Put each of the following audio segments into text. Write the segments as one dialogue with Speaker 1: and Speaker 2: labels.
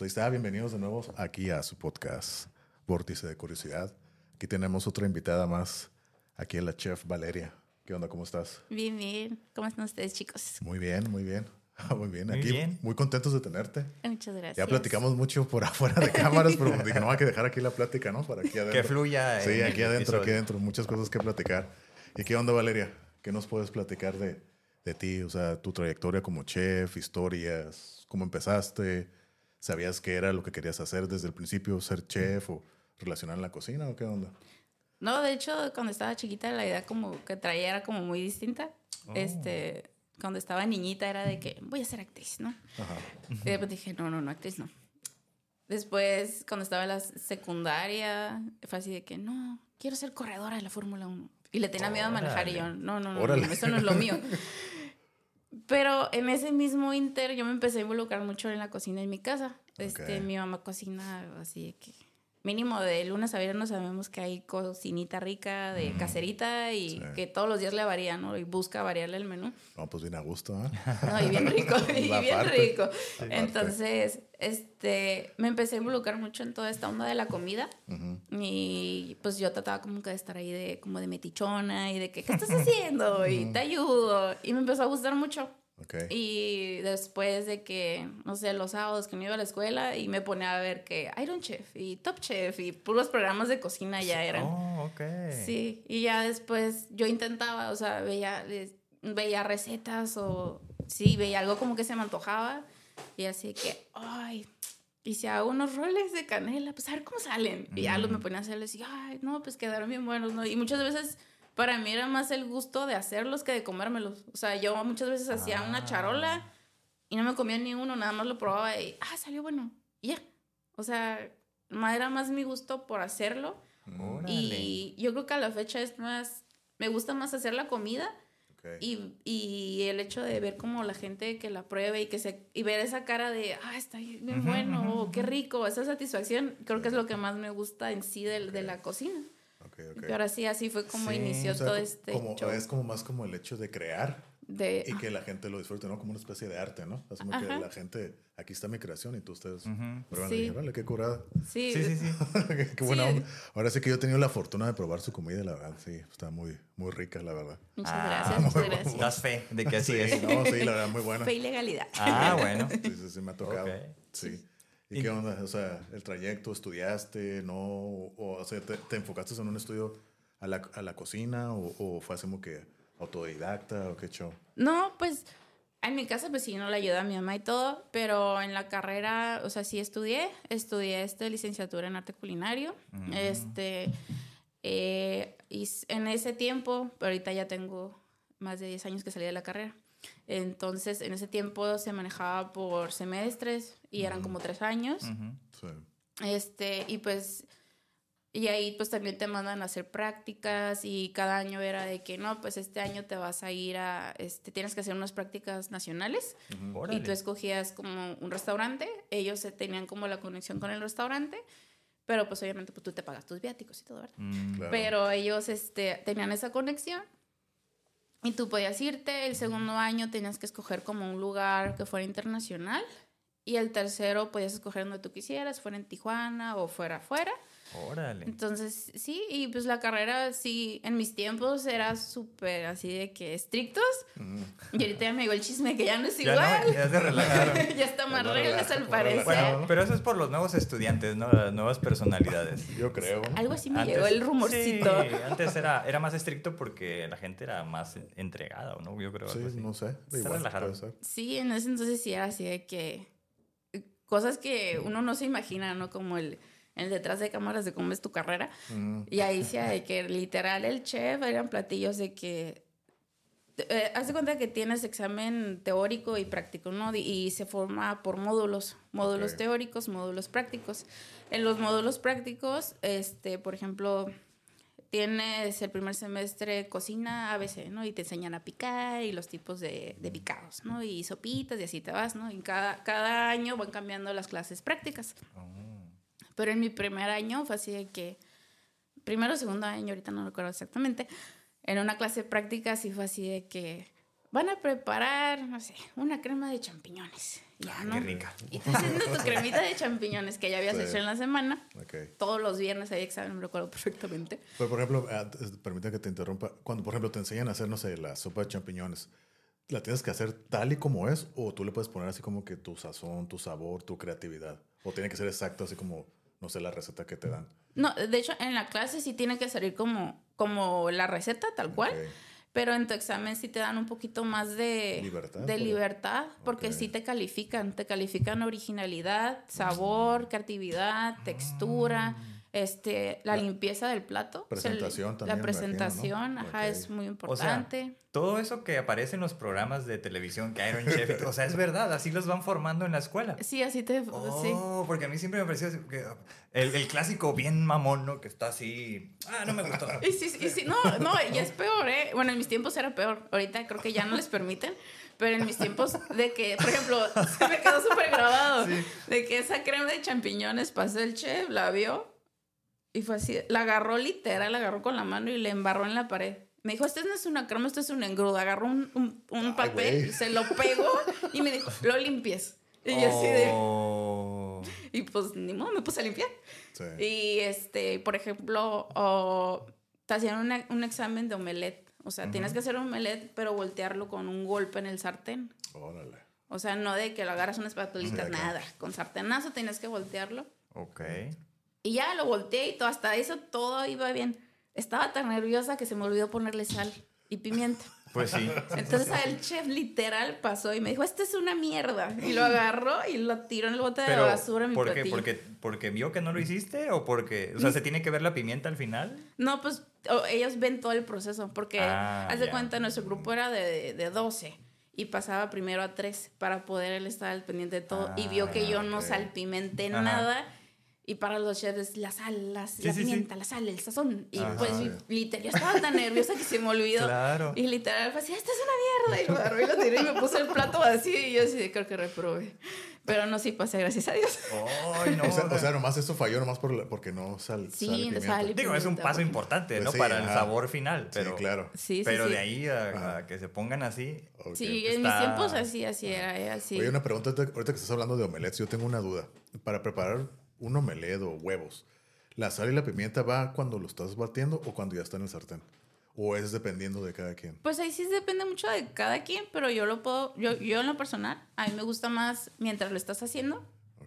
Speaker 1: Ahí está, bienvenidos de nuevo aquí a su podcast Vórtice de Curiosidad. Aquí tenemos otra invitada más, aquí la chef Valeria. ¿Qué onda? ¿Cómo estás?
Speaker 2: Bien, bien. ¿Cómo están ustedes, chicos?
Speaker 1: Muy bien, muy bien. Muy bien,
Speaker 3: Muy
Speaker 1: aquí
Speaker 3: bien.
Speaker 1: muy contentos de tenerte.
Speaker 2: Muchas gracias.
Speaker 1: Ya platicamos mucho por afuera de cámaras, pero dije, no, hay que dejar aquí la plática, ¿no? Para aquí adentro.
Speaker 3: Que fluya.
Speaker 1: Sí, aquí adentro, aquí
Speaker 3: episodio.
Speaker 1: adentro, muchas cosas que platicar. ¿Y qué onda, Valeria? ¿Qué nos puedes platicar de, de ti? O sea, tu trayectoria como chef, historias, cómo empezaste, ¿sabías qué era lo que querías hacer desde el principio, ser chef o relacionar en la cocina o qué onda?
Speaker 2: No, de hecho, cuando estaba chiquita, la idea como que traía era como muy distinta.
Speaker 1: Oh.
Speaker 2: Este, cuando estaba niñita era de que voy a ser actriz, ¿no?
Speaker 1: Ajá.
Speaker 2: Y después dije, no, no, no, actriz no. Después, cuando estaba en la secundaria, fue así de que, no, quiero ser corredora de la Fórmula 1. Y le tenía miedo a manejar y yo, no, no, no, no, eso no es lo mío. Pero en ese mismo inter yo me empecé a involucrar mucho en la cocina en mi casa. Este, mi mamá cocina así que mínimo de lunes a viernes sabemos que hay cocinita rica de caserita y
Speaker 1: Sí.
Speaker 2: que todos los días le varía, ¿no? Y busca variarle el menú.
Speaker 1: No, pues bien a gusto, ¿eh?
Speaker 2: No, y bien rico, y bien
Speaker 1: parte.
Speaker 2: rico. Entonces, este, me empecé a involucrar mucho en toda esta onda de la comida
Speaker 1: Ujú.
Speaker 2: y pues yo trataba como que de estar ahí de como de metichona y de que, ¿qué estás haciendo? Y te ayudo. Y me empezó a gustar mucho.
Speaker 1: Ok.
Speaker 2: Y después de que, no sé, los sábados que no iba a la escuela y me ponía a ver que Iron Chef y Top Chef y puros programas de cocina ya eran.
Speaker 3: Oh, ok.
Speaker 2: Sí, y ya después yo intentaba, o sea, veía, veía recetas o sí, veía algo como que se me antojaba y así que, ay, y si hago unos roles de canela, pues a ver cómo salen. Y ya los me ponía a hacerles y, ay, no, pues quedaron bien buenos, ¿no? Y muchas veces para mí era más el gusto de hacerlos que de comérmelos. O sea, yo muchas veces hacía una
Speaker 3: Ah.
Speaker 2: charola y no me comía ni uno, nada más lo probaba y, ah, salió bueno. Y ya. O sea, era más mi gusto por hacerlo.
Speaker 3: Órale.
Speaker 2: Y yo creo que a la fecha es más, me gusta más hacer la comida Y, y el hecho de ver como la gente que la pruebe y que se y ver esa cara de, ah, está bien bueno, qué rico, esa satisfacción, creo que es lo que más me gusta en sí de, de la cocina.
Speaker 1: Ok, ok.
Speaker 2: Y ahora sí, así fue como
Speaker 3: Sí,
Speaker 2: inició
Speaker 1: O sea,
Speaker 2: todo este
Speaker 1: como-
Speaker 2: show.
Speaker 1: es como más como el hecho de crear
Speaker 2: de...
Speaker 1: y que la gente lo disfrute, ¿no? Como una especie de arte, ¿no? Así como que
Speaker 2: Ajá.
Speaker 1: la gente, aquí está mi creación y tú ustedes
Speaker 3: Ujú.
Speaker 1: prueban
Speaker 2: Sí.
Speaker 1: y dije, vale, qué curada.
Speaker 2: Sí,
Speaker 3: Sí, sí, sí.
Speaker 1: qué buena
Speaker 2: Sí.
Speaker 1: onda. Ahora sí que yo he tenido la fortuna de probar su comida la verdad, sí, está muy, muy rica, la verdad.
Speaker 2: muchas
Speaker 3: Ah,
Speaker 2: gracias, muchas gracias.
Speaker 3: Das fe de que así es.
Speaker 1: no, sí, la verdad, muy buena.
Speaker 2: Fe y legalidad.
Speaker 3: Ah, bueno.
Speaker 1: Sí, sí, sí, me ha tocado.
Speaker 3: Ok.
Speaker 1: Sí. ¿Y
Speaker 3: Y-
Speaker 1: qué onda? O sea, el trayecto, ¿estudiaste? ¿No? O, o sea, ¿te, te enfocaste en un estudio a la, a la cocina? O, ¿O fue así como que autodidacta? ¿O qué show?
Speaker 2: No, pues en mi casa pues sí, no le ayuda a mi mamá y todo, pero en la carrera, o sea, sí estudié, estudié este licenciatura en arte culinario,
Speaker 3: Mm.
Speaker 2: este, eh, y en ese tiempo, ahorita ya tengo más de 10 años que salí de la carrera, entonces en ese tiempo se manejaba por semestres y eran como tres años.
Speaker 1: Sí.
Speaker 2: este, y pues, y ahí pues también te mandan a hacer prácticas y cada año era de que no, pues este año te vas a ir a, este, tienes que hacer unas prácticas nacionales y tú escogías como un restaurante, ellos tenían como la conexión con el restaurante, pero pues obviamente pues tú te pagas tus viáticos y todo, ¿verdad?
Speaker 3: Mm,
Speaker 1: Claro.
Speaker 2: Pero ellos este, tenían esa conexión y tú podías irte. El segundo año tenías que escoger como un lugar que fuera internacional. Y el tercero podías escoger donde tú quisieras, fuera en Tijuana o fuera afuera.
Speaker 3: Órale.
Speaker 2: Entonces, sí, y pues la carrera, sí, en mis tiempos era súper así de que estrictos.
Speaker 1: Ujú.
Speaker 2: Y ahorita ya me llegó el chisme que ya no es
Speaker 3: Ya
Speaker 2: igual.
Speaker 3: no, ya se relajaron.
Speaker 2: ya está más reglas al parecer.
Speaker 3: Bueno, pero eso es por los nuevos estudiantes, ¿no? Las nuevas personalidades.
Speaker 1: Yo creo.
Speaker 2: Algo así me
Speaker 3: Antes-
Speaker 2: llegó el rumorcito.
Speaker 3: Sí, antes era, era más estricto porque la gente era más entregada, ¿no? Yo creo.
Speaker 1: Sí,
Speaker 3: algo así.
Speaker 1: no sé.
Speaker 3: Se
Speaker 1: Igual
Speaker 3: relajaron.
Speaker 2: Sí, en ese entonces sí era así de que eh, cosas que uno no se imagina, ¿no? Como el, el detrás de cámaras de cómo es tu carrera.
Speaker 1: Ujú.
Speaker 2: Y ahí sí, de que literal el chef eran platillos de que... Eh, haz de cuenta que tienes examen teórico y práctico, ¿no? Y, se forma por módulos, módulos
Speaker 1: Ok.
Speaker 2: teóricos, módulos prácticos. En los módulos prácticos, este, por ejemplo, tienes el primer semestre cocina ABC, ¿no? Y te enseñan a picar y los tipos de, de picados, ¿no? Y sopitas y así te vas, ¿no? Y cada, cada año van cambiando las clases prácticas.
Speaker 3: Oh.
Speaker 2: Pero en mi primer año fue así de que, primero segundo año, ahorita no recuerdo exactamente, en una clase práctica sí fue así de que van a preparar, no sé, una crema de champiñones. Ya,
Speaker 3: Ah,
Speaker 2: ¿no?
Speaker 3: qué rica.
Speaker 2: Y te haciendo tu cremita de champiñones que ya habías
Speaker 1: Sí.
Speaker 2: hecho en la semana.
Speaker 1: Ok.
Speaker 2: Todos los viernes había examen, me recuerdo perfectamente.
Speaker 1: Pero, por ejemplo, ah, es- permítame que te interrumpa. Cuando, por ejemplo, te enseñan a hacer, no sé, la sopa de champiñones, ¿la tienes que hacer tal y como es? ¿O tú le puedes poner así como que tu sazón, tu sabor, tu creatividad? ¿O tiene que ser exacto, así como, no sé, la receta que te dan?
Speaker 2: No, de hecho, en la clase sí tiene que salir como, como la receta, tal cual. Pero en tu examen sí te dan un poquito más de
Speaker 1: Libertad,
Speaker 2: de libertad porque sí te califican. Te califican originalidad, sabor, creatividad, textura, este, la, limpieza del plato. O sea,
Speaker 1: Presentación también,
Speaker 2: La
Speaker 1: me imagino,
Speaker 2: presentación,
Speaker 1: ¿no?
Speaker 2: ajá,
Speaker 1: Ok.
Speaker 2: es muy
Speaker 3: O sea,
Speaker 2: importante.
Speaker 3: todo eso que aparece en los programas de televisión, que Iron Chef, y o sea, es verdad, así los van formando en la escuela.
Speaker 2: sí, así te... sí.
Speaker 3: Oh, porque a mí siempre me pareció que el, el clásico bien mamón, ¿no? Que está así, ah, no me gustó.
Speaker 2: Y sí, y sí, no, no, ya es peor, ¿eh? Bueno, en mis tiempos era peor. Ahorita creo que ya no les permiten. Pero en mis tiempos, de que, por ejemplo, se me quedó súper grabado. De que esa crema de champiñones pasó el chef, la vio. Y fue así, la agarró literal, la agarró con la mano y le embarró en la pared. Me dijo, esto no es una crema, esto es un engrudo. Agarró un, un, un
Speaker 1: Ay,
Speaker 2: papel, se lo pegó y me dijo, lo limpies. Y yo así de...
Speaker 3: Oh.
Speaker 2: Y pues, ni modo, me puse a limpiar.
Speaker 1: Sí.
Speaker 2: Y este, por ejemplo, o te hacían una- un examen de omelette. O sea, tienes que hacer un omelette, pero voltearlo con un golpe en el sartén.
Speaker 1: Órale.
Speaker 2: O sea, no de que lo agarras una espatulita,
Speaker 1: Sí,
Speaker 2: nada. Con sartenazo tienes que voltearlo.
Speaker 3: Ok.
Speaker 2: Y ya lo volteé y todo, hasta eso todo iba bien. Estaba tan nerviosa que se me olvidó ponerle sal y pimienta.
Speaker 3: Pues sí.
Speaker 2: Entonces el chef literal pasó y me dijo, esto es una mierda. Y lo agarró y lo tiró en el bote de
Speaker 3: Pero,
Speaker 2: basura en mi
Speaker 3: ¿por qué? ¿Porque, ¿Porque vio que no lo hiciste o porque, o sea, se tiene que ver la pimienta al final?
Speaker 2: No, pues ellos ven todo el proceso, porque
Speaker 3: Ah,
Speaker 2: haz de
Speaker 3: ya.
Speaker 2: cuenta, nuestro grupo era de, de 12 y pasaba primero a 3 para poder él estar al pendiente de todo y vio que yo no
Speaker 1: ok.
Speaker 2: salpimenté
Speaker 3: Ajá.
Speaker 2: nada. Y para los chefs, la sal, la, la
Speaker 3: sí, sí.
Speaker 2: pimienta, la sal, el sazón. Y
Speaker 3: Ajá.
Speaker 2: pues, literal, yo estaba tan nerviosa que se me olvidó.
Speaker 3: Claro.
Speaker 2: Y literal fue así, esta es una mierda. Y lo agarré y lo tiré y me puse el plato vacío. Y yo así, creo que reprobé. Pero no, sí pasé, gracias a Dios.
Speaker 3: Ay, no.
Speaker 1: O sea, o sea, nomás eso falló nomás por la- porque no sal,
Speaker 2: Sí,
Speaker 1: sal pimienta.
Speaker 2: sal
Speaker 3: Digo, es un paso importante,
Speaker 1: Pues
Speaker 3: ¿no?
Speaker 1: sí,
Speaker 3: Para el sabor final. Pero,
Speaker 1: Sí, claro.
Speaker 2: Sí, sí,
Speaker 3: pero
Speaker 2: sí.
Speaker 3: de ahí a, que se pongan así.
Speaker 2: Sí, en mis tiempos así, así era, eh, así.
Speaker 1: Oye, una pregunta ahorita ahorita que estás hablando de omelets, yo tengo una duda. Para preparar un omelet o huevos, ¿la sal y la pimienta va cuando lo estás batiendo o cuando ya está en el sartén? ¿O es dependiendo de cada quien?
Speaker 2: Pues ahí sí depende mucho de cada quien, pero yo lo puedo, yo, yo en lo personal, a mí me gusta más mientras lo estás haciendo,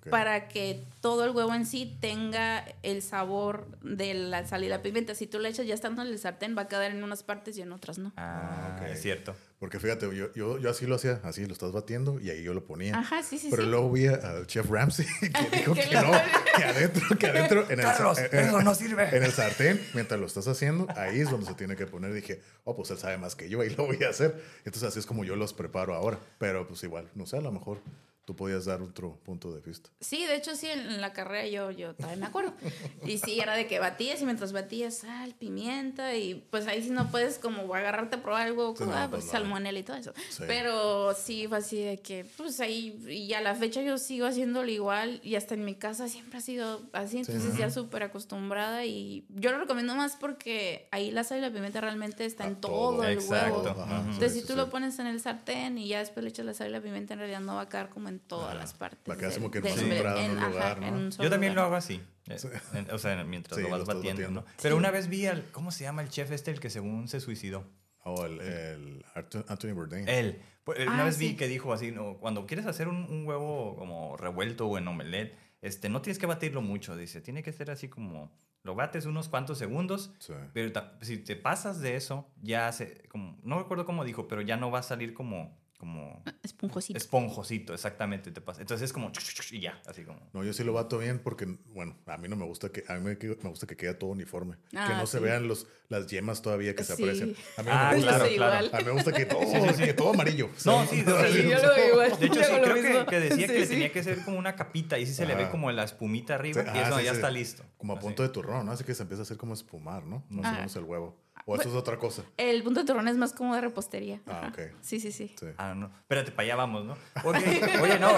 Speaker 2: Para que todo el huevo en sí tenga el sabor de la sal y la pimienta. Si tú le echas ya estando en el sartén, va a quedar en unas partes y en otras no.
Speaker 3: Ah,
Speaker 1: ok.
Speaker 3: es cierto.
Speaker 1: Porque fíjate, yo, yo, yo así lo hacía, así lo estás batiendo y ahí yo lo ponía.
Speaker 2: Ajá, sí, sí,
Speaker 1: Pero
Speaker 2: sí.
Speaker 1: luego vi al chef Ramsey que dijo
Speaker 2: Que
Speaker 1: no, que adentro, que adentro en el,
Speaker 3: Carlos,
Speaker 1: sa- en-
Speaker 3: eso no sirve.
Speaker 1: en el sartén, mientras lo estás haciendo, ahí es donde se tiene que poner. Dije, oh, pues él sabe más que yo, ahí lo voy a hacer. Entonces así es como yo los preparo ahora. Pero pues igual, no sé, a lo mejor tú podías dar otro punto de vista.
Speaker 2: Sí, de hecho sí, en la carrera yo, yo también me acuerdo. Y sí, era de que batías y mientras batías sal, pimienta y pues ahí sí no puedes como agarrarte a probar algo,
Speaker 1: Sí, no,
Speaker 2: ah,
Speaker 1: pues no.
Speaker 2: salmonella y todo eso.
Speaker 1: Sí.
Speaker 2: Pero sí fue así de que pues ahí y a la fecha yo sigo haciéndolo igual y hasta en mi casa siempre ha sido así, entonces ya súper acostumbrada y yo lo recomiendo más porque ahí la sal y la pimienta realmente está en
Speaker 1: A
Speaker 2: todo, el
Speaker 3: Exacto.
Speaker 2: huevo.
Speaker 1: Ajá, sí,
Speaker 2: Entonces,
Speaker 1: sí,
Speaker 2: si tú
Speaker 1: sí.
Speaker 2: lo pones en el sartén y ya después le echas la sal y la pimienta, en realidad no va a quedar como en todas las partes.
Speaker 1: Va a quedar
Speaker 2: del-
Speaker 1: como que
Speaker 2: del-
Speaker 1: en un
Speaker 2: ajá,
Speaker 1: lugar, ¿no?
Speaker 2: en un solo
Speaker 3: Yo también lo hago así. eh, en- o sea, mientras
Speaker 1: Sí,
Speaker 3: lo vas batiendo,
Speaker 1: batiendo.
Speaker 3: ¿no? Pero una vez vi al. ¿Cómo se llama el chef este, el que según se suicidó?
Speaker 1: O el, Anthony Bourdain.
Speaker 3: Él. Pues, Una
Speaker 2: Ah,
Speaker 3: vez vi que dijo así, ¿no? cuando quieres hacer un, un huevo como revuelto o en omelette, este, no tienes que batirlo mucho, dice. Tiene que ser así como, lo bates unos cuantos segundos,
Speaker 1: Sí.
Speaker 3: pero ta- si te pasas de eso, ya se, como, no recuerdo cómo dijo, pero ya no va a salir como, como
Speaker 2: Esponjosito.
Speaker 3: esponjosito, exactamente, te pasa. Entonces es como, y ya, así como.
Speaker 1: No, yo sí lo bato bien porque, bueno, a mí no me gusta que, a mí me, me gusta que quede todo uniforme. que
Speaker 2: Ah,
Speaker 1: no se vean los, las yemas todavía que se aprecian. A mí no
Speaker 3: Ah,
Speaker 1: me gusta.
Speaker 3: claro, claro.
Speaker 1: A mí me gusta que todo, que todo amarillo.
Speaker 3: No, sí,
Speaker 2: yo lo veo igual.
Speaker 3: De hecho,
Speaker 2: Yo
Speaker 3: sí, creo que,
Speaker 2: mismo.
Speaker 3: que decía que
Speaker 2: Sí,
Speaker 3: le
Speaker 2: sí.
Speaker 3: tenía que ser como una capita y sí se le ve como la espumita arriba
Speaker 1: Sí,
Speaker 3: y
Speaker 1: ah,
Speaker 3: eso
Speaker 1: sí,
Speaker 3: ya
Speaker 1: sí.
Speaker 3: está listo.
Speaker 1: Como a punto de turrón, ¿no? Así que se empieza a hacer como espumar, ¿no? No
Speaker 2: Ah.
Speaker 1: el huevo. O eso es otra cosa.
Speaker 2: El punto de turrón es más como de repostería.
Speaker 1: Ah, ok.
Speaker 2: Sí, sí, sí.
Speaker 1: Sí.
Speaker 3: Ah, no. Espérate, para allá vamos, ¿no? Ok, Oye, no.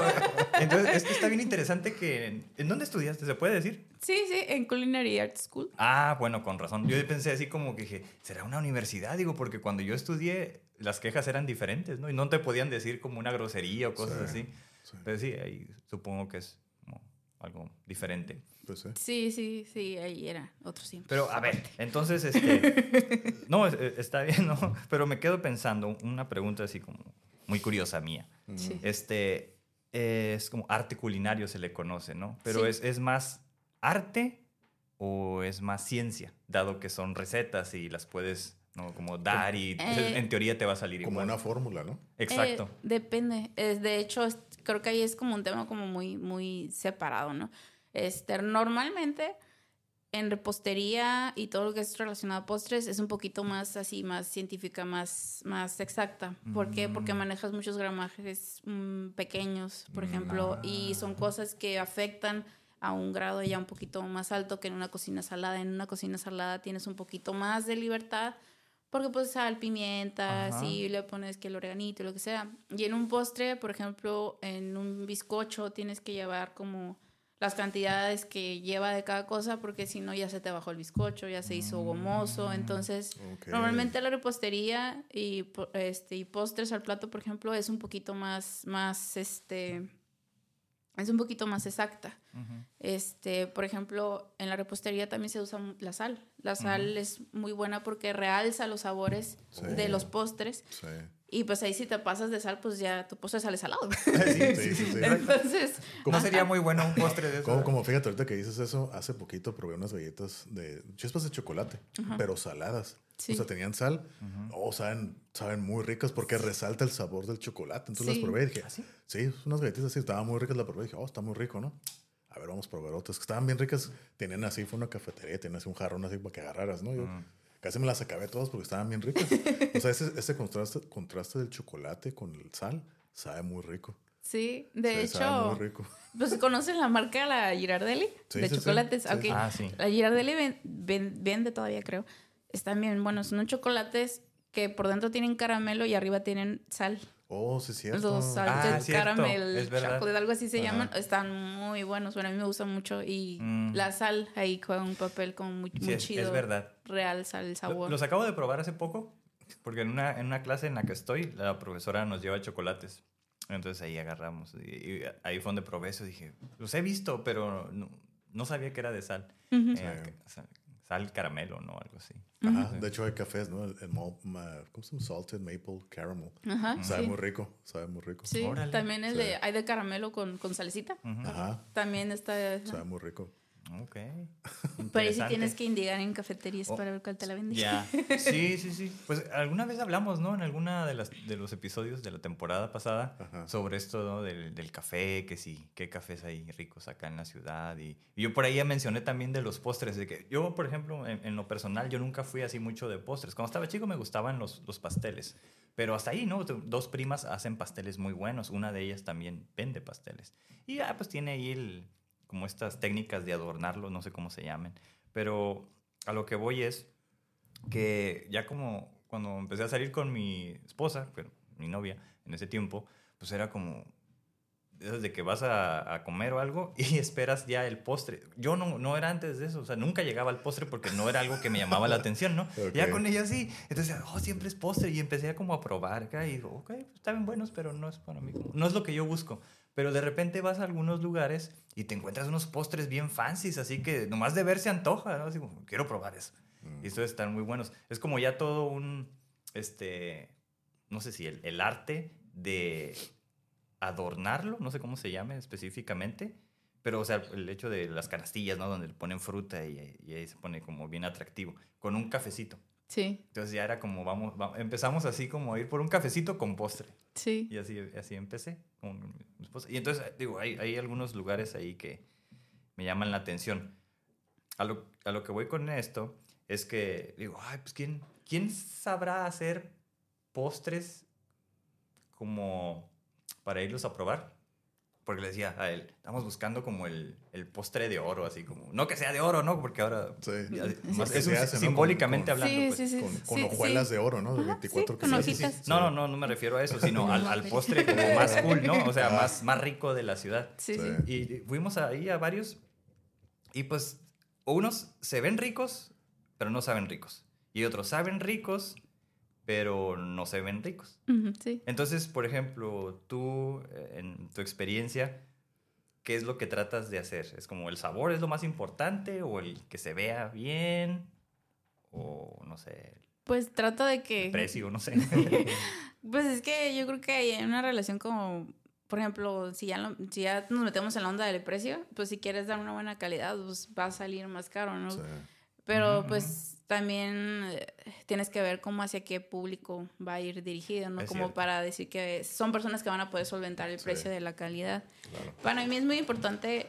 Speaker 3: Entonces, es que está bien interesante que... ¿En dónde estudiaste? ¿Se puede decir?
Speaker 2: Sí, sí, en Culinary Art School.
Speaker 3: Ah, bueno, con razón. Yo pensé así como que dije, ¿será una universidad? Digo, porque cuando yo estudié, las quejas eran diferentes, ¿no? Y no te podían decir como una grosería o cosas
Speaker 1: Sí.
Speaker 3: así. Pero sí, ahí supongo que es como algo diferente.
Speaker 1: Pues sí.
Speaker 2: Sí, sí, sí, ahí era otro tiempo.
Speaker 3: Pero a ver, entonces, este, no, es- está bien, ¿no? Pero me quedo pensando, una pregunta así como muy curiosa mía.
Speaker 2: Sí.
Speaker 3: Este, es como arte culinario se le conoce, ¿no? Pero
Speaker 2: Sí.
Speaker 3: es, es más arte o es más ciencia, dado que son recetas y las puedes, ¿no? Como dar y pues,
Speaker 2: Eh,
Speaker 3: en teoría te va a salir
Speaker 1: Como
Speaker 3: igual.
Speaker 1: una fórmula, ¿no?
Speaker 3: Exacto.
Speaker 2: Eh, depende. Es, de hecho, es- creo que ahí es como un tema como muy, muy separado, ¿no? Este, normalmente en repostería y todo lo que es relacionado a postres es un poquito más así, más científica, más, más exacta. ¿Por qué? Porque
Speaker 3: Mm.
Speaker 2: manejas muchos gramajes mm, pequeños, por ejemplo, y son
Speaker 3: Ah.
Speaker 2: cosas que afectan a un grado ya un poquito más alto que en una cocina salada. En una cocina salada tienes un poquito más de libertad porque pues sal, pimienta, si le pones que el oreganito, lo que sea. Y en un postre, por ejemplo, en un bizcocho tienes que llevar como las cantidades que lleva de cada cosa porque si no ya se te bajó el bizcocho, ya se hizo gomoso. Entonces, normalmente la repostería y, este, y postres al plato, por ejemplo, es un poquito más, más, este, es un poquito más exacta. Este, por ejemplo, en la repostería también se usa la sal. La sal
Speaker 3: Ujú.
Speaker 2: es muy buena porque realza los sabores
Speaker 1: Sí.
Speaker 2: de los postres.
Speaker 1: Sí.
Speaker 2: Y pues ahí si te pasas de sal, pues ya tu postre sale salado.
Speaker 1: Sí, sí, sí. sí.
Speaker 2: Entonces,
Speaker 3: ¿Cómo sería muy bueno un postre de eso?
Speaker 1: Como, como fíjate, ahorita que dices eso, hace poquito probé unas galletas de chispas de chocolate, pero saladas.
Speaker 2: Sí.
Speaker 1: O sea, tenían sal.
Speaker 3: Ujú.
Speaker 1: O saben, saben muy ricas porque resalta el sabor del chocolate. Entonces
Speaker 2: Sí.
Speaker 1: las probé y dije,
Speaker 3: ¿Ah, sí?
Speaker 1: sí, unas galletitas así, estaban muy ricas. La probé y dije, oh, está muy rico, ¿no? A ver, vamos a probar otras que estaban bien ricas. Tenían así, fue una cafetería, tenían así un jarrón así para que agarraras, ¿no? Yo
Speaker 3: Ujú.
Speaker 1: Casi me las acabé todas porque estaban bien ricas. o sea, ese, ese contraste, contraste del chocolate con el sal sabe muy rico.
Speaker 2: sí, de
Speaker 1: Sí, sabe
Speaker 2: hecho,
Speaker 1: muy rico.
Speaker 2: pues conocen la marca la Girardelli
Speaker 1: Sí,
Speaker 2: de
Speaker 1: sí,
Speaker 2: chocolates.
Speaker 1: Sí,
Speaker 2: Ok.
Speaker 1: sí.
Speaker 3: Ah, sí.
Speaker 2: La Girardelli ven- ven- vende todavía, creo. Están bien buenos. Son unos chocolates que por dentro tienen caramelo y arriba tienen sal.
Speaker 1: Oh, sí, es cierto.
Speaker 2: Los
Speaker 3: Ah,
Speaker 2: salted
Speaker 3: cierto,
Speaker 2: caramel
Speaker 3: es verdad.
Speaker 2: chocolate, algo así se
Speaker 1: Ajá.
Speaker 2: llaman. Están muy buenos. Bueno, a mí me gustan mucho. Y
Speaker 3: Mm.
Speaker 2: la sal ahí juega un papel como muy,
Speaker 3: Sí,
Speaker 2: muy
Speaker 3: es, es
Speaker 2: chido.
Speaker 3: verdad.
Speaker 2: Realza el sabor.
Speaker 3: Los acabo de probar hace poco, porque en una, en una clase en la que estoy, la profesora nos lleva chocolates. Entonces ahí agarramos. Y, y ahí fue donde probé eso. Dije, los he visto, pero no, no sabía que era de. Eh, sal, sal caramelo, ¿no? Algo así.
Speaker 1: Ajá, de hecho hay cafés, ¿no? El, el malt- ma- ¿cómo se llama? Salted maple caramel.
Speaker 2: Ajá,
Speaker 1: Sabe
Speaker 2: sí.
Speaker 1: muy rico, sabe muy rico.
Speaker 2: Sí,
Speaker 3: Órale.
Speaker 2: también el
Speaker 1: Sí.
Speaker 2: de, hay de caramelo con, con salecita.
Speaker 3: Ujú.
Speaker 1: Ajá,
Speaker 2: También está...
Speaker 1: sabe muy rico.
Speaker 3: Ok.
Speaker 2: Pero ahí sí tienes que indicar en cafeterías
Speaker 3: Oh,
Speaker 2: para ver cuál te la venden.
Speaker 3: Ya. Sí, sí, sí. Pues alguna vez hablamos, ¿no? En alguna de, las, de los episodios de la temporada pasada
Speaker 1: Ajá.
Speaker 3: sobre esto, ¿no? Del, del café, que sí, qué cafés hay ricos acá en la ciudad. Y, y yo por ahí ya mencioné también de los postres, de que yo, por ejemplo, en, en lo personal, yo nunca fui así mucho de postres. Cuando estaba chico me gustaban los, los pasteles. Pero hasta ahí, ¿no? Dos primas hacen pasteles muy buenos. Una de ellas también vende pasteles. Y ya, pues tiene ahí el, como estas técnicas de adornarlo, no sé cómo se llamen. Pero a lo que voy es que ya como cuando empecé a salir con mi esposa, bueno, mi novia en ese tiempo, pues era como de esas de que vas a, a comer o algo y esperas ya el postre. Yo no, no era antes de eso, o sea, nunca llegaba al postre porque no era algo que me llamaba la atención, ¿no?
Speaker 1: Ok.
Speaker 3: Ya con ella sí, entonces, oh, siempre es postre y empecé a como a probar acá y digo, ok, pues, están buenos, pero no es para mí, no es lo que yo busco. Pero de repente vas a algunos lugares y te encuentras unos postres bien fancies, así que nomás de ver se antoja, ¿no? Así como, quiero probar eso. Y estos están muy buenos. Es como ya todo un, este, no sé si el, el arte de adornarlo, no sé cómo se llame específicamente, pero o sea, el hecho de las canastillas, ¿no? Donde le ponen fruta y, y ahí se pone como bien atractivo, con un cafecito.
Speaker 2: Sí,
Speaker 3: Entonces ya era como, vamos, va- empezamos así como a ir por un cafecito con postre.
Speaker 2: sí.
Speaker 3: Y así, así empecé Y entonces, digo, hay, hay algunos lugares ahí que me llaman la atención. A lo, a lo que voy con esto es que, digo, ay, pues, ¿quién, ¿quién sabrá hacer postres como para irlos a probar? Porque le decía a él, estamos buscando como el, el postre de oro, así como, no que sea de oro, ¿no? Porque ahora
Speaker 1: Sí.
Speaker 3: más- simbólicamente
Speaker 1: Con- con-
Speaker 3: hablando.
Speaker 2: Sí,
Speaker 3: pues.
Speaker 2: sí, sí.
Speaker 1: Con, con hojuelas
Speaker 2: sí.
Speaker 1: de oro, ¿no? De
Speaker 2: Ajá,
Speaker 1: 24
Speaker 2: sí, con
Speaker 1: que
Speaker 3: Sí, sí, sí.
Speaker 2: hojitas.
Speaker 3: No, no, no, no me refiero a eso, sino al, al postre como más cool, ¿no? O sea, más, más rico de la ciudad.
Speaker 2: Sí,
Speaker 1: Sí.
Speaker 2: sí.
Speaker 3: Y fuimos ahí a varios y pues unos se ven ricos, pero no saben ricos. Y otros saben ricos, pero no se ven ricos.
Speaker 2: Ujú, sí.
Speaker 3: Entonces, por ejemplo, tú, eh, en tu experiencia, ¿qué es lo que tratas de hacer? ¿Es como el sabor es lo más importante o el que se vea bien? O no sé,
Speaker 2: Pues trato de que...
Speaker 3: el precio, no sé.
Speaker 2: Pues es que yo creo que hay una relación como, por ejemplo, si ya, lo- si ya nos metemos en la onda del precio, pues si quieres dar una buena calidad, pues va a salir más caro, ¿no?
Speaker 1: Sí.
Speaker 2: Pero
Speaker 3: Ujú,
Speaker 2: pues también eh, tienes que ver cómo hacia qué público va a ir dirigido, ¿no?
Speaker 3: Es
Speaker 2: como
Speaker 3: cierto.
Speaker 2: para decir que son personas que van a poder solventar el
Speaker 1: Sí.
Speaker 2: precio de la calidad.
Speaker 1: Claro.
Speaker 2: Para mí es muy importante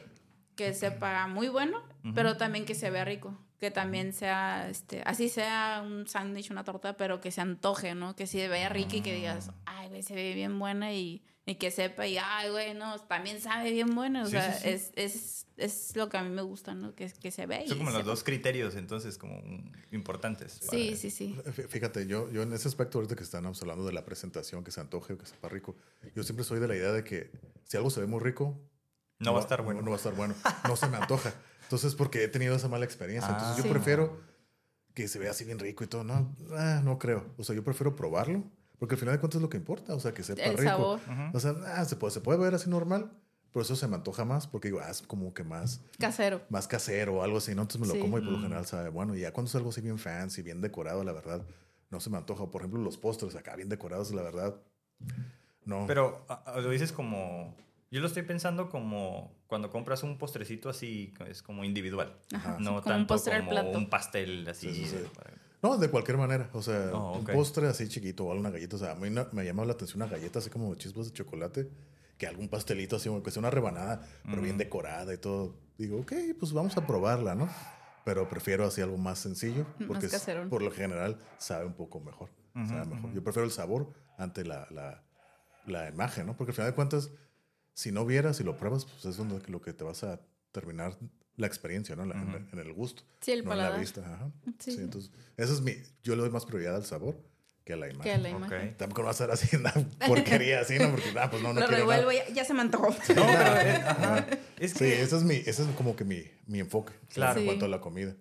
Speaker 2: que sepa muy bueno, pero también que se vea rico. Que también sea, este, así sea un sándwich, una torta, pero que se antoje, ¿no? Que se vea rica y que digas,
Speaker 3: Ah.
Speaker 2: ay, se ve bien buena y, y que sepa y, ay, güey, no, también sabe bien buena. O
Speaker 3: Sí,
Speaker 2: sea,
Speaker 3: sí, sí.
Speaker 2: Es, es, es lo que a mí me gusta, ¿no? Que, que se vea y
Speaker 3: Son como los
Speaker 2: sepa.
Speaker 3: dos criterios, entonces, como importantes.
Speaker 2: Sí,
Speaker 3: para-
Speaker 2: sí, sí.
Speaker 1: Fí- Fíjate, yo, yo en ese aspecto ahorita que estamos hablando de la presentación, que se antoje o que sepa rico, yo siempre soy de la idea de que si algo se ve muy rico,
Speaker 3: No va a estar bueno.
Speaker 1: No, va a estar bueno. No se me antoja. Entonces, porque he tenido esa mala experiencia. Entonces,
Speaker 3: Ah.
Speaker 1: yo
Speaker 2: Sí.
Speaker 1: prefiero que se vea así bien rico y todo. No, ah, no creo. O sea, yo prefiero probarlo. Porque al final de cuentas es lo que importa. O sea, que sepa
Speaker 2: El
Speaker 1: rico.
Speaker 2: sabor.
Speaker 1: O sea, ah, se, puede, se puede ver así normal. Pero eso se me antoja más porque digo, ah, es como que más,
Speaker 2: casero.
Speaker 1: más casero o algo así, ¿no? Entonces me lo
Speaker 2: Sí.
Speaker 1: como y por lo general sabe bueno. Y ya cuando es algo así bien fancy, bien decorado, la verdad, no se me antoja. Por ejemplo, los postres acá bien decorados, la verdad, no.
Speaker 3: Pero lo dices como... Yo lo estoy pensando como cuando compras un postrecito así, es como individual.
Speaker 2: Ajá,
Speaker 3: No
Speaker 2: como un
Speaker 3: tanto
Speaker 2: postre al
Speaker 3: como
Speaker 2: plato.
Speaker 3: un pastel así.
Speaker 1: Sí, sí, No, de cualquier manera. O sea,
Speaker 3: Oh, ok.
Speaker 1: un postre así chiquito o alguna galleta. O sea, a mí me llama la atención una galleta así como chispas de chocolate que algún pastelito así, que sea una rebanada, pero bien
Speaker 3: Mm.
Speaker 1: decorada y todo. Digo, ok, pues vamos a probarla, ¿no? Pero prefiero así algo más sencillo
Speaker 2: Más
Speaker 1: porque es-
Speaker 2: caserón.
Speaker 1: por lo general sabe un poco mejor.
Speaker 3: Ujú,
Speaker 1: sabe mejor.
Speaker 3: ujú.
Speaker 1: Yo prefiero el sabor ante la, la, la imagen, ¿no? Porque al final de cuentas, si no vieras y lo pruebas, pues es donde lo que te vas a terminar la experiencia, ¿no? En la- el gusto.
Speaker 2: Sí, el
Speaker 1: no en la
Speaker 2: paladar.
Speaker 1: vista. Ajá.
Speaker 2: Sí,
Speaker 1: entonces, eso es mi. Yo le doy más prioridad al sabor que a la imagen.
Speaker 2: Que a la imagen.
Speaker 1: Tampoco no va a ser así, una porquería así, ¿no? Porque, ah, pues no, no
Speaker 2: Lo
Speaker 1: quiero
Speaker 2: revuelvo,
Speaker 1: nada.
Speaker 2: ya, ya se me antojó.
Speaker 3: No, pero eh, ajá, es
Speaker 1: Sí, ese es, mi, ese es como que mi, mi enfoque
Speaker 3: Claro.
Speaker 1: en
Speaker 2: Sí.
Speaker 1: cuanto a la comida.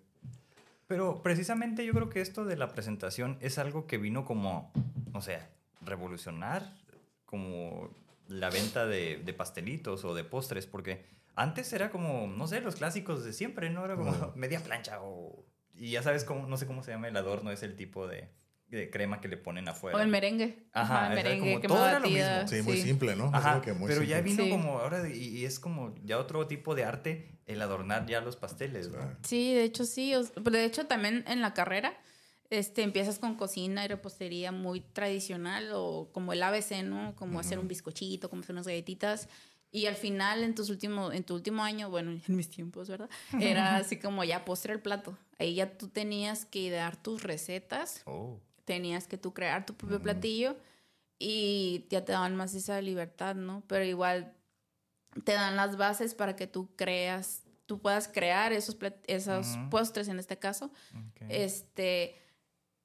Speaker 3: Pero precisamente yo creo que esto de la presentación es algo que vino como, o sea, revolucionar como la venta de, de pastelitos o de postres, porque antes era como, no sé, los clásicos de siempre, ¿no? Era como media plancha o... Y ya sabes cómo, no sé cómo se llama el adorno, es el tipo de, de crema que le ponen afuera.
Speaker 2: O el merengue.
Speaker 3: Ajá,
Speaker 2: el
Speaker 3: era
Speaker 2: merengue,
Speaker 3: como-
Speaker 2: que
Speaker 3: todo era lo mismo.
Speaker 1: Sí, muy simple, ¿no?
Speaker 3: Ajá,
Speaker 1: que muy
Speaker 3: pero ya vino
Speaker 2: Sí.
Speaker 3: como ahora y, y es como ya otro tipo de arte el adornar ya los pasteles, ¿no?
Speaker 2: Sí, de hecho sí. de hecho también en la carrera este, empiezas con cocina y repostería muy tradicional o como el ABC, ¿no? Como hacer un bizcochito, como hacer unas galletitas. Y al final, en, tus último, en tu último año, bueno, en mis tiempos, ¿verdad? Era así como ya postre el plato. Ahí ya tú tenías que dar tus recetas,
Speaker 3: Oh.
Speaker 2: tenías que tú crear tu propio
Speaker 1: Mm.
Speaker 2: platillo y ya te daban más esa libertad, ¿no? Pero igual te dan las bases para que tú creas, tú puedas crear esos, esos postres en este caso.
Speaker 3: ok.
Speaker 2: Este,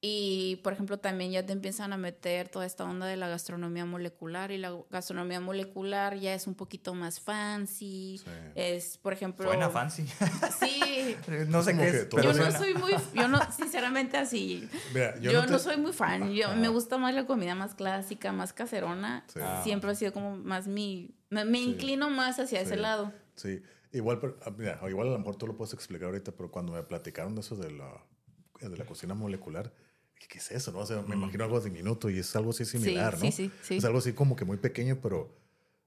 Speaker 2: y por ejemplo, también ya te empiezan a meter toda esta onda de la gastronomía molecular y la gastronomía molecular ya es un poquito más fancy.
Speaker 1: Sí.
Speaker 2: Es, por ejemplo,
Speaker 3: Suena fancy.
Speaker 2: Sí,
Speaker 3: no sé qué es, pero
Speaker 2: yo no
Speaker 3: suena.
Speaker 2: soy muy, yo no, sinceramente así,
Speaker 1: Mira,
Speaker 2: yo,
Speaker 1: yo,
Speaker 2: no,
Speaker 1: te-
Speaker 2: soy muy fan. Yo,
Speaker 1: Ajá.
Speaker 2: me gusta más la comida más clásica, más caserona.
Speaker 1: Sí.
Speaker 3: Ah.
Speaker 2: Siempre ha sido como más mi... Me, me
Speaker 1: Sí.
Speaker 2: inclino más hacia ese lado.
Speaker 1: Sí, igual, pero, ah, mira, igual a lo mejor tú lo puedes explicar ahorita, pero cuando me platicaron de eso de la, de la cocina molecular, ¿qué es eso? No? O sea, me
Speaker 3: Mm.
Speaker 1: imagino algo diminuto y es algo así similar,
Speaker 2: sí,
Speaker 1: ¿no?
Speaker 2: sí, sí.
Speaker 1: Es algo así como que muy pequeño, pero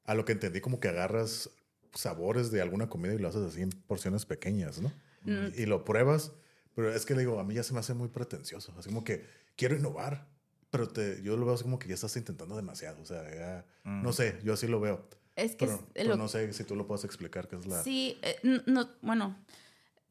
Speaker 1: a lo que entendí como que agarras sabores de alguna comida y lo haces así en porciones pequeñas, ¿no?
Speaker 2: Mm.
Speaker 1: Y lo pruebas, pero es que le digo, a mí ya se me hace muy pretencioso, así como que quiero innovar, pero te, yo lo veo así como que ya estás intentando demasiado, o sea, ya,
Speaker 3: Mm.
Speaker 1: no sé, yo así lo veo.
Speaker 2: Es que
Speaker 1: Pero,
Speaker 2: es
Speaker 1: pero
Speaker 2: lo-
Speaker 1: no sé si tú lo puedes explicar, qué es la...
Speaker 2: Sí, eh, no, bueno,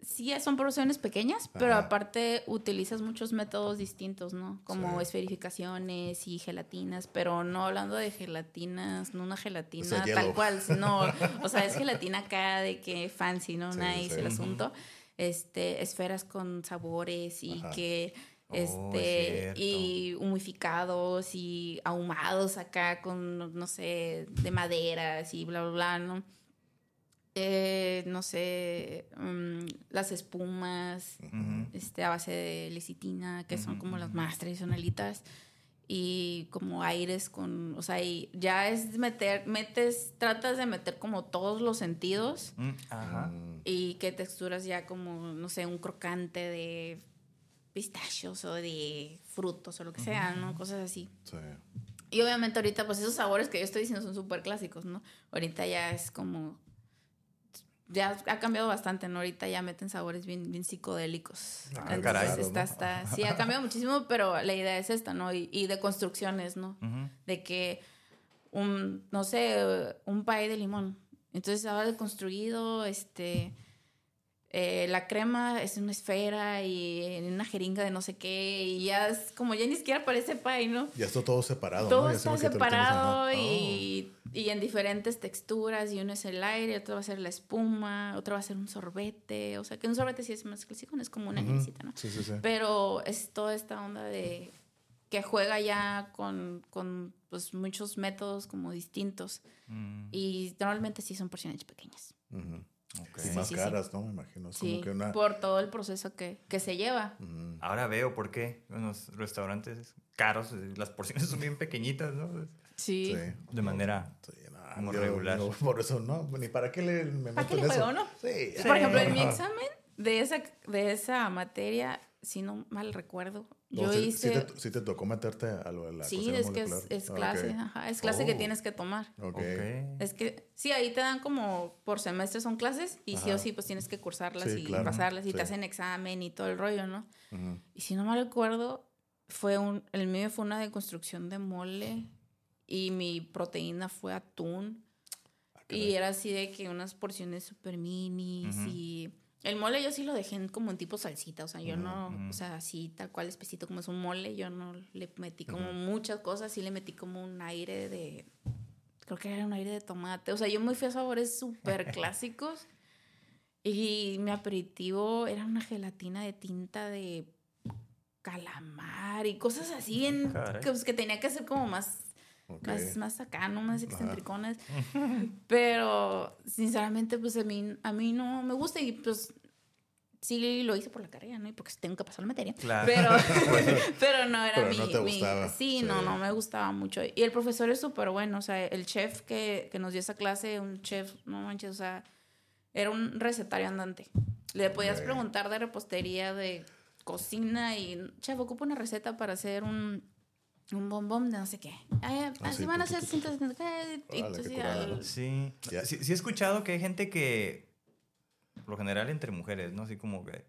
Speaker 2: sí son porciones pequeñas, pero aparte utilizas muchos métodos distintos, ¿no? Como
Speaker 1: Sí.
Speaker 2: esferificaciones y gelatinas, pero no hablando de gelatinas, no una gelatina
Speaker 1: O sea,
Speaker 2: tal cual, sino, o sea, es gelatina acá de que fancy, ¿no?
Speaker 1: Sí,
Speaker 2: nice
Speaker 1: sí.
Speaker 2: el asunto. Este, esferas con sabores y
Speaker 1: Ajá.
Speaker 2: que
Speaker 3: Oh, es
Speaker 2: este y humificados y ahumados acá con no sé de maderas y bla bla bla no Eh, no sé mm, las espumas este a base de lecitina que son como las más tradicionalitas y como aires con, o sea, y ya es meter, metes, tratas de meter como todos los sentidos
Speaker 3: Mm, Ajá.
Speaker 1: Mm,
Speaker 2: y que texturas ya como, no sé, un crocante de pistachos o de frutos o lo que sea, ¿no? Cosas así.
Speaker 1: sí.
Speaker 2: Y obviamente ahorita, pues esos sabores que yo estoy diciendo son súper clásicos, ¿no? Ahorita ya es como... Ya ha cambiado bastante, ¿no? Ahorita ya meten sabores bien, bien psicodélicos.
Speaker 1: Ah,
Speaker 2: Entonces,
Speaker 3: caray.
Speaker 2: está, está- sí, ha cambiado muchísimo, pero la idea es esta, ¿no? Y, y de construcciones, ¿no? De que un, no sé, un pay de limón. Entonces ahora construido, este... eh, la crema es una esfera y en una jeringa de no sé qué, y ya es como ya ni siquiera parece pie, ¿no?
Speaker 1: Ya está todo separado.
Speaker 2: Todo
Speaker 1: ¿no? Ya
Speaker 2: está
Speaker 1: te
Speaker 2: separado y, y en diferentes texturas. Y uno es el aire, otro va a ser la espuma, otro va a ser un sorbete. O sea, que un sorbete sí es más clásico, no es como una
Speaker 1: Oh.
Speaker 2: Anisita, ¿no?
Speaker 1: Sí, sí, sí.
Speaker 2: Pero es toda esta onda de que juega ya con, con pues, muchos métodos como distintos.
Speaker 3: Mm,
Speaker 2: Y normalmente sí son porciones pequeñas.
Speaker 3: Ok.
Speaker 1: Y
Speaker 2: Sí,
Speaker 1: más
Speaker 2: sí, sí.
Speaker 1: caras, ¿no? Me imagino. Es
Speaker 2: Sí,
Speaker 1: como que una.
Speaker 2: por todo el proceso que, que se lleva.
Speaker 1: Ujú.
Speaker 3: Ahora veo por qué en los restaurantes caros eh, las porciones son bien pequeñitas, ¿no?
Speaker 2: Sí.
Speaker 1: Sí.
Speaker 3: De manera...
Speaker 1: Sí, no,
Speaker 3: Como
Speaker 1: yo-
Speaker 3: regular.
Speaker 1: yo por eso no, ni para qué le me
Speaker 2: ¿Para qué le juego,
Speaker 1: eso.
Speaker 2: no?
Speaker 1: Sí.
Speaker 2: Por ejemplo, en mi examen de esa, de esa materia, si no mal recuerdo, yo
Speaker 1: sí,
Speaker 2: hice...
Speaker 1: Sí te, te tocó meterte a lo de la
Speaker 2: Sí, es que es,
Speaker 1: Ah,
Speaker 2: clase, ajá, es clase que
Speaker 1: Oh.
Speaker 2: tienes que tomar.
Speaker 1: Ok.
Speaker 3: Ok.
Speaker 2: Es que sí, ahí te dan como por semestre son clases y sí o sí pues tienes que cursarlas
Speaker 1: Sí,
Speaker 2: y
Speaker 1: claro.
Speaker 2: pasarlas y
Speaker 1: Sí.
Speaker 2: te hacen examen y todo el rollo, ¿no? Y si no mal recuerdo, fue un, el mío fue una deconstrucción de mole y mi proteína fue atún
Speaker 1: Ah,
Speaker 2: y era así de que unas porciones super minis y el mole yo sí lo dejé como en tipo salsita, o sea, yo no, o sea, así tal cual espesito como es un mole, yo no le metí como muchas cosas, sí le metí como un aire de, creo que era un aire de tomate, o sea, yo me fui a sabores súper clásicos y mi aperitivo era una gelatina de tinta de calamar y cosas así en, que, pues, que tenía que ser como más
Speaker 1: Ok.
Speaker 2: más, más acá, no más excentricones. Pero sinceramente, pues a mí, a mí no me gusta y pues sí lo hice por la carrera, ¿no? Y porque tengo que pasar la materia.
Speaker 3: Claro.
Speaker 2: Pero, pero no era
Speaker 1: Pero
Speaker 2: mi,
Speaker 1: no te
Speaker 2: mi- sí,
Speaker 1: sí.
Speaker 2: no, no me gustaba mucho. Y el profesor es súper bueno, o sea, el chef que, que nos dio esa clase, un chef, no manches, o sea, era un recetario andante. Le podías preguntar de repostería, de cocina y, chef, ocupo una receta para hacer un, un bombón de no sé qué.
Speaker 1: Ah,
Speaker 2: así
Speaker 1: sí,
Speaker 2: van a tú
Speaker 1: qué
Speaker 2: sí,
Speaker 3: Sí. Sí. sí he escuchado que hay gente que, por lo general entre mujeres, ¿no? Así como que,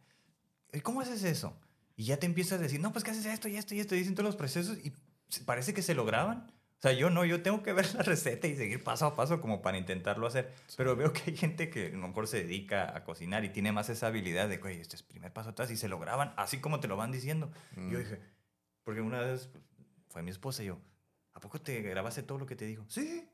Speaker 3: "¿Y ¿cómo haces eso? Y ya te empiezas a decir, no, pues que haces esto y esto y esto, y dicen todos los procesos y se- parece que se lo graban. O sea, yo no, yo tengo que ver la receta y seguir paso a paso como para intentarlo hacer. Pero veo que hay gente que a lo mejor se dedica a cocinar y tiene más esa habilidad de, oye, este es primer paso atrás y se lo graban así como te lo van diciendo. Y yo
Speaker 1: Mm.
Speaker 3: dije, porque una vez pues, fue mi esposa y yo, ¿a poco te grabaste todo lo que te dijo? Sí.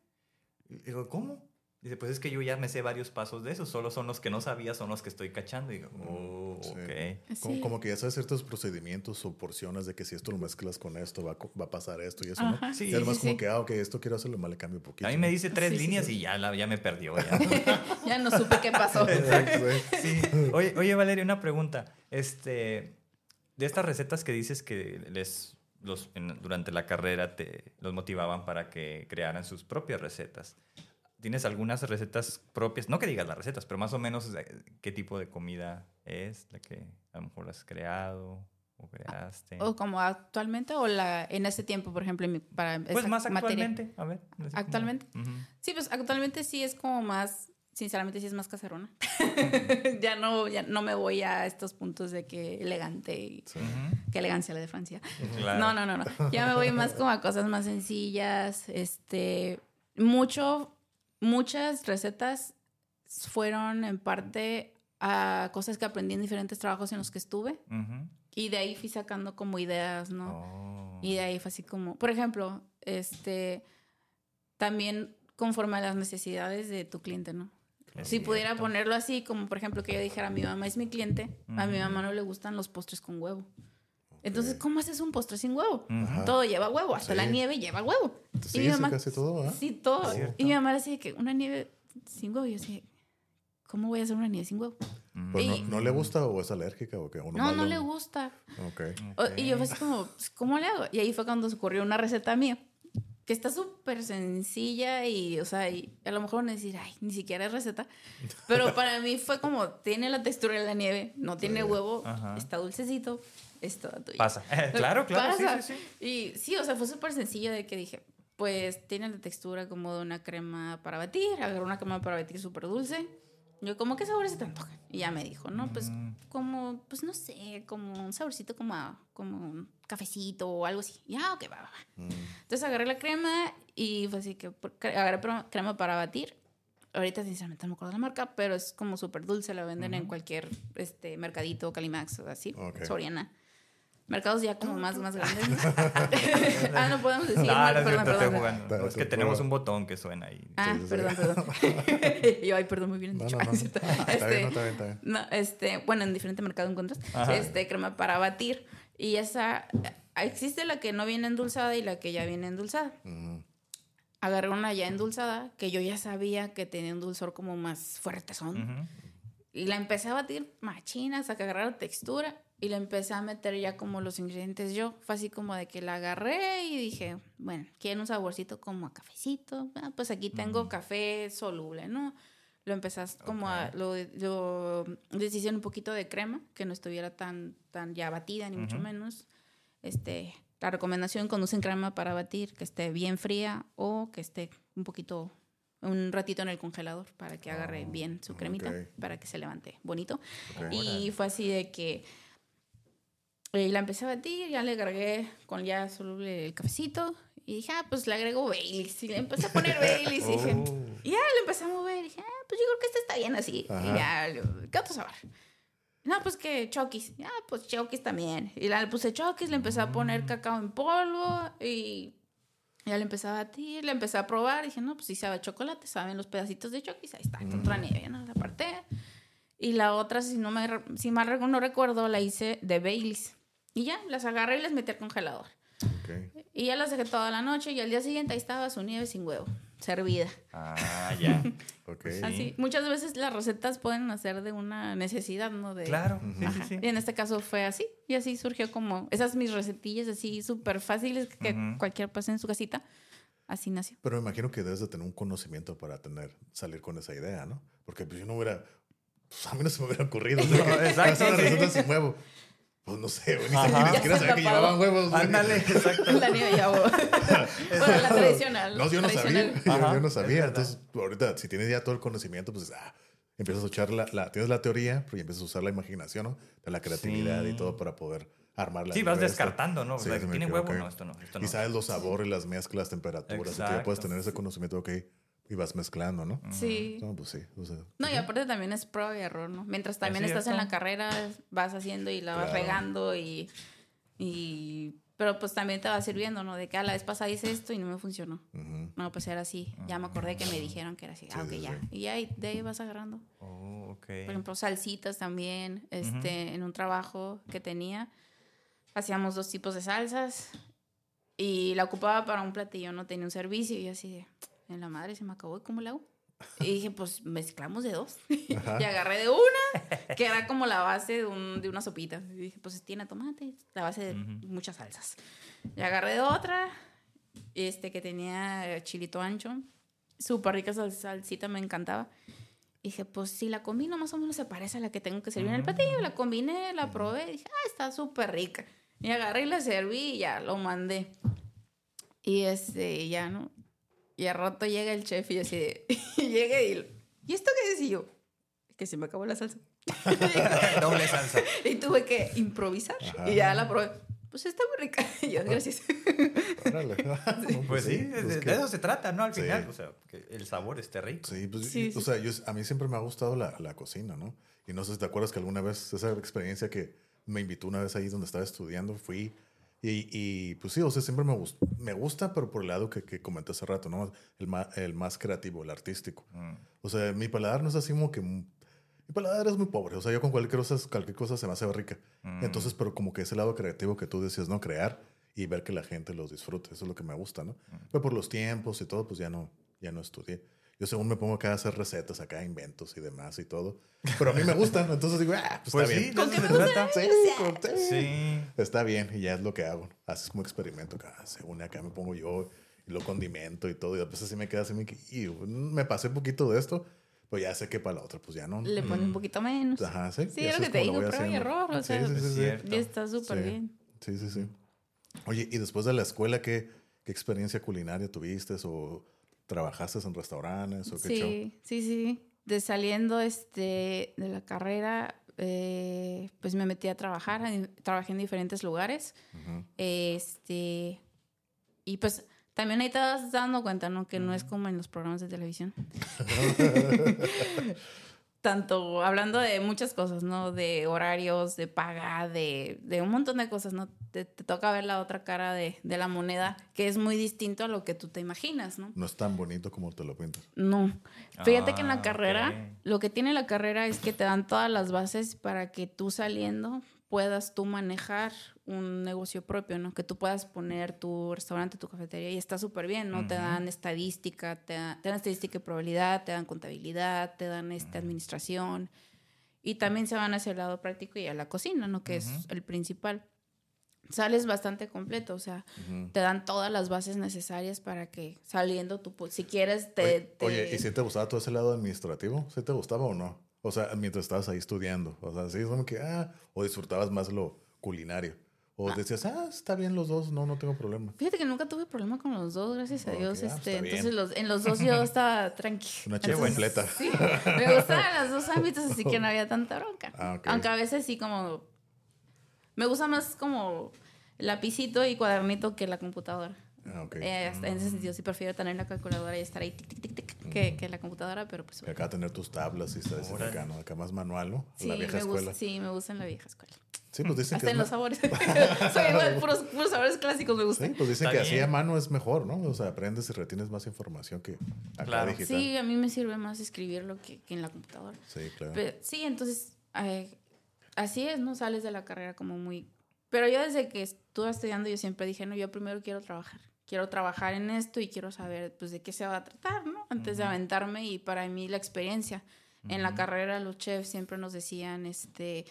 Speaker 3: Y digo, ¿cómo? Dice, pues es que yo ya me sé varios pasos de esos, solo son los que no sabía, son los que estoy cachando. Y digo, oh,
Speaker 1: Sí.
Speaker 3: ok.
Speaker 1: Como,
Speaker 2: Sí.
Speaker 1: como que ya sabes ciertos procedimientos o porciones de que si esto lo mezclas con esto va, va a pasar esto y eso, ¿no?
Speaker 3: Sí,
Speaker 1: y además
Speaker 2: sí,
Speaker 1: como
Speaker 2: sí.
Speaker 1: que, ah, ok, esto quiero hacerlo, mal le cambio un poquito.
Speaker 3: A mí me dice tres líneas
Speaker 2: sí.
Speaker 3: y ya, la, ya me perdió. Ya.
Speaker 2: Ya no supe qué pasó.
Speaker 1: Exacto, sí.
Speaker 3: Sí. Oye, oye, Valeria, una pregunta. Este, de estas recetas que dices que les los, en- durante la carrera te los motivaban para que crearan sus propias recetas. ¿Tienes algunas recetas propias? No que digas las recetas, pero más o menos eh, qué tipo de comida es la que a lo mejor has creado o creaste.
Speaker 2: O como actualmente o la en ese tiempo, por ejemplo, para
Speaker 3: pues
Speaker 2: esa
Speaker 3: más
Speaker 2: materia.
Speaker 3: actualmente, a ver.
Speaker 2: ¿Actualmente?
Speaker 3: Ujú.
Speaker 2: Sí, pues actualmente sí es como más, sinceramente sí es más caserona. ya no ya no me voy a estos puntos de que elegante y
Speaker 1: Sí.
Speaker 2: Qué elegancia la de Francia.
Speaker 3: Claro.
Speaker 2: No, no, no, no. Ya me voy más como a cosas más sencillas. Este, mucho, muchas recetas fueron en parte a cosas que aprendí en diferentes trabajos en los que estuve. Y de ahí fui sacando como ideas, ¿no?
Speaker 3: Oh.
Speaker 2: Y de ahí fue así como, por ejemplo, este, también conforme a las necesidades de tu cliente, ¿no? Si pudiera
Speaker 3: cierto.
Speaker 2: ponerlo así, como por ejemplo que yo dijera, mi mamá es mi cliente, a mi mamá no le gustan los postres con huevo. Entonces. ¿cómo haces un postre sin huevo?
Speaker 3: Ujú.
Speaker 1: Ajá.
Speaker 2: Todo lleva huevo, hasta
Speaker 1: Sí.
Speaker 2: la nieve lleva huevo.
Speaker 1: Sí,
Speaker 2: mi
Speaker 1: sí,
Speaker 2: mamá-
Speaker 1: casi todo, ¿ah?
Speaker 2: Sí, todo. Y mi mamá decía que una nieve sin huevo, y yo decía, ¿cómo voy a hacer una nieve sin huevo?
Speaker 3: Mm.
Speaker 1: Pues no,
Speaker 2: Y-
Speaker 1: no le gusta o es alérgica o qué? ¿O
Speaker 2: No, no le gusta.
Speaker 1: Ok.
Speaker 2: O- Y yo fue así como, pues, ¿cómo le hago? Y ahí fue cuando se ocurrió una receta mía, que está súper sencilla y, o sea, y a lo mejor van a decir, ay, ni siquiera es receta. Pero para mí fue como, tiene la textura de la nieve, no tiene huevo,
Speaker 3: Ajá.
Speaker 2: está dulcecito, es toda tuya.
Speaker 3: Pasa. claro, claro. sí,
Speaker 2: Pasa.
Speaker 3: sí, sí.
Speaker 2: Y sí, o sea, fue súper sencillo de que dije, pues tiene la textura como de una crema para batir, agarré una crema para batir súper dulce. Yo, ¿cómo qué sabor se te antoja? Y ya me dijo, no, pues
Speaker 3: Mm.
Speaker 2: como, pues no sé, como un saborcito como, a- como un cafecito o algo así. Ya, ok, va, va, va.
Speaker 1: Mm,
Speaker 2: Entonces agarré la crema y fue así que agarré crema para batir. Ahorita sinceramente no me acuerdo la marca, pero es como súper dulce, la venden en cualquier este, mercadito, Calimax o así. Soriana. Mercados ya como más, más grandes. ¿no? ah, no podemos decir.
Speaker 3: No, no es
Speaker 2: perdón,
Speaker 3: cierto,
Speaker 2: perdón.
Speaker 3: jugando. Es que tenemos un botón que suena ahí.
Speaker 2: Ah,
Speaker 1: Sí, sí, sí.
Speaker 2: perdón, perdón. y yo, ay, perdón, muy bien
Speaker 1: No,
Speaker 2: dicho.
Speaker 1: no, no. Está
Speaker 2: Este,
Speaker 1: bien, no, está bien, está bien.
Speaker 2: no, este, bueno, en diferente mercado encuentras
Speaker 3: Ajá.
Speaker 2: este crema para batir y esa existe la que no viene endulzada y la que ya viene endulzada.
Speaker 1: Mm,
Speaker 2: Agarré una ya endulzada que yo ya sabía que tenía un dulzor como más fuerte son
Speaker 3: Ujú.
Speaker 2: y la empecé a batir machina hasta que agarrar textura y le empecé a meter ya como los ingredientes yo. Fue así como de que la agarré y dije, bueno, quiero un saborcito como a cafecito. Ah, pues aquí tengo café soluble, ¿no? Lo empezás como a, lo, lo deshice un poquito de crema, que no estuviera tan, tan ya batida, ni mucho
Speaker 3: Ujú.
Speaker 2: menos. Este, la recomendación cuando usen crema para batir, que esté bien fría o que esté un poquito, un ratito en el congelador para que agarre
Speaker 1: Oh,
Speaker 2: bien su cremita,
Speaker 1: ok.
Speaker 2: para que se levante bonito.
Speaker 1: ok.
Speaker 2: Y fue así de que eh, la empecé a batir, ya le agregué con ya soluble el cafecito y dije, ah, pues le agrego Baileys. Y le empecé a poner Baileys y dije,
Speaker 3: Oh.
Speaker 2: y ya le empecé a mover y dije, ah, pues yo creo que este está bien así.
Speaker 1: Ajá.
Speaker 2: Y ya, ¿qué otro sabor? No, pues que Chokis. Ah, pues Chokis también. Y la- le puse Chokis, le empecé a poner cacao en polvo y ya le empecé a batir, le empecé a probar. Dije, no, pues si sabe a chocolate, saben los pedacitos de Chokis. Ahí está,
Speaker 1: Mm.
Speaker 2: otra nieve, ¿no? La aparté. Y la otra, si, no me, si mal no recuerdo, la hice de Baileys. Y ya, las agarré y las metí al congelador.
Speaker 1: Ok.
Speaker 2: Y ya las dejé toda la noche y al día siguiente ahí estaba su nieve sin huevo, servida.
Speaker 3: Ah, ya.
Speaker 1: Ok.
Speaker 3: Sí.
Speaker 2: Así, muchas veces las recetas pueden nacer de una necesidad, ¿no? De,
Speaker 3: Claro. Sí,
Speaker 2: Ajá.
Speaker 3: sí,
Speaker 2: Y
Speaker 3: sí.
Speaker 2: en este caso fue así. Y así surgió como esas mis recetillas así súper fáciles que
Speaker 3: Ujú.
Speaker 2: cualquier pase en su casita. Así nació.
Speaker 1: Pero me imagino que debes de tener un conocimiento para tener, salir con esa idea, ¿no? Porque pues yo no hubiera, pues a mí no se me hubiera ocurrido. o sea, que
Speaker 3: exacto,
Speaker 1: hacer una
Speaker 3: sí.
Speaker 1: receta sin huevo. Pues no sé, güey, ni, siquiera sabía que llevaban huevos. güey.
Speaker 3: Ándale, exacto.
Speaker 2: La nieve ya hubo. bueno, la tradicional.
Speaker 1: No, yo no sabía.
Speaker 2: tradicional.
Speaker 1: Yo,
Speaker 3: Ajá,
Speaker 1: yo no sabía. Entonces, ahorita, si tienes ya todo el conocimiento, pues ah, empiezas a echar la, la- tienes la teoría, pero ya empiezas a usar la imaginación, ¿no? De la creatividad y todo para poder armar la
Speaker 3: Sí, vas
Speaker 1: esta.
Speaker 3: descartando, ¿no? O sea,
Speaker 1: sí
Speaker 3: ¿tiene huevo? No, esto no, esto no.
Speaker 1: Y sabes los sabores, las mezclas, temperaturas. y tú ya puedes
Speaker 3: Exacto.
Speaker 1: tener ese conocimiento, ok, y vas mezclando, ¿no?
Speaker 2: Sí.
Speaker 1: No, pues sí. O sea,
Speaker 2: No, y aparte también es prueba y error, ¿no? Mientras también
Speaker 3: Es
Speaker 2: estás en la carrera, vas haciendo y la vas
Speaker 1: Claro.
Speaker 2: regando y, y... Pero pues también te va sirviendo, ¿no? De que a la vez pasada hice esto y no me funcionó. No, pues era así. Ya me acordé que me dijeron que era así. Ah,
Speaker 1: Sí,
Speaker 2: ok,
Speaker 1: sí,
Speaker 2: ya.
Speaker 1: sí.
Speaker 2: Y ya y de ahí vas agarrando.
Speaker 3: Oh, ok.
Speaker 2: Por ejemplo, salsitas también. Este, en un trabajo que tenía, hacíamos dos tipos de salsas y la ocupaba para un platillo, no tenía un servicio y así de, en la madre se me acabó, ¿y cómo la hago? Y dije, pues mezclamos de dos.
Speaker 1: Ajá.
Speaker 2: y agarré de una, que era como la base de, un- de una sopita. Y dije, pues tiene tomate, la base de
Speaker 3: Ujú.
Speaker 2: muchas salsas. Y agarré de otra, este, que tenía chilito ancho. Súper rica esa salsita, me encantaba. Y dije, pues si la combino, más o menos se parece a la que tengo que servir en el platillo. La combiné, la probé y dije, ah, está súper rica. Y agarré y la serví y ya lo mandé. Y este, ya, ¿no? Y al rato llega el chef y yo así de, y llega y, ¿y esto qué es? Y yo, que se me acabó la salsa.
Speaker 3: Doble salsa.
Speaker 2: y tuve que improvisar.
Speaker 1: Ajá.
Speaker 2: Y ya la probé. Pues está muy rica. Y yo, gracias.
Speaker 1: Órale. No,
Speaker 3: Pues sí,
Speaker 1: pues
Speaker 3: de,
Speaker 1: que-
Speaker 3: de eso se trata, ¿no? Al
Speaker 1: Sí.
Speaker 3: final, o sea, que el sabor esté rico.
Speaker 1: Sí, pues,
Speaker 2: Sí,
Speaker 1: o
Speaker 2: sí.
Speaker 1: sea, yo, a mí siempre me ha gustado la, la cocina, ¿no? Y no sé si te acuerdas que alguna vez, esa experiencia que me invitó una vez ahí donde estaba estudiando, fui y, y, pues sí, o sea, siempre me, gust- me gusta, pero por el lado que, que comenté hace rato, ¿no? El más, el más creativo, el artístico.
Speaker 3: Mm.
Speaker 1: O sea, mi paladar no es así como que... Mi paladar es muy pobre, o sea, yo con cualquier cosa, cualquier cosa se me hace rica.
Speaker 3: Mm.
Speaker 1: Entonces, pero como que ese lado creativo que tú decías, ¿no? Crear y ver que la gente los disfrute, eso es lo que me gusta, ¿no? Pero por los tiempos y todo, pues ya no, ya no estudié. Yo según me pongo acá a hacer recetas, acá inventos y demás y todo. Pero a mí me gustan, entonces digo, ah, pues,
Speaker 3: Pues
Speaker 1: está
Speaker 3: sí,
Speaker 1: bien.
Speaker 3: de eso se trata.
Speaker 1: Sí, con- sí.
Speaker 3: Sí.
Speaker 1: Está bien, y ya es lo que hago. Haces como experimento acá, según acá me pongo yo y lo condimento y todo. Y después así me queda así, me, que, "Iu, me pasé un poquito de esto, pues ya sé que para la otra, pues ya no.
Speaker 2: Le pone un poquito menos.
Speaker 1: Ajá, sí.
Speaker 2: Sí,
Speaker 1: y
Speaker 2: es lo que te digo, prueba y error, o sea,
Speaker 1: sí, sí,
Speaker 3: es
Speaker 1: sí.
Speaker 2: Y está súper
Speaker 1: Sí.
Speaker 2: bien.
Speaker 1: Sí, sí, sí. Oye, y después de la escuela, ¿qué, qué experiencia culinaria tuviste? ¿O trabajaste en restaurantes? ¿O qué show?
Speaker 2: Sí, sí, sí. De saliendo este, de la carrera, eh, pues me metí a trabajar. en- Trabajé en diferentes lugares. Este. Y pues también ahí te vas dando cuenta, ¿no? Que no es como en los programas de televisión. Tanto hablando de muchas cosas, ¿no? De horarios, de paga, de, de un montón de cosas, ¿no? Te, te toca ver la otra cara de, de la moneda, que es muy distinto a lo que tú te imaginas, ¿no?
Speaker 1: No es tan bonito como te lo pintas.
Speaker 2: No. Fíjate que en
Speaker 3: Ah,
Speaker 2: la carrera,
Speaker 3: ok.
Speaker 2: lo que tiene la carrera es que te dan todas las bases para que tú saliendo puedas tú manejar un negocio propio, ¿no? Que tú puedas poner tu restaurante, tu cafetería y está súper bien, ¿no? Te
Speaker 3: Ujú.
Speaker 2: dan estadística, te, da- te dan estadística y probabilidad, te dan contabilidad, te dan esta administración y también se van hacia el lado práctico y a la cocina, ¿no? Que es
Speaker 3: Ujú.
Speaker 2: el principal. Sales bastante completo, o sea,
Speaker 1: Ujú.
Speaker 2: te dan todas las bases necesarias para que saliendo tú, pu- si quieres, te...
Speaker 1: Oye,
Speaker 2: te-
Speaker 1: oye, ¿y si te gustaba todo ese lado administrativo? ¿Sí te gustaba o no? O sea, mientras estabas ahí estudiando. O sea, sí, es como que, ah, o disfrutabas más lo culinario. O decías, ah, está bien los dos, no, no tengo problema.
Speaker 2: Fíjate que nunca tuve problema con los dos, gracias a Dios.
Speaker 1: ah,
Speaker 2: este,
Speaker 1: está bien.
Speaker 2: entonces los, en los dos yo estaba tranquila.
Speaker 1: Una
Speaker 2: Entonces,
Speaker 1: completa.
Speaker 2: Sí, me gustaban los dos ámbitos, así que no había tanta bronca.
Speaker 1: Ah.
Speaker 2: Aunque a veces sí como... Me gusta más como lapicito y cuadernito que la computadora.
Speaker 1: Ah.
Speaker 2: Eh, en ese sentido sí prefiero tener la calculadora y estar ahí tic, tic, tic, tic, que, que la computadora, pero pues...
Speaker 1: Y acá tener tus tablas y estar
Speaker 3: Órale.
Speaker 1: acá, ¿no? Acá más manual, ¿no?
Speaker 2: Sí,
Speaker 1: la vieja
Speaker 2: me
Speaker 1: escuela.
Speaker 2: gusta, sí, me gusta en la vieja escuela.
Speaker 1: Sí, pues dicen
Speaker 2: Hasta
Speaker 1: que
Speaker 2: en los sabores. Soy igual, puros, puros sabores clásicos me
Speaker 1: Sí,
Speaker 2: gustan.
Speaker 1: pues dicen
Speaker 3: Está
Speaker 1: que así a mano es mejor, ¿no? O sea, aprendes y retienes más información que acá
Speaker 3: Claro.
Speaker 1: digital.
Speaker 2: Sí, a mí me sirve más escribirlo que, que en la computadora.
Speaker 1: Sí, claro.
Speaker 2: Pero, sí, entonces, eh, así es, ¿no? Sales de la carrera como muy... Pero yo desde que estuve estudiando, yo siempre dije, no, yo primero quiero trabajar. Quiero trabajar en esto y quiero saber, pues, de qué se va a tratar, ¿no? Antes de aventarme y para mí la experiencia. En la carrera los chefs siempre nos decían, este...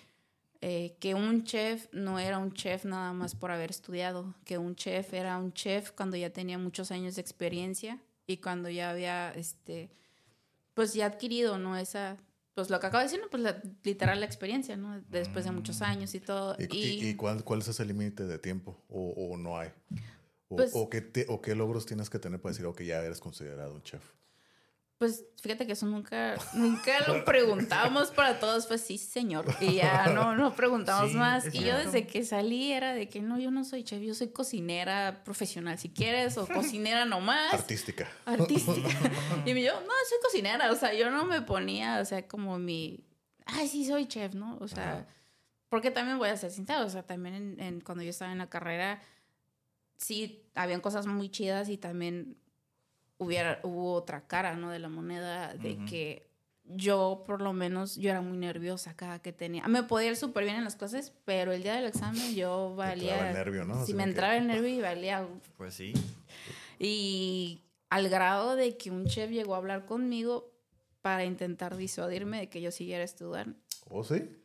Speaker 2: eh, que un chef no era un chef nada más por haber estudiado, que un chef era un chef cuando ya tenía muchos años de experiencia y cuando ya había, este, pues ya adquirido, ¿no? Esa, pues lo que acabo de decir, ¿no? Pues la, literal la experiencia, ¿no? Después de muchos años y todo.
Speaker 1: ¿Y, y- y cuál, cuál es ese límite de tiempo? ¿O, o no hay? O,
Speaker 2: Pues-
Speaker 1: o qué te- ¿O qué logros tienes que tener para decir, ok, ya eres considerado un chef?
Speaker 2: Pues fíjate que eso nunca, nunca lo preguntábamos para todos, pues sí, señor. Y ya no, no preguntamos
Speaker 3: Sí,
Speaker 2: más. Y yo desde que salí era de que no, yo no soy chef, yo soy cocinera profesional, si quieres, o cocinera nomás.
Speaker 1: Artística.
Speaker 2: artística. y yo, no, soy cocinera, o sea, yo no me ponía, o sea, como mi, ay, sí, soy chef, ¿no? O sea,
Speaker 1: Ajá.
Speaker 2: porque también voy a ser sincera, o sea, también en, en- cuando yo estaba en la carrera, sí, habían cosas muy chidas y también hubiera, hubo otra cara, ¿no? De la moneda, de
Speaker 3: Ujú.
Speaker 2: que yo, por lo menos, yo era muy nerviosa cada que tenía. Me podía ir súper bien en las clases, pero el día del examen yo valía...
Speaker 1: el nervio, ¿no?
Speaker 2: Si me
Speaker 1: que-
Speaker 2: entraba el nervio y valía
Speaker 3: Pues sí.
Speaker 2: y al grado de que un chef llegó a hablar conmigo para intentar disuadirme de que yo siguiera estudiando.
Speaker 1: ¿Oh, sí?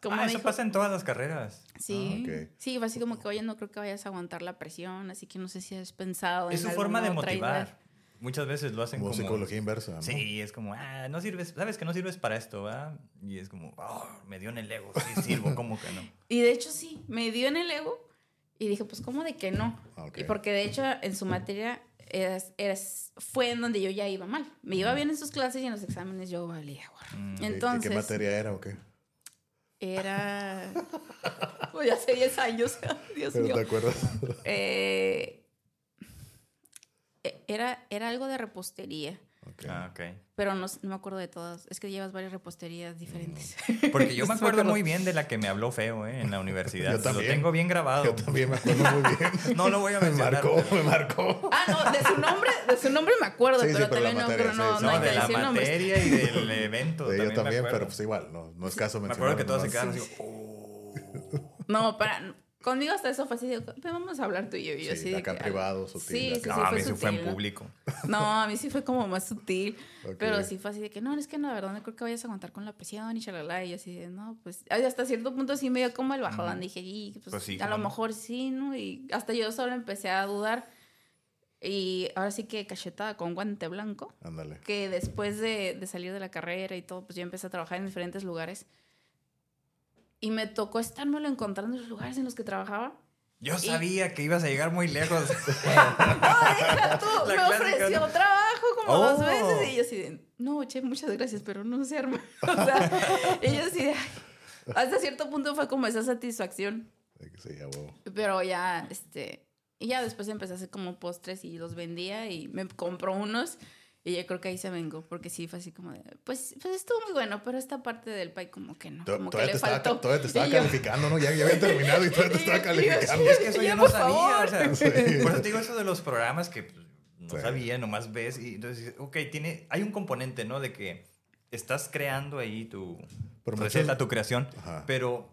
Speaker 2: Como
Speaker 3: ah, eso
Speaker 2: dijo,
Speaker 3: pasa en todas las carreras.
Speaker 2: sí,
Speaker 1: Ah, ok.
Speaker 2: sí, fue así como que, oye, no creo que vayas a aguantar la presión, así que no sé si has pensado
Speaker 3: Es
Speaker 2: en
Speaker 3: su forma de
Speaker 2: alguna otra idea".
Speaker 3: motivar. Muchas veces lo hacen
Speaker 1: Como,
Speaker 3: como...
Speaker 1: psicología inversa, ¿no?
Speaker 3: Sí, es como, ah, no sirves, sabes que no sirves para esto, ¿verdad? Y es como, oh, me dio en el ego, sí sirvo, ¿cómo que no?
Speaker 2: Y de hecho sí, me dio en el ego y dije, pues, ¿cómo de que no?
Speaker 1: Ah.
Speaker 2: Y porque de hecho en su materia es, es- fue en donde yo ya iba mal. Me iba bien en sus clases y en los exámenes yo valía.
Speaker 3: Mm,
Speaker 1: ¿Y- y
Speaker 2: Entonces,
Speaker 1: ¿Qué materia era o qué?
Speaker 2: era... Pues ya hace 10 años, Dios
Speaker 1: ¿Pero
Speaker 2: mío.
Speaker 1: te acuerdas?
Speaker 2: Eh, era, era algo de repostería.
Speaker 3: Ah, ok.
Speaker 2: pero no, no me acuerdo de todas. Es que llevas varias reposterías diferentes.
Speaker 3: Porque yo me acuerdo muy bien de la que me habló feo, ¿eh? En la universidad.
Speaker 1: Yo
Speaker 3: Lo
Speaker 1: también.
Speaker 3: tengo bien grabado.
Speaker 1: Yo también me acuerdo muy bien.
Speaker 3: No lo voy a
Speaker 1: me
Speaker 3: mencionar.
Speaker 1: marcó,
Speaker 3: pero-
Speaker 1: me marcó.
Speaker 2: ah, no, de su nombre, de su nombre me acuerdo,
Speaker 1: Sí, sí,
Speaker 2: pero
Speaker 1: pero la
Speaker 2: también no,
Speaker 1: materia,
Speaker 2: no,
Speaker 1: sí,
Speaker 2: no
Speaker 1: sí.
Speaker 2: hay que
Speaker 3: de la
Speaker 2: decir nombres.
Speaker 3: materia y del evento.
Speaker 1: Sí, yo
Speaker 3: también,
Speaker 1: también,
Speaker 3: me
Speaker 1: pero pues igual, no, no es caso
Speaker 3: Me
Speaker 1: mencionar.
Speaker 3: acuerdo que todos se quedaron así. "Oh".
Speaker 2: No, para, Conmigo hasta eso fue así, de, vamos a hablar tú y yo. Y yo
Speaker 1: Sí,
Speaker 2: así de
Speaker 1: acá
Speaker 2: que,
Speaker 1: privado,
Speaker 2: ah,
Speaker 1: sutil,
Speaker 2: Sí, sí,
Speaker 1: acá.
Speaker 2: sí,
Speaker 3: no, a mí sí fue en público.
Speaker 2: No, a mí sí fue como más sutil. Pero sí fue así de que, no, es que no, la verdad no creo que vayas a aguantar con la presión y chalala. Y yo así de, no, pues hasta cierto punto sí me dio como el bajón. Dije, y pues,
Speaker 3: Pues sí,
Speaker 2: a lo mejor sí, ¿no? Y hasta yo solo empecé a dudar. Y ahora sí que cachetada con guante blanco.
Speaker 1: Ándale.
Speaker 2: Que después de, de salir de la carrera y todo, pues yo empecé a trabajar en diferentes lugares. Y me tocó estármelo encontrando en los lugares en los que trabajaba.
Speaker 3: Yo
Speaker 2: Y-
Speaker 3: sabía que ibas a llegar muy lejos.
Speaker 2: No, deja tú.
Speaker 3: La
Speaker 2: me
Speaker 3: clásica,
Speaker 2: ofreció
Speaker 3: ¿no?
Speaker 2: trabajo como
Speaker 3: Oh.
Speaker 2: dos veces. Y yo así de, no, che, muchas gracias, pero no se arma. O sea, y yo así de, hasta cierto punto fue como esa satisfacción.
Speaker 1: Sí, a huevo.
Speaker 2: Pero ya, este, y ya después empecé a hacer como postres y los vendía y me compró unos. Y yo creo que ahí se vengó, porque sí fue así como de, pues, pues estuvo muy bueno, pero esta parte del pie como que no, como que
Speaker 1: Todavía
Speaker 2: le
Speaker 1: te, estaba,
Speaker 2: faltó.
Speaker 1: todavía te estaba
Speaker 2: Y yo-
Speaker 1: calificando, ¿no? Ya, ya había terminado y todavía te estaba
Speaker 2: Y yo-
Speaker 1: calificando.
Speaker 3: Es que eso
Speaker 2: Ya,
Speaker 3: yo no
Speaker 2: por
Speaker 3: sabía.
Speaker 2: favor.
Speaker 3: O sea,
Speaker 1: Sí.
Speaker 3: Por eso te digo eso de los programas que pues, no
Speaker 1: Sí.
Speaker 3: sabía, nomás ves. Y entonces dices, ok, tiene, hay un componente, ¿no? De que estás creando ahí tu
Speaker 1: muchos-
Speaker 3: receta, tu creación,
Speaker 1: Ajá.
Speaker 3: pero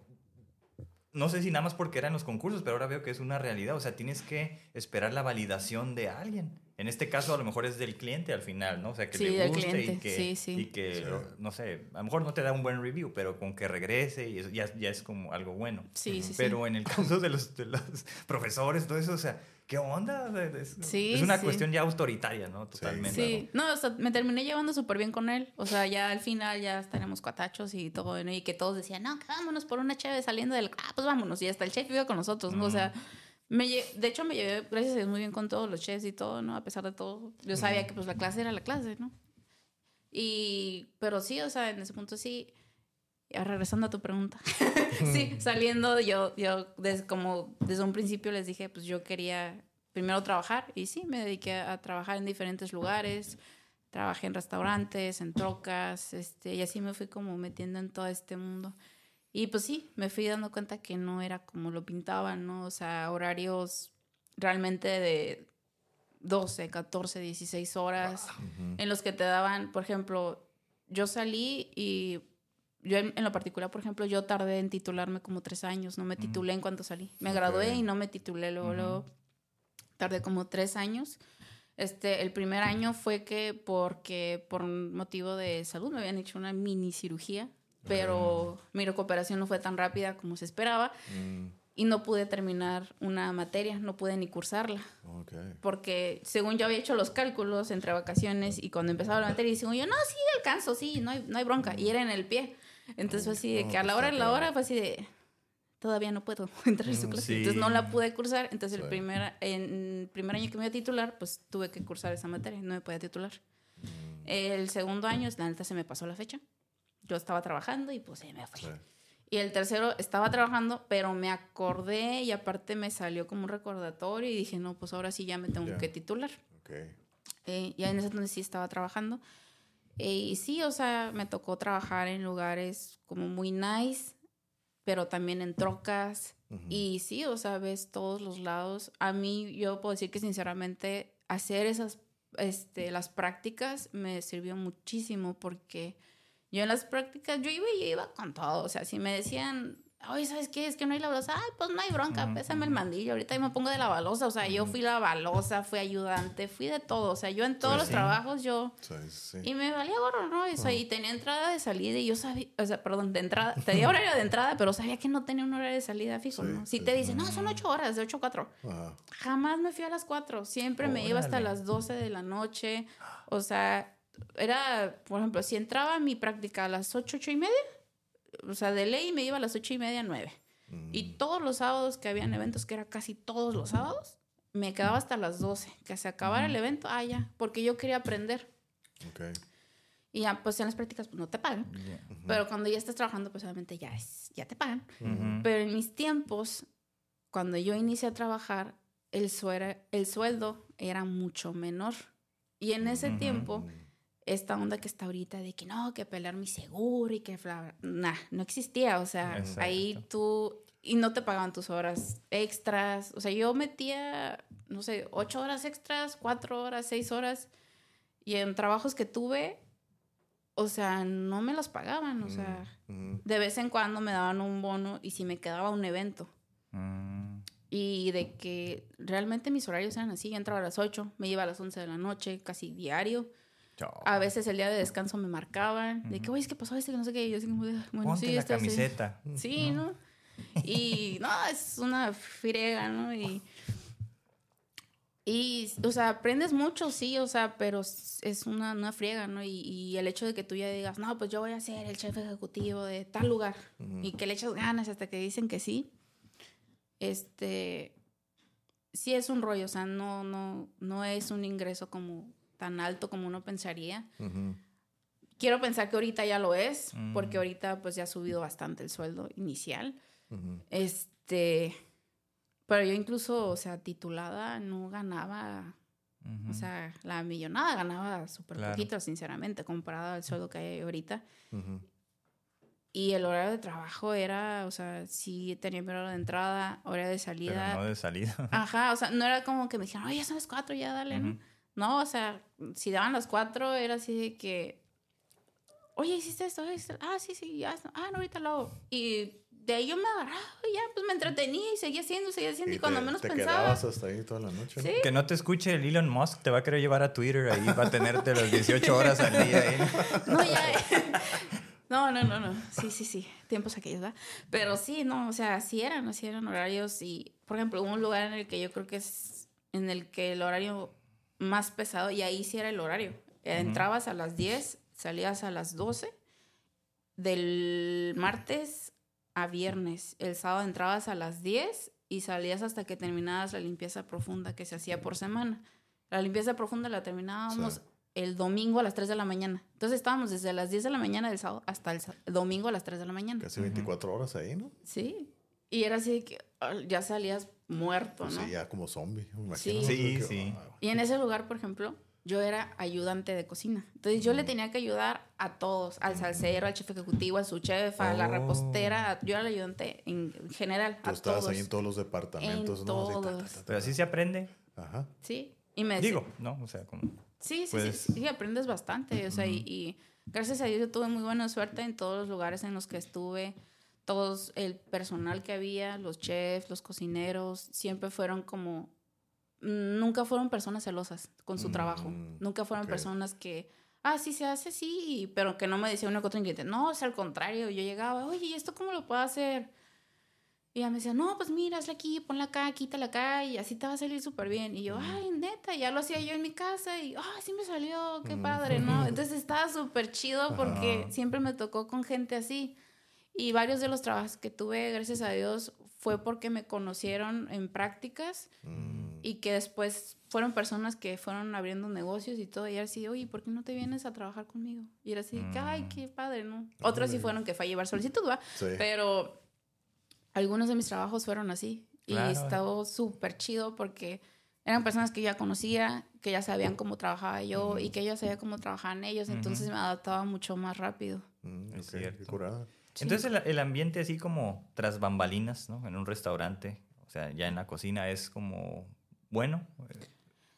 Speaker 3: no sé si nada más porque eran los concursos, pero ahora veo que es una realidad. O sea, tienes que esperar la validación de alguien. En este caso, a lo mejor es del cliente al final, ¿no? O sea, que
Speaker 2: Sí,
Speaker 3: le guste y que,
Speaker 2: sí, sí.
Speaker 3: y que
Speaker 1: Sí.
Speaker 3: no sé, a lo mejor no te da un buen review, pero con que regrese y eso ya, ya es como algo bueno.
Speaker 2: Sí, sí, sí.
Speaker 3: Pero en el caso de los, de los profesores, todo eso, o sea, ¿qué onda? Es,
Speaker 2: Sí,
Speaker 3: es una
Speaker 2: sí.
Speaker 3: cuestión ya autoritaria, ¿no? Totalmente.
Speaker 2: Sí, no, o sea, me terminé llevando súper bien con él. O sea, ya al final ya tenemos cuatachos y todo, ¿no? y que todos decían, no, que vámonos por una cheve saliendo del. Ah, pues vámonos. Y hasta el chef iba con nosotros, ¿no? O sea, me lle- de hecho me llevé, gracias a Dios, muy bien con todos los chefs y todo, ¿no? A pesar de todo. Yo sabía que pues la clase era la clase, ¿no? Y, pero sí, o sea, en ese punto sí. Ya regresando a tu pregunta. sí, saliendo, yo, yo desde, como desde un principio les dije, pues yo quería primero trabajar y sí, me dediqué a, a trabajar en diferentes lugares. Trabajé en restaurantes, en trocas, este, y así me fui como metiendo en todo este mundo. Y pues sí, me fui dando cuenta que no era como lo pintaban, ¿no? O sea, horarios realmente de 12, 14, 16 horas
Speaker 1: Ujú.
Speaker 2: en los que te daban, por ejemplo, yo salí y yo en, en lo particular, por ejemplo, yo tardé en titularme como tres años, no me titulé en cuanto salí. Me gradué y no me titulé luego, luego tardé como tres años. Este, el primer año fue que porque por motivo de salud me habían hecho una mini cirugía, pero mi recuperación no fue tan rápida como se esperaba
Speaker 1: Mm,
Speaker 2: y no pude terminar una materia, no pude ni cursarla
Speaker 1: ok.
Speaker 2: porque según yo había hecho los cálculos entre vacaciones y cuando empezaba la materia, según yo, no, sí, alcanzo, sí, no hay, no hay bronca. Y era en el pie. Entonces fue así de que a la
Speaker 1: pues,
Speaker 2: hora,
Speaker 1: está
Speaker 2: la hora fue así de, todavía no puedo entrar en su
Speaker 1: Mm,
Speaker 2: clase.
Speaker 3: sí.
Speaker 2: Entonces no la pude cursar. Entonces el primer, en el primer año que me iba a titular, pues tuve que cursar esa materia, no me podía titular.
Speaker 1: Mm,
Speaker 2: El segundo año, la neta se me pasó la fecha. Yo estaba trabajando y pues se me fue.
Speaker 1: sí.
Speaker 2: Y el tercero estaba trabajando, pero me acordé y aparte me salió como un recordatorio y dije, no, pues ahora sí ya me tengo que titular.
Speaker 1: Ok.
Speaker 2: Eh, ya en ese entonces sí estaba trabajando. Eh, y sí, o sea, me tocó trabajar en lugares como muy nice, pero también en trocas. Y sí, o sea, ves todos los lados. A mí, yo puedo decir que sinceramente hacer esas, este, las prácticas me sirvió muchísimo porque yo en las prácticas, yo iba y yo iba con todo. O sea, si me decían, oye, ¿sabes qué? Es que no hay la balosa. Ay, pues no hay bronca, pésame el mandillo. Ahorita yo me pongo de la balosa. O sea, yo fui la balosa, fui ayudante, fui de todo. O sea, yo en todos los
Speaker 3: sí.
Speaker 2: trabajos yo...
Speaker 1: Sí, sí.
Speaker 2: Y me valía gorro, ¿no? Sea, y tenía entrada de salida y yo sabía, o sea, perdón, de entrada, tenía horario de entrada, pero sabía que no tenía un horario de salida fijo,
Speaker 1: Sí,
Speaker 2: ¿no? Si
Speaker 1: sí,
Speaker 2: te dicen, no, son ocho horas, de ocho a cuatro. Jamás me fui a las cuatro, siempre me iba hasta las 12 de la noche. O sea, era, por ejemplo, si entraba a mi práctica a las ocho, ocho y media, o sea, de ley me iba a las ocho y media, nueve.
Speaker 1: Mm,
Speaker 2: Y todos los sábados que habían eventos, que era casi todos los sábados, me quedaba hasta las 12, que se acabara el evento, ah, ya, porque yo quería aprender.
Speaker 1: ok.
Speaker 2: Y ya, pues en las prácticas pues, no te pagan. Pero cuando ya estás trabajando, pues obviamente ya, es, ya te pagan.
Speaker 3: Ujú.
Speaker 2: Pero en mis tiempos, cuando yo inicié a trabajar, el, suera- el sueldo era mucho menor. Y en ese
Speaker 3: Ujú.
Speaker 2: tiempo,
Speaker 1: Mm,
Speaker 2: esta onda que está ahorita de que no, que pelear mi seguro y que... bla, Nah, no existía. O sea,
Speaker 3: Exacto.
Speaker 2: ahí tú... Y no te pagaban tus horas extras. O sea, yo metía, no sé, ocho horas extras, cuatro horas, seis horas. Y en trabajos que tuve, o sea, no me las pagaban. O sea,
Speaker 1: mm,
Speaker 2: de vez en cuando me daban un bono y si me quedaba un evento.
Speaker 3: Mm.
Speaker 2: Y de que realmente mis horarios eran así. Yo entraba a las 8, me iba a las 11 de la noche, casi diario. A veces el día de descanso me marcaban. De que, oye, es que pasó este, que no sé qué. Y yo así como, bueno,
Speaker 3: Ponte
Speaker 2: sí,
Speaker 3: la
Speaker 2: está así".
Speaker 3: camiseta.
Speaker 2: Sí, ¿no? Y no, es una friega, ¿no? Y, y, o sea, aprendes mucho, sí, o sea, pero es una, una friega, ¿no? Y, y el hecho de que tú ya digas, no, pues yo voy a ser el chef ejecutivo de tal lugar y que le echas ganas hasta que dicen que sí, este, sí es un rollo, o sea, no, no, no es un ingreso como tan alto como uno pensaría. Quiero pensar que ahorita ya lo es,
Speaker 3: Mm.
Speaker 2: porque ahorita pues ya ha subido bastante el sueldo inicial.
Speaker 1: Ujú.
Speaker 2: Este, pero yo incluso, o sea, titulada no ganaba, o sea, la millonada ganaba súper
Speaker 3: Claro.
Speaker 2: poquito, sinceramente, comparado al sueldo que hay ahorita. Y el horario de trabajo era, o sea, sí tenía mi hora de entrada, hora de
Speaker 3: Pero
Speaker 2: salida.
Speaker 3: no de salida.
Speaker 2: Ajá, o sea, no era como que me dijeran, oye, ya son las cuatro, ya dale, ¿no? No, o sea, si daban las cuatro, era así de que, oye, hiciste esto, ¿Hiciste? ah, sí, sí, ya, ah, no, ahorita lo hago. Y de ahí yo me agarraba y ya, pues me entretenía y seguía haciendo, seguía haciendo, y, cuando
Speaker 1: te,
Speaker 2: menos
Speaker 1: te
Speaker 2: pensaba.
Speaker 1: quedabas hasta ahí toda la noche. ¿no?
Speaker 2: Sí.
Speaker 3: Que no te escuche el Elon Musk, te va a querer llevar a Twitter ahí, va a tenerte las 18 horas al día ahí.
Speaker 2: No, ya. No, no, no, no. Sí, sí, sí. Tiempos aquellos, ¿verdad? Pero sí, no, o sea, sí eran, así eran horarios. Y, por ejemplo, hubo un lugar en el que yo creo que es en el que el horario más pesado, y ahí sí era el horario. Entrabas a las 10, salías a las 12, del martes a viernes. El sábado entrabas a las 10 y salías hasta que terminabas la limpieza profunda que se hacía por semana. La limpieza profunda la terminábamos
Speaker 1: Sí.
Speaker 2: el domingo a las 3 de la mañana. Entonces estábamos desde las 10 de la mañana del sábado hasta el domingo a las 3 de la mañana.
Speaker 1: Casi 24 horas ahí, ¿no?
Speaker 2: Sí. Y era así que ah, ya salías muerto,
Speaker 1: Pues
Speaker 2: ¿no?
Speaker 1: sí, ya como zombie. me imagino,
Speaker 2: Sí.
Speaker 3: Sí,
Speaker 1: Que-
Speaker 3: sí.
Speaker 1: ah,
Speaker 2: Y en ese lugar, por ejemplo, yo era ayudante de cocina. Entonces yo le tenía que ayudar a todos, al salsero, al chef ejecutivo, al su chef, a la
Speaker 3: Oh.
Speaker 2: repostera. a- Yo era el ayudante en general.
Speaker 1: Tú
Speaker 2: a
Speaker 1: estabas
Speaker 2: todos.
Speaker 1: ahí en todos los departamentos,
Speaker 2: En
Speaker 1: ¿no? Así, ta, ta,
Speaker 2: todos.
Speaker 1: ta, ta,
Speaker 3: Pero así se aprende.
Speaker 1: Ajá.
Speaker 2: Sí. Y me
Speaker 3: Digo, ¿no? O sea, como...
Speaker 2: Sí, sí,
Speaker 3: Puedes-
Speaker 2: sí, sí, aprendes bastante. O sea, y, y gracias a Dios yo tuve muy buena suerte en todos los lugares en los que estuve. Todos el personal que había, los chefs, los cocineros, siempre fueron como. mm, Nunca fueron personas celosas con su trabajo.
Speaker 1: Mm,
Speaker 2: Nunca fueron personas que. Ah, sí se hace, sí, pero que no me decía uno que otro ingrediente. No, es al contrario. Yo llegaba, oye, ¿y esto cómo lo puedo hacer? Y ella me decía, no, pues mira, hazla aquí, ponla acá, quítala acá y así te va a salir súper bien. Y yo, ay, neta, ya lo hacía yo en mi casa y, ah, sí me salió, qué padre, ¿no? Entonces estaba súper chido porque siempre me tocó con gente así. Y varios de los trabajos que tuve, gracias a Dios, fue porque me conocieron en prácticas
Speaker 1: Mm,
Speaker 2: y que después fueron personas que fueron abriendo negocios y todo. Y era así, oye, ¿por qué no te vienes a trabajar conmigo? Y era así, que, ay, qué padre, ¿no? Otros sí fueron que fue a llevar solicitud, ¿va?
Speaker 1: sí.
Speaker 2: Pero algunos de mis trabajos fueron así.
Speaker 3: Claro.
Speaker 2: Y estaba súper chido porque eran personas que yo ya conocía, que ya sabían cómo trabajaba yo y que yo sabía cómo trabajaban ellos. Entonces me adaptaba mucho más rápido.
Speaker 1: Mm,
Speaker 3: Es
Speaker 1: ok, qué
Speaker 3: cierto.
Speaker 1: curada.
Speaker 2: Sí.
Speaker 3: Entonces el, el ambiente así como tras bambalinas, ¿no? En un restaurante, o sea, ya en la cocina es como bueno, eh,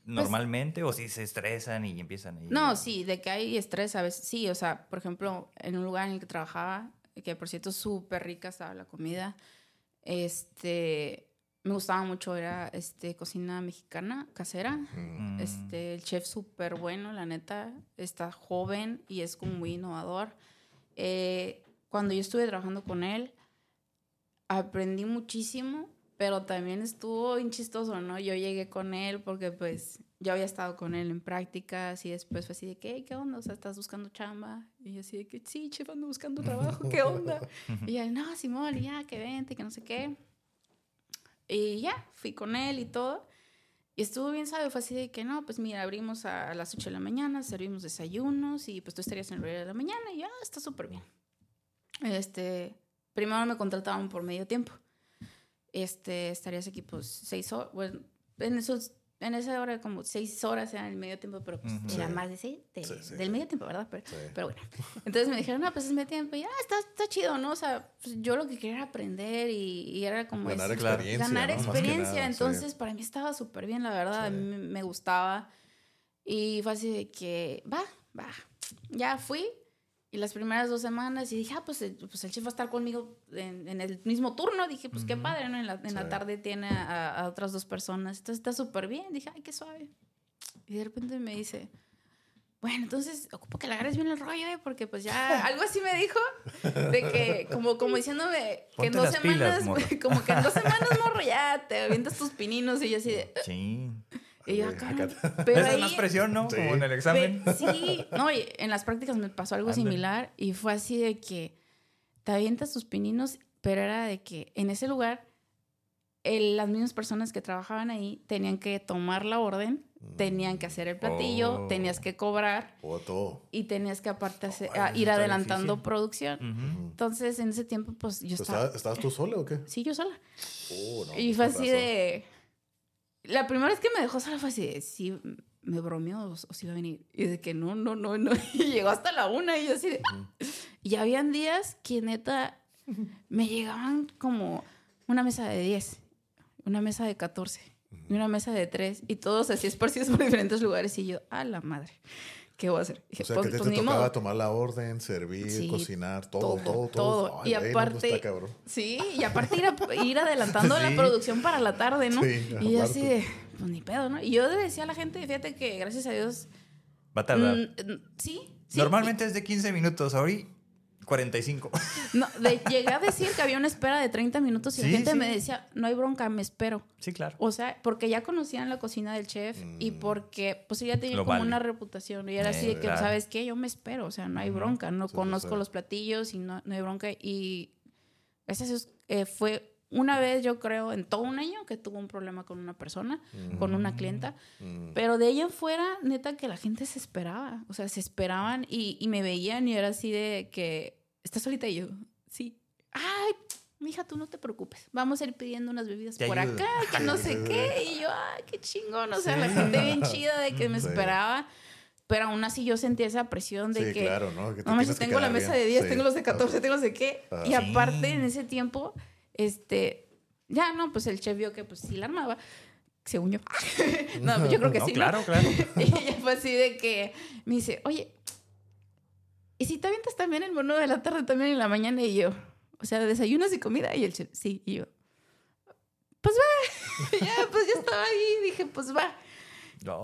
Speaker 3: normalmente, o si se estresan y empiezan ahí.
Speaker 2: No, sí, de que hay estrés a veces. Sí, o sea, por ejemplo, en un lugar en el que trabajaba, que por cierto súper rica estaba la comida, este, me gustaba mucho, era este, cocina mexicana, casera.
Speaker 1: Mm,
Speaker 2: Este, el chef súper bueno, la neta, está joven y es como muy innovador. Eh, cuando yo estuve trabajando con él, aprendí muchísimo, pero también estuvo bien chistoso, ¿no? Yo llegué con él porque pues yo había estado con él en prácticas y después fue así de que, "Hey, ¿qué onda? O sea, ¿estás buscando chamba? Y yo así de que, sí, chef, ando buscando trabajo, ¿qué onda? y él, no, Simón, ya, que vente, que no sé qué. Y ya, fui con él y todo. Y estuvo bien sabe, fue así de que no, pues mira, abrimos a, las 8 de la mañana, servimos desayunos y pues tú estarías en el de la mañana y ya, está súper bien. Este, primero me contrataban por medio tiempo. Este, estarías aquí pues seis horas, bueno, en esos, en esa hora como seis horas era el medio tiempo, pero pues
Speaker 3: Ujú.
Speaker 2: era
Speaker 1: Sí.
Speaker 2: más de seis, de-
Speaker 1: Sí, sí.
Speaker 2: del medio tiempo, ¿verdad? Pero, pero bueno, entonces me dijeron, no, pues es medio tiempo y ya, está, está chido, ¿no? O sea, pues, yo lo que quería era aprender y, y era como...
Speaker 1: Ganar
Speaker 2: es-
Speaker 3: claro.
Speaker 1: experiencia.
Speaker 2: ganar
Speaker 1: ¿no?
Speaker 2: Experiencia.
Speaker 1: nada,
Speaker 2: entonces, para mí estaba súper bien, la verdad. A mí me- me gustaba. Y fue así de que, va, va. Ya fui. Y las primeras dos semanas, y dije, ah, pues, eh, pues el chef va a estar conmigo en, en el mismo turno. Dije, pues qué
Speaker 3: Ujú.
Speaker 2: padre, ¿no? En la, en la
Speaker 1: Sí.
Speaker 2: tarde tiene a, a otras dos personas. Entonces está súper bien. Dije, ay, qué suave. Y de repente me dice, bueno, entonces ocupo que le agarres bien el rollo, ¿eh? Porque pues ya, algo así me dijo, de que, como, como diciéndome que en dos
Speaker 3: pilas,
Speaker 2: semanas,
Speaker 3: morro.
Speaker 2: como que en dos semanas, morro, ya te avientas tus pininos. Y yo así de,
Speaker 3: Sí.
Speaker 2: Y yo,
Speaker 1: Güey,
Speaker 2: "Ah,
Speaker 1: acá-
Speaker 2: cabrón". Pero
Speaker 3: Esa es
Speaker 2: ahí,
Speaker 3: más presión, ¿no?
Speaker 1: Sí.
Speaker 3: Como en el examen.
Speaker 2: Ve- Sí, no, y en las prácticas me pasó algo similar y fue así de que te avientas tus pininos, pero era de que en ese lugar el- las mismas personas que trabajaban ahí tenían que tomar la orden, tenían que hacer el platillo,
Speaker 3: Oh.
Speaker 2: tenías que cobrar
Speaker 1: O todo.
Speaker 2: y tenías que aparte hacer-
Speaker 1: Ay,
Speaker 2: a-
Speaker 1: eso
Speaker 2: ir adelantando
Speaker 3: difícil.
Speaker 2: producción. Entonces, en ese tiempo, pues yo
Speaker 1: Pues,
Speaker 2: estaba...
Speaker 1: ¿estaba- ¿Estabas tú sola o qué?
Speaker 2: Sí, yo sola.
Speaker 1: Oh, no,
Speaker 2: y fue
Speaker 1: con
Speaker 2: así
Speaker 1: razón.
Speaker 2: de... La primera vez que me dejó sola fue así sí, me bromeó o, o si iba a venir. Y de que no, no, no, no. Y llegó hasta la una y yo así de... Y habían días que neta me llegaban como una mesa de 10, una mesa de 14 y una mesa de 3 y todos así esparcidos por diferentes lugares y yo, a la madre, ¿qué voy a hacer? Dije,
Speaker 1: O sea,
Speaker 2: pues-
Speaker 1: que te,
Speaker 2: pues
Speaker 1: te
Speaker 2: ni
Speaker 1: tocaba
Speaker 2: modo.
Speaker 1: tomar la orden, servir,
Speaker 2: Sí,
Speaker 1: cocinar, todo,
Speaker 2: todo,
Speaker 1: todo, todo.
Speaker 2: todo.
Speaker 1: Ay,
Speaker 2: Y
Speaker 1: no, pues,
Speaker 2: aparte-
Speaker 1: está cabrón.
Speaker 2: Sí, y aparte ir, a- ir adelantando la producción para la tarde, ¿no?
Speaker 1: Sí,
Speaker 2: y yo así de, pues ni pedo, ¿no? Y yo le decía a la gente, fíjate que gracias a Dios...
Speaker 3: Va a tardar.
Speaker 2: mm, mm, sí, sí.
Speaker 3: Normalmente es de 15 minutos, ahora 45.
Speaker 2: No, de- llegué a decir que había una espera de 30 minutos y
Speaker 3: Sí,
Speaker 2: la gente
Speaker 3: sí.
Speaker 2: me decía, no hay bronca, me espero.
Speaker 3: Sí, claro.
Speaker 2: O sea, porque ya conocían la cocina del chef y
Speaker 1: Mm.
Speaker 2: porque pues ella tenía
Speaker 3: Lo
Speaker 2: como
Speaker 3: vale.
Speaker 2: una reputación y era así de que,
Speaker 3: claro.
Speaker 2: ¿sabes qué? Yo me espero, o sea, no hay bronca, no
Speaker 1: Sí, sí,
Speaker 2: conozco
Speaker 1: sí.
Speaker 2: los platillos y no, no hay bronca. Y ese es, eh, fue una vez, yo creo, en todo un año que tuvo un problema con una persona, con una clienta.
Speaker 1: Mm.
Speaker 2: Pero de ella en fuera, neta, que la gente se esperaba. O sea, se esperaban y, y me veían y era así de que, ¿estás solita? Y yo, sí. Ay, mija, tú no te preocupes. Vamos a ir pidiendo unas bebidas
Speaker 3: Te
Speaker 2: por
Speaker 3: ayudo.
Speaker 2: acá, que no sé qué. Y yo, ay, qué chingón. O sea, la
Speaker 3: Sí.
Speaker 2: gente bien chida de que me
Speaker 1: Sí.
Speaker 2: esperaba. Pero aún así yo sentía esa presión de
Speaker 1: Sí,
Speaker 2: que,
Speaker 1: claro, ¿no? Que te
Speaker 2: no
Speaker 1: que
Speaker 2: tengo la mesa
Speaker 1: bien.
Speaker 2: de 10,
Speaker 1: Sí.
Speaker 2: tengo los de 14, tengo los de qué.
Speaker 1: Ah.
Speaker 2: Y
Speaker 3: Sí.
Speaker 2: aparte, en ese tiempo, este, ya no, pues el chef vio que pues sí la armaba. Según yo. no, yo creo que
Speaker 3: No,
Speaker 2: sí. ¿no?
Speaker 3: claro, claro.
Speaker 2: Y ella fue así de que me dice, oye, ¿y si te avientas también el menú de la tarde, también en la mañana? Y yo, o sea, desayunos y comida. Y el chef, sí. Y yo, pues va. ya, pues ya estaba ahí. Dije, pues va.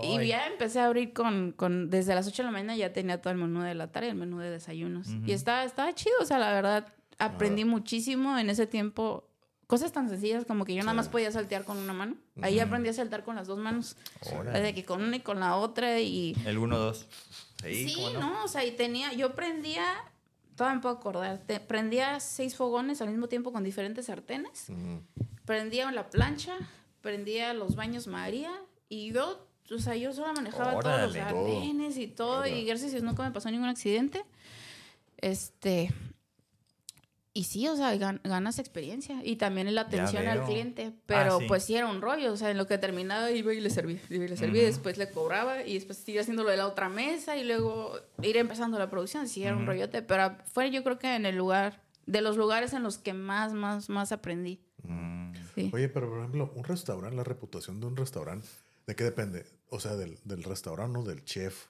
Speaker 2: Y ya empecé a abrir con, con, desde las 8 de la mañana ya tenía todo el menú de la tarde y el menú de desayunos. Y estaba, estaba chido, o sea, la verdad, aprendí muchísimo en ese tiempo. Cosas tan sencillas como que yo nada más podía saltear con una mano. Ahí aprendí a saltar con las dos manos. De que con una y con la otra y...
Speaker 3: El 1-2. Sí,
Speaker 2: Sí,
Speaker 3: ¿cómo
Speaker 2: no? o sea, y tenía, yo prendía, todavía me puedo acordar, te- prendía seis fogones al mismo tiempo con diferentes sartenes,
Speaker 1: Mm.
Speaker 2: prendía la plancha, prendía los baños María y yo, o sea, yo solo manejaba todos los sartenes y todo
Speaker 1: Órale.
Speaker 2: y gracias a Dios nunca me pasó ningún accidente. Este... Y sí, o sea, gan- ganas experiencia. Y también la atención al cliente. Pero
Speaker 3: Ah, sí.
Speaker 2: pues sí era un rollo. O sea, en lo que terminaba iba y le servía. Iba y le servía, y
Speaker 3: Ujú.
Speaker 2: después le cobraba. Y después seguir haciendo lo de la otra mesa. Y luego ir empezando la producción. Sí, era un
Speaker 3: Ujú.
Speaker 2: rollote. Pero fue yo creo que en el lugar, de los lugares en los que más, más, más aprendí.
Speaker 3: Mm.
Speaker 2: Sí.
Speaker 1: Oye, pero por ejemplo, un restaurante, la reputación de un restaurante, ¿de qué depende? O sea, del, del restaurante o del chef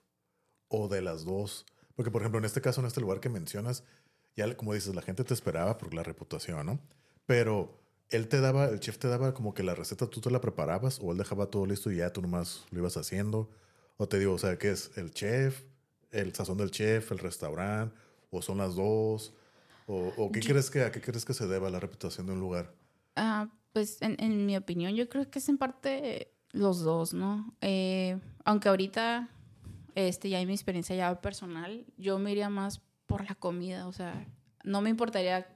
Speaker 1: o de las dos. Porque, por ejemplo, en este caso, en este lugar que mencionas, ya como dices, la gente te esperaba por la reputación, ¿no? Pero él te daba, el chef te daba como que la receta tú te la preparabas o él dejaba todo listo y ya tú nomás lo ibas haciendo. O te digo, o sea, ¿qué es? ¿El chef? ¿El sazón del chef? ¿El restaurante? ¿O son las dos? ¿O, o qué
Speaker 2: Yo-
Speaker 1: crees que, a qué crees que se deba la reputación de un lugar?
Speaker 2: Ah, pues en, en mi opinión, yo creo que es en parte los dos, ¿no? Eh, aunque ahorita, este, ya en mi experiencia ya personal, yo me iría más por la comida, o sea, no me importaría,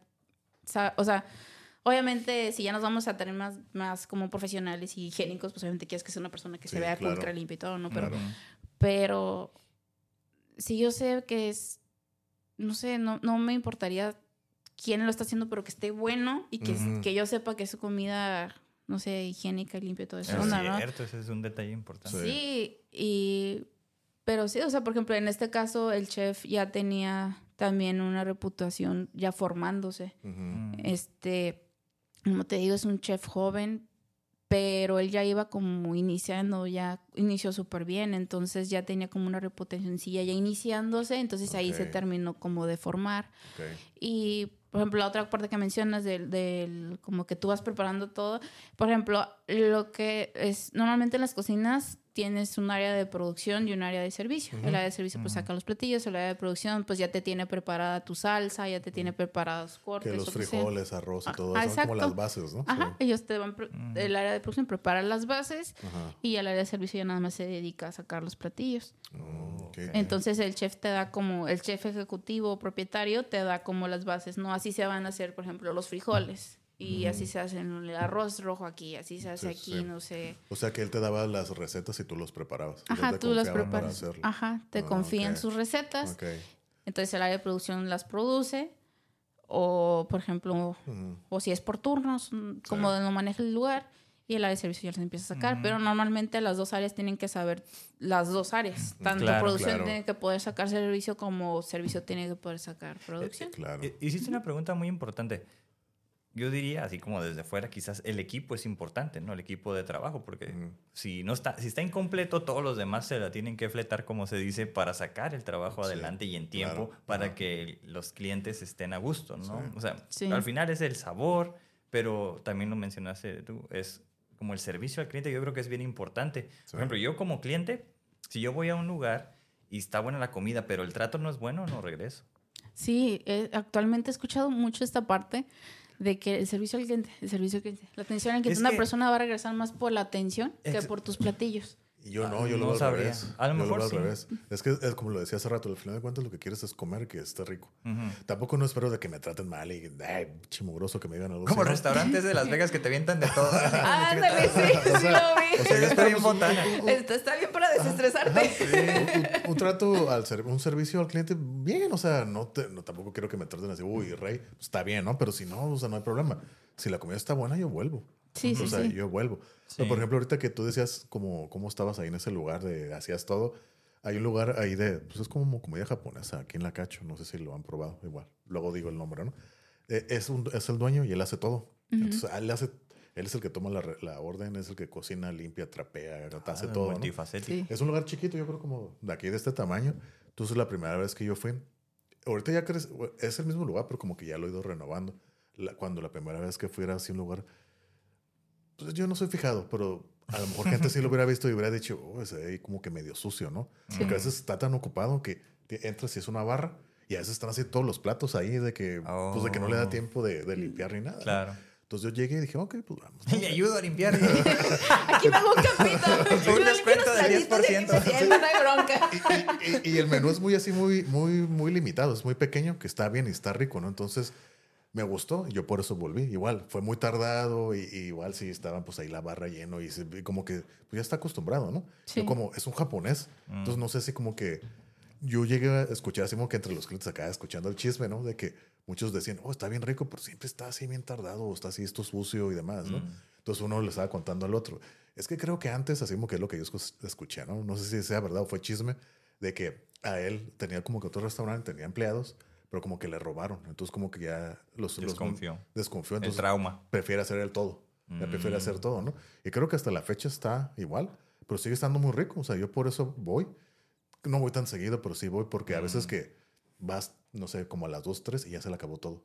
Speaker 2: o sea, obviamente si ya nos vamos a tener más, más como profesionales y higiénicos, pues obviamente quieres que sea una persona que
Speaker 1: Sí,
Speaker 2: se vea
Speaker 1: claro.
Speaker 2: ultra limpia y todo, ¿no? Pero,
Speaker 1: Claro.
Speaker 2: pero si yo sé que es, no sé, no, no me importaría quién lo está haciendo, pero que esté bueno y que, que yo sepa que es comida, no sé, higiénica limpia y todo eso.
Speaker 3: Es
Speaker 2: onda, ¿no?
Speaker 3: cierto, ese es un detalle importante.
Speaker 1: Sí,
Speaker 2: y pero sí, o sea, por ejemplo, en este caso el chef ya tenía también una reputación ya formándose.
Speaker 3: Mm.
Speaker 2: Este, como te digo, es un chef joven, pero él ya iba como iniciando, ya inició súper bien, entonces ya tenía como una reputacióncilla ya iniciándose, entonces ahí se terminó como de formar. Y, por ejemplo, la otra parte que mencionas del, del como que tú vas preparando todo, por ejemplo, lo que es normalmente en las cocinas tienes un área de producción y un área de servicio. El área de servicio pues saca los platillos, el área de producción pues ya te tiene preparada tu salsa, ya te tiene preparados cortes.
Speaker 1: Que los
Speaker 2: sea.
Speaker 1: frijoles, arroz y
Speaker 2: Ah,
Speaker 1: todo
Speaker 2: ah,
Speaker 1: eso son como las bases, ¿no?
Speaker 2: Ajá,
Speaker 1: Sí.
Speaker 2: ellos te van, el área de producción prepara las bases
Speaker 1: Ajá.
Speaker 2: y el área de servicio ya nada más se dedica a sacar los platillos.
Speaker 1: Oh.
Speaker 2: Entonces el chef te da como, el chef ejecutivo o propietario te da como las bases, ¿no? Así se van a hacer, por ejemplo, los frijoles. Y así se hace el arroz rojo aquí, así se hace
Speaker 1: Sí,
Speaker 2: aquí,
Speaker 1: sí.
Speaker 2: no sé.
Speaker 1: O sea que él te daba las recetas y tú los preparabas.
Speaker 2: Ajá, tú las preparas. Ajá, te
Speaker 1: Ah,
Speaker 2: confían sus recetas.
Speaker 1: Ok.
Speaker 2: Entonces el área de producción las produce. O, por ejemplo, o si es por turnos, mm, como lo maneja el lugar. Y el área de servicio ya las empieza a sacar. Pero normalmente las dos áreas tienen que saber las dos áreas. Tanto
Speaker 3: Claro,
Speaker 2: producción
Speaker 1: claro.
Speaker 2: tiene que poder sacar servicio como servicio tiene que poder sacar producción.
Speaker 1: Claro.
Speaker 3: Eh, Hiciste una pregunta muy importante. Yo diría, así como desde fuera, quizás el equipo es importante, ¿no? El equipo de trabajo, porque
Speaker 1: Ujú.
Speaker 3: si no está, si está incompleto, todos los demás se la tienen que fletar, como se dice, para sacar el trabajo
Speaker 1: Sí,
Speaker 3: adelante y en tiempo
Speaker 1: claro.
Speaker 3: para
Speaker 1: Ajá.
Speaker 3: que los clientes estén a gusto, ¿no?
Speaker 1: Sí.
Speaker 3: O sea,
Speaker 2: Sí.
Speaker 3: al final es el sabor, pero también lo mencionaste tú, es como el servicio al cliente, yo creo que es bien importante.
Speaker 1: Sí.
Speaker 3: Por ejemplo, yo como cliente, si yo voy a un lugar y está buena la comida, pero el trato no es bueno, no regreso.
Speaker 2: Sí, eh, actualmente he escuchado mucho esta parte de que el servicio al cliente, el servicio al cliente, la atención al cliente,
Speaker 3: Es
Speaker 2: una
Speaker 3: que-
Speaker 2: persona va a regresar más por la atención que por tus platillos.
Speaker 1: Yo
Speaker 3: Ah,
Speaker 1: no, yo lo
Speaker 3: no
Speaker 1: veo al
Speaker 3: sabría.
Speaker 1: revés.
Speaker 3: A lo
Speaker 1: Yo
Speaker 3: mejor
Speaker 1: veo al
Speaker 3: sí.
Speaker 1: revés. Es que es como lo decía hace rato, al final de cuentas lo que quieres es comer que esté rico.
Speaker 3: Ujú.
Speaker 1: Tampoco no espero de que me traten mal y ay, chimugroso que me digan algo
Speaker 3: Como restaurantes de Las Vegas que te avientan de todo.
Speaker 2: Ándale, sí,
Speaker 1: O
Speaker 2: sí
Speaker 1: sea,
Speaker 2: lo vi.
Speaker 1: o sea, yo
Speaker 3: Está bien botana.
Speaker 2: Está bien para desestresarte.
Speaker 1: un, un trato al ser, un servicio al cliente bien, o sea, no, te- no tampoco quiero que me traten así, uy, rey, está bien, ¿no? Pero si no, o sea, no hay problema. Si la comida está buena, yo vuelvo.
Speaker 2: Sí, sí,
Speaker 1: o sea,
Speaker 2: sí.
Speaker 1: yo vuelvo.
Speaker 3: Sí.
Speaker 1: Por ejemplo, ahorita que tú decías como cómo estabas ahí en ese lugar de hacías todo, hay un lugar ahí de, pues es como comida japonesa aquí en La Cacho, no sé si lo han probado, igual. Luego digo el nombre, ¿no? Eh, es, un, es el dueño y él hace todo. Entonces, él hace él es el que toma la, la orden, es el que cocina, limpia, trapea, hace
Speaker 3: Ah,
Speaker 1: todo. ¿no?
Speaker 3: multifacético.
Speaker 2: Sí.
Speaker 1: Es un lugar chiquito, yo creo como de aquí de este tamaño. Entonces la primera vez que yo fui, ahorita ya crece, es el mismo lugar, pero como que ya lo he ido renovando. La- cuando la primera vez que fui era así un lugar, pues yo no soy fijado, pero a lo mejor gente sí lo hubiera visto y hubiera dicho, oh, ese ahí como que medio sucio, ¿no? Porque a veces está tan ocupado que entras y es una barra y a veces están así todos los platos ahí de que, pues de que no le da
Speaker 3: Oh.
Speaker 1: tiempo de, de limpiar ni nada. ¿no?
Speaker 3: Claro.
Speaker 1: Entonces yo llegué y dije, ok, pues vamos.
Speaker 3: Le ayudo a limpiar.
Speaker 2: Aquí me hago un campito.
Speaker 3: Un descuento del 10%.
Speaker 2: No hay bronca.
Speaker 1: y, y- y el menú es muy así, muy, muy, muy limitado, es muy pequeño, que está bien y está rico, ¿no? Entonces me gustó y yo por eso volví. Igual, fue muy tardado y, y igual sí estaban pues ahí la barra lleno y, se- y como que pues, ya está acostumbrado, ¿no?
Speaker 2: Sí.
Speaker 1: Yo como es un japonés, entonces no sé si como que yo llegué a escuchar así como que entre los clientes acá escuchando el chisme, ¿no? De que muchos decían, oh, está bien rico, pero siempre está así bien tardado, o está así esto sucio y demás, ¿no? Entonces uno le estaba contando al otro. Es que creo que antes, así como que es lo que yo escu- escuché, ¿no? No sé si sea verdad o fue chisme, de que a él tenía como que otro restaurante, tenía empleados, pero como que le robaron. Entonces como que ya los... los-
Speaker 3: Desconfió.
Speaker 1: desconfió.
Speaker 3: El
Speaker 1: Entonces
Speaker 3: trauma.
Speaker 1: prefiere hacer el todo. Ya prefiere hacer todo, ¿no? Y creo que hasta la fecha está igual, pero sigue estando muy rico. O sea, yo por eso voy. No voy tan seguido, pero sí voy porque a veces que vas, no sé, como a las 2, 3 y ya se le acabó todo.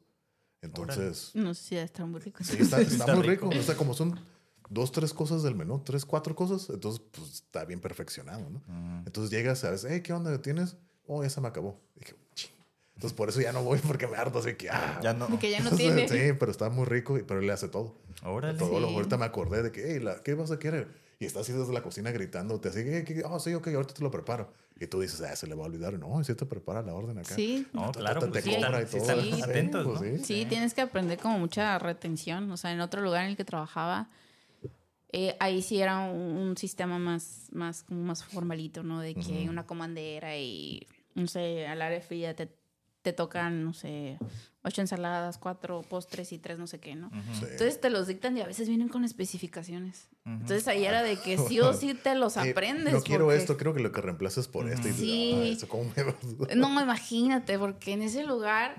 Speaker 1: Entonces,
Speaker 2: No sé si ya está muy rico.
Speaker 1: sí, está, está
Speaker 3: Está
Speaker 1: muy
Speaker 3: rico.
Speaker 1: rico. O sea, como son dos, tres cosas del menú, tres, cuatro cosas, entonces pues está bien perfeccionado, ¿no? Entonces llegas, sabes, hey, ¿qué onda tienes? Oh, ya se me acabó. Y dije, "Ching". Entonces por eso ya no voy porque me harto así que, ah,
Speaker 3: Ya no.
Speaker 2: Que ya no tiene.
Speaker 1: Sí, pero está muy rico, y- pero él le hace todo.
Speaker 3: Órale.
Speaker 1: Todo lo
Speaker 2: Sí.
Speaker 1: ahorita me acordé de que, hey, la- ¿qué vas a querer? Y está así desde la cocina gritándote, así que, oh, sí, ok, ahorita te lo preparo. Y tú dices, ah, se le va a olvidar. No, sí te prepara la orden acá.
Speaker 2: Sí.
Speaker 3: No, claro, pues
Speaker 1: te
Speaker 3: sí,
Speaker 1: cobra y todo.
Speaker 3: atentos,
Speaker 1: pues
Speaker 3: ¿no?
Speaker 1: sí.
Speaker 2: Sí, tienes que aprender como mucha retención. O sea, en otro lugar en el que trabajaba, eh, ahí sí era un, un sistema más, más, como más formalito, ¿no? De que
Speaker 1: Ujú.
Speaker 2: una comandera y, no sé, al área fría te, te tocan, no sé, ocho ensaladas, cuatro postres y tres no sé qué, ¿no?
Speaker 1: Sí.
Speaker 2: Entonces te los dictan y a veces vienen con especificaciones. Entonces ahí era de que sí o sí te los
Speaker 1: Eh,
Speaker 2: aprendes.
Speaker 1: no quiero
Speaker 2: porque-
Speaker 1: esto, creo que lo que reemplaces por esto. Y dices,
Speaker 2: Sí.
Speaker 1: "Ah, ¿cómo me va?"
Speaker 2: No, imagínate, porque en ese lugar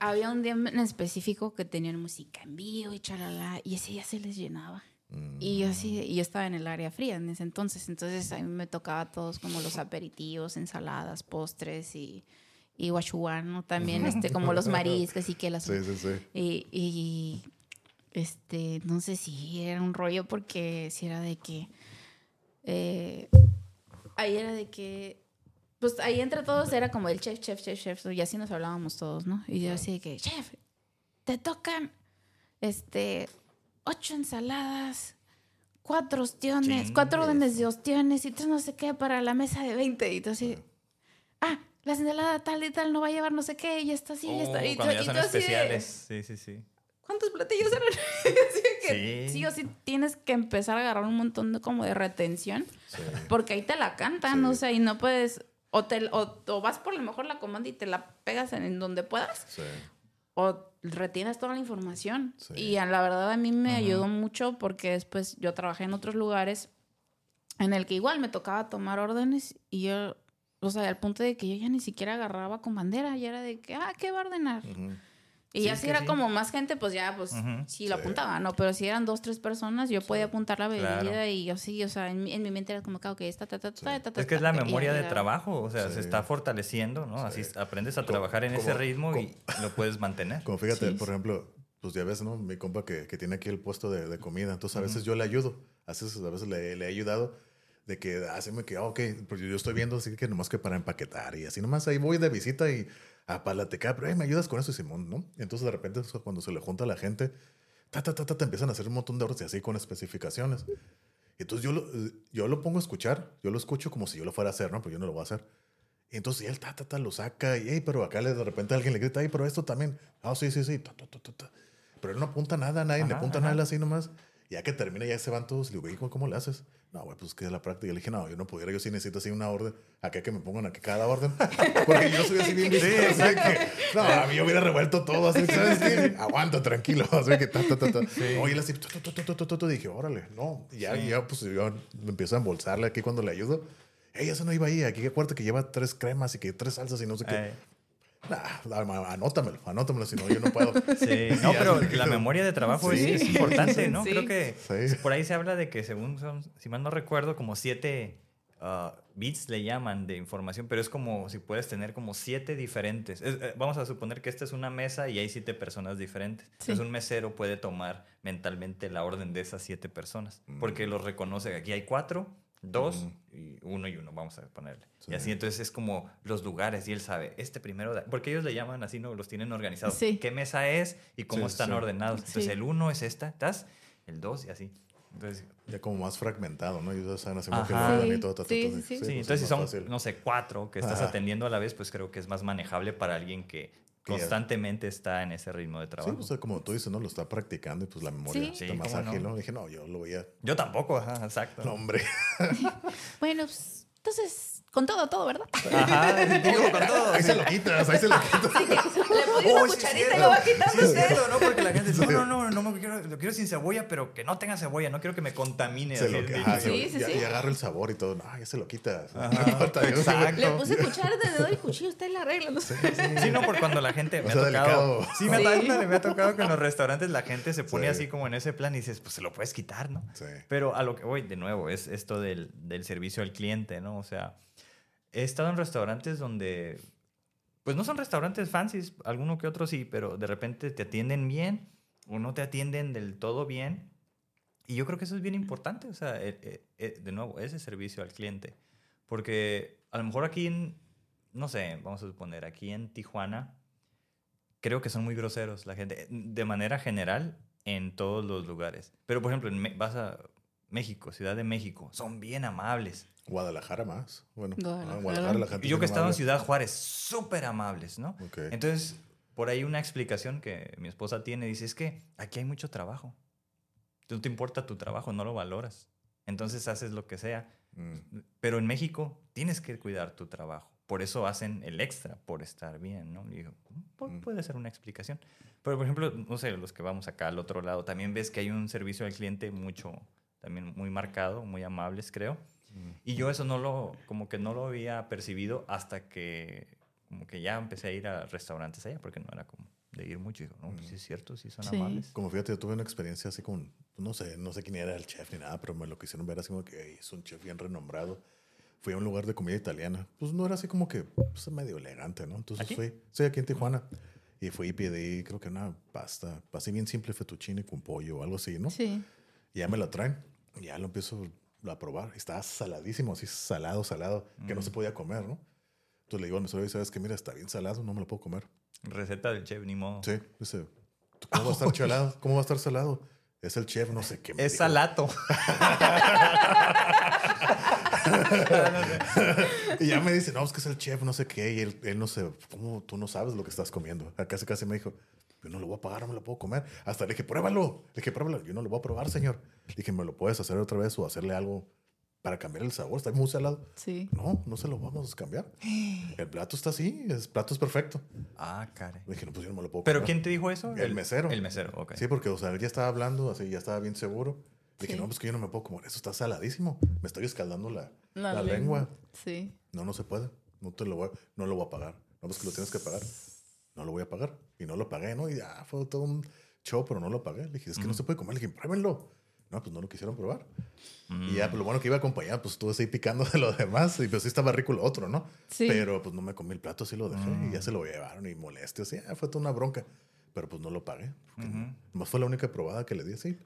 Speaker 2: había un día en específico que tenían música en vivo y chalala, y ese día se les llenaba. Y yo así, y yo estaba en el área fría en ese entonces, entonces a mí me tocaba todos como los aperitivos, ensaladas, postres y, y guachuán, ¿no? También este, como los mariscos y que las...
Speaker 1: Sí, sí, sí.
Speaker 2: Y, y, este, no sé si era un rollo porque si era de que... eh, ahí era de que... Pues ahí entre todos era como el chef, chef, chef, chef, y así nos hablábamos todos, ¿no? Y yo así de que, chef, te tocan, este, ocho ensaladas, cuatro ostiones, cuatro órdenes de ostiones y tres no sé qué para la mesa de 20. Y tú así, ah, la ensalada tal y tal no va a llevar no sé qué, y está así, y está.
Speaker 3: Oh,
Speaker 2: Y
Speaker 3: cuando ya
Speaker 2: y
Speaker 3: son
Speaker 2: así de,
Speaker 3: especiales. Sí, sí, sí.
Speaker 2: ¿Cuántos platillos eran? Así que
Speaker 3: Sí.
Speaker 2: sí o sí tienes que empezar a agarrar un montón de como de retención,
Speaker 1: Sí.
Speaker 2: porque ahí te la cantan,
Speaker 1: Sí.
Speaker 2: o sea, y no puedes, o, te, o, o vas por lo mejor la comanda y te la pegas en, en donde puedas,
Speaker 1: Sí.
Speaker 2: o retienes toda la información.
Speaker 1: Sí.
Speaker 2: Y a la verdad a mí me ayudó mucho porque después yo trabajé en otros lugares en el que igual me tocaba tomar órdenes y yo, o sea, al punto de que yo ya ni siquiera agarraba con bandera, ya era de que, ah, ¿qué va a ordenar?
Speaker 1: Ujú.
Speaker 2: Y
Speaker 3: Sí,
Speaker 2: ya si era
Speaker 3: sí.
Speaker 2: como más gente, pues ya, pues
Speaker 3: Ujú.
Speaker 2: sí lo
Speaker 1: Sí.
Speaker 2: apuntaba, ¿no? Pero si eran dos, tres personas, yo podía apuntar la bebida
Speaker 3: Claro.
Speaker 2: y yo sí, o sea, en, mi- en mi mente era como que, ok, esta, ta, ta, ta, ta, ta,
Speaker 3: Es que es la
Speaker 2: y
Speaker 3: memoria de trabajo, o sea,
Speaker 1: Sí.
Speaker 3: se está fortaleciendo, ¿no? Así
Speaker 1: Sí.
Speaker 3: aprendes a trabajar en ese ritmo y
Speaker 1: como-
Speaker 3: lo puedes mantener.
Speaker 1: Como fíjate,
Speaker 2: Sí.
Speaker 1: por ejemplo, pues ya ves, ¿no? Mi compa que, que tiene aquí el puesto de, de comida. Entonces a veces yo le ayudo. A veces, a veces le, le he ayudado de que haceme que, ah, ok, pues yo estoy viendo así que nomás que para empaquetar y así nomás ahí voy de visita y a palatecar, pero "Ey, me ayudas con eso, Simón, ¿no? Entonces de repente cuando se le junta a la gente, ta, ta, ta, ta, te empiezan a hacer un montón de órdenes y así con especificaciones. Entonces yo lo, yo lo pongo a escuchar, yo lo escucho como si yo lo fuera a hacer, ¿no? Pero yo no lo voy a hacer. Y entonces él ta, ta, ta, lo saca y, "Ey, pero acá le, de repente alguien le grita, ay, pero esto también. Ah, sí, sí, sí. ta, ta, ta, ta, ta". Pero él no apunta nada, nadie le
Speaker 3: Ajá,
Speaker 1: apunta
Speaker 3: ajá.
Speaker 1: nada así nomás. Ya que termina, ya se van todos. Le digo, "¿Y cómo- ¿cómo le haces? No, güey, pues que es la práctica. Y le dije, no, yo no pudiera, yo sí necesito así una orden. Acá que me pongan aquí cada orden. Porque yo soy así bien que, no, a mí yo hubiera revuelto todo así, ¿sabes qué? Aguanta, tranquilo. Así que ta, ta, ta, ta. Oye, él así, dije, órale, no. Y ya,
Speaker 3: Sí.
Speaker 1: ya, pues yo me empiezo a embolsarle aquí cuando le ayudo. Ey, eso no iba ahí. Aquí acuérdate que lleva tres cremas y que tres salsas y no sé qué. Nah, anótamelo, anótamelo, si no, yo no puedo.
Speaker 3: sí, no, pero la memoria de trabajo
Speaker 1: Sí.
Speaker 3: es, es importante, ¿no?
Speaker 2: Sí.
Speaker 3: Creo que
Speaker 1: Sí.
Speaker 3: por ahí se habla de que según son, si mal no recuerdo, como siete ah, bits le llaman de información, pero es como si puedes tener como siete diferentes. Es- eh, vamos a suponer que esta es una mesa y hay siete personas diferentes.
Speaker 2: Sí.
Speaker 3: Entonces un mesero puede tomar mentalmente la orden de esas siete personas, porque los reconoce. Aquí hay cuatro, dos, y uno y uno, vamos a ponerle.
Speaker 1: Sí.
Speaker 3: Y así entonces es como los lugares y él sabe, este primero, da- porque ellos le llaman así, ¿no? Los tienen organizados.
Speaker 2: Sí.
Speaker 3: ¿Qué mesa es y cómo
Speaker 1: Sí,
Speaker 3: están
Speaker 1: sí.
Speaker 3: ordenados? Entonces
Speaker 2: Sí.
Speaker 3: el uno es esta, ¿estás? El dos y así. Entonces,
Speaker 1: Ya como más fragmentado, ¿no? Y ustedes saben así como que lo y todo. ta, ta,
Speaker 2: sí,
Speaker 1: ta,
Speaker 2: sí, sí.
Speaker 3: sí,
Speaker 1: pues
Speaker 3: entonces si son,
Speaker 1: fácil.
Speaker 3: no sé, cuatro que estás
Speaker 1: Ajá.
Speaker 3: atendiendo a la vez, pues creo que es más manejable para alguien que constantemente está en ese ritmo de
Speaker 1: Sí,
Speaker 3: trabajo.
Speaker 1: o sea, como tú dices, ¿no? Lo está practicando y pues la memoria
Speaker 2: Sí.
Speaker 1: está
Speaker 3: Sí,
Speaker 1: más
Speaker 3: no.
Speaker 1: ágil, ¿no? Dije, no, yo lo voy a...
Speaker 3: Yo tampoco, ajá, exacto.
Speaker 1: No, hombre.
Speaker 2: Bueno, pues, entonces, con todo, todo, ¿verdad?
Speaker 3: Ajá, digo con todo.
Speaker 1: Ahí se lo quitas, ahí se lo quitas.
Speaker 2: Le pone una
Speaker 3: Oh, sí
Speaker 2: cucharita y lo va quitando
Speaker 3: Sí, es cierto, ¿no? Porque la gente dice, no, no, no, no, me quiero, lo quiero sin cebolla, pero que no tenga cebolla, no quiero que me contamine.
Speaker 1: Se lo, ajá.
Speaker 2: Sí, sí,
Speaker 1: y,
Speaker 2: sí.
Speaker 1: y agarra el sabor y todo. No, ya se lo quitas.
Speaker 3: Ajá, exacto.
Speaker 2: Le puse cuchara, tenedor y cuchillo, usted la arregla, no sé.
Speaker 3: Sí, no, por cuando la gente
Speaker 1: O
Speaker 3: me ha tocado.
Speaker 1: delicado.
Speaker 3: Sí, me, ha,
Speaker 2: Sí.
Speaker 3: ándale, me ha tocado que en los restaurantes la gente se pone
Speaker 1: Sí.
Speaker 3: así como en ese plan y dices, pues se lo puedes quitar, ¿no?
Speaker 1: Sí.
Speaker 3: Pero a lo que voy, de nuevo, es esto del, del servicio al cliente, ¿no? O sea, he estado en restaurantes donde, pues no son restaurantes fancies, alguno que otro sí, pero de repente te atienden bien o no te atienden del todo bien. Y yo creo que eso es bien importante, o sea, eh, eh, eh, de nuevo, ese servicio al cliente. Porque a lo mejor aquí en, no sé, vamos a suponer, aquí en Tijuana, creo que son muy groseros la gente, de manera general, en todos los lugares. Pero, por ejemplo, vas a México, Ciudad de México, son bien amables.
Speaker 1: Guadalajara más. Bueno,
Speaker 2: Guadalajara.
Speaker 1: ah, Guadalajara la gente
Speaker 3: Y yo que he estado en. Ciudad Juárez, súper amables, ¿no?
Speaker 1: Ok.
Speaker 3: Entonces, por ahí una explicación que mi esposa tiene, dice, es que aquí hay mucho trabajo. No te importa tu trabajo, no lo valoras. Entonces haces lo que sea.
Speaker 1: Mm,
Speaker 3: Pero en México tienes que cuidar tu trabajo. Por eso hacen el extra, por estar bien, ¿no? Y digo, "Pu-
Speaker 1: Mm.
Speaker 3: puede ser una explicación. Pero, por ejemplo, no sé, los que vamos acá al otro lado, también ves que hay un servicio al cliente mucho, también muy marcado, muy amables, creo.
Speaker 1: mm.
Speaker 3: Y yo eso no lo, como que no lo había percibido hasta que, como que ya empecé a ir a restaurantes allá, porque no era como de ir mucho. Y digo, no, pues sí es cierto, sí son
Speaker 2: Sí.
Speaker 3: amables.
Speaker 1: Como fíjate, yo tuve una experiencia así con, no sé, no sé quién era el chef ni nada, pero me lo quisieron ver así como que "Ey, es un chef bien renombrado. Fui a un lugar de comida italiana. Pues no era así como que pues, medio elegante, ¿no? Entonces
Speaker 3: ¿Aquí?
Speaker 1: fui, sí, aquí en Tijuana. Y fui y pedí, creo que una pasta, así bien simple, fettuccine con pollo o algo así, ¿no?
Speaker 2: Sí.
Speaker 1: Y ya me la traen. Y ya lo empiezo a probar. Estaba saladísimo, así salado, salado, que no se podía comer, ¿no? Entonces le digo al mesero, ¿sabes qué? Mira, está bien salado, no me lo puedo comer.
Speaker 3: Receta del chef, ni modo.
Speaker 1: Sí, dice, ¿cómo va a estar salado? ¿Cómo va a estar salado? Es el chef, no sé qué. me
Speaker 3: Es
Speaker 1: dijo.
Speaker 3: salato.
Speaker 1: Y ya me dice, no, es que es el chef, no sé qué. Y él, él no sé, ¿cómo tú no sabes lo que estás comiendo? Casi, casi me dijo, yo no lo voy a pagar, no me lo puedo comer. Hasta le dije, pruébalo. Le dije, pruébalo. Yo no lo voy a probar, señor. Le dije, ¿me lo puedes hacer otra vez o hacerle algo para cambiar el sabor? Está muy salado.
Speaker 2: Sí.
Speaker 1: No, no se lo vamos a cambiar. El plato está así, el plato es perfecto.
Speaker 3: Ah, caray.
Speaker 1: Le dije, no, pues yo no me lo puedo
Speaker 3: ¿Pero
Speaker 1: comer.
Speaker 3: quién te dijo eso?
Speaker 1: El mesero.
Speaker 3: El mesero, ok.
Speaker 1: Sí, porque, o sea, él ya estaba hablando, así, ya estaba bien seguro. Le dije,
Speaker 2: Sí.
Speaker 1: no, pues que yo no me puedo comer. Eso está saladísimo. Me estoy escaldando la,
Speaker 2: La
Speaker 1: la
Speaker 2: lengua.
Speaker 1: lengua.
Speaker 2: Sí.
Speaker 1: No, no se puede. No te lo voy, no lo voy a pagar. No, pues que lo tienes que pagar. No lo voy a pagar. Y no lo pagué, ¿no? Y ya fue todo un show, pero no lo pagué. Le dije, es que no se puede comer. Le dije, pruébenlo. No, pues no lo quisieron probar. Y ya, pues lo bueno que iba acompañado, pues estuve así picando de lo demás. Y pues sí estaba rico lo otro, ¿no?
Speaker 2: Sí.
Speaker 1: Pero pues no me comí el plato, así lo dejé. Y ya se lo llevaron y molestia. Así, ya fue toda una bronca. Pero pues no lo pagué. Porque nomás fue la única probada que le di así.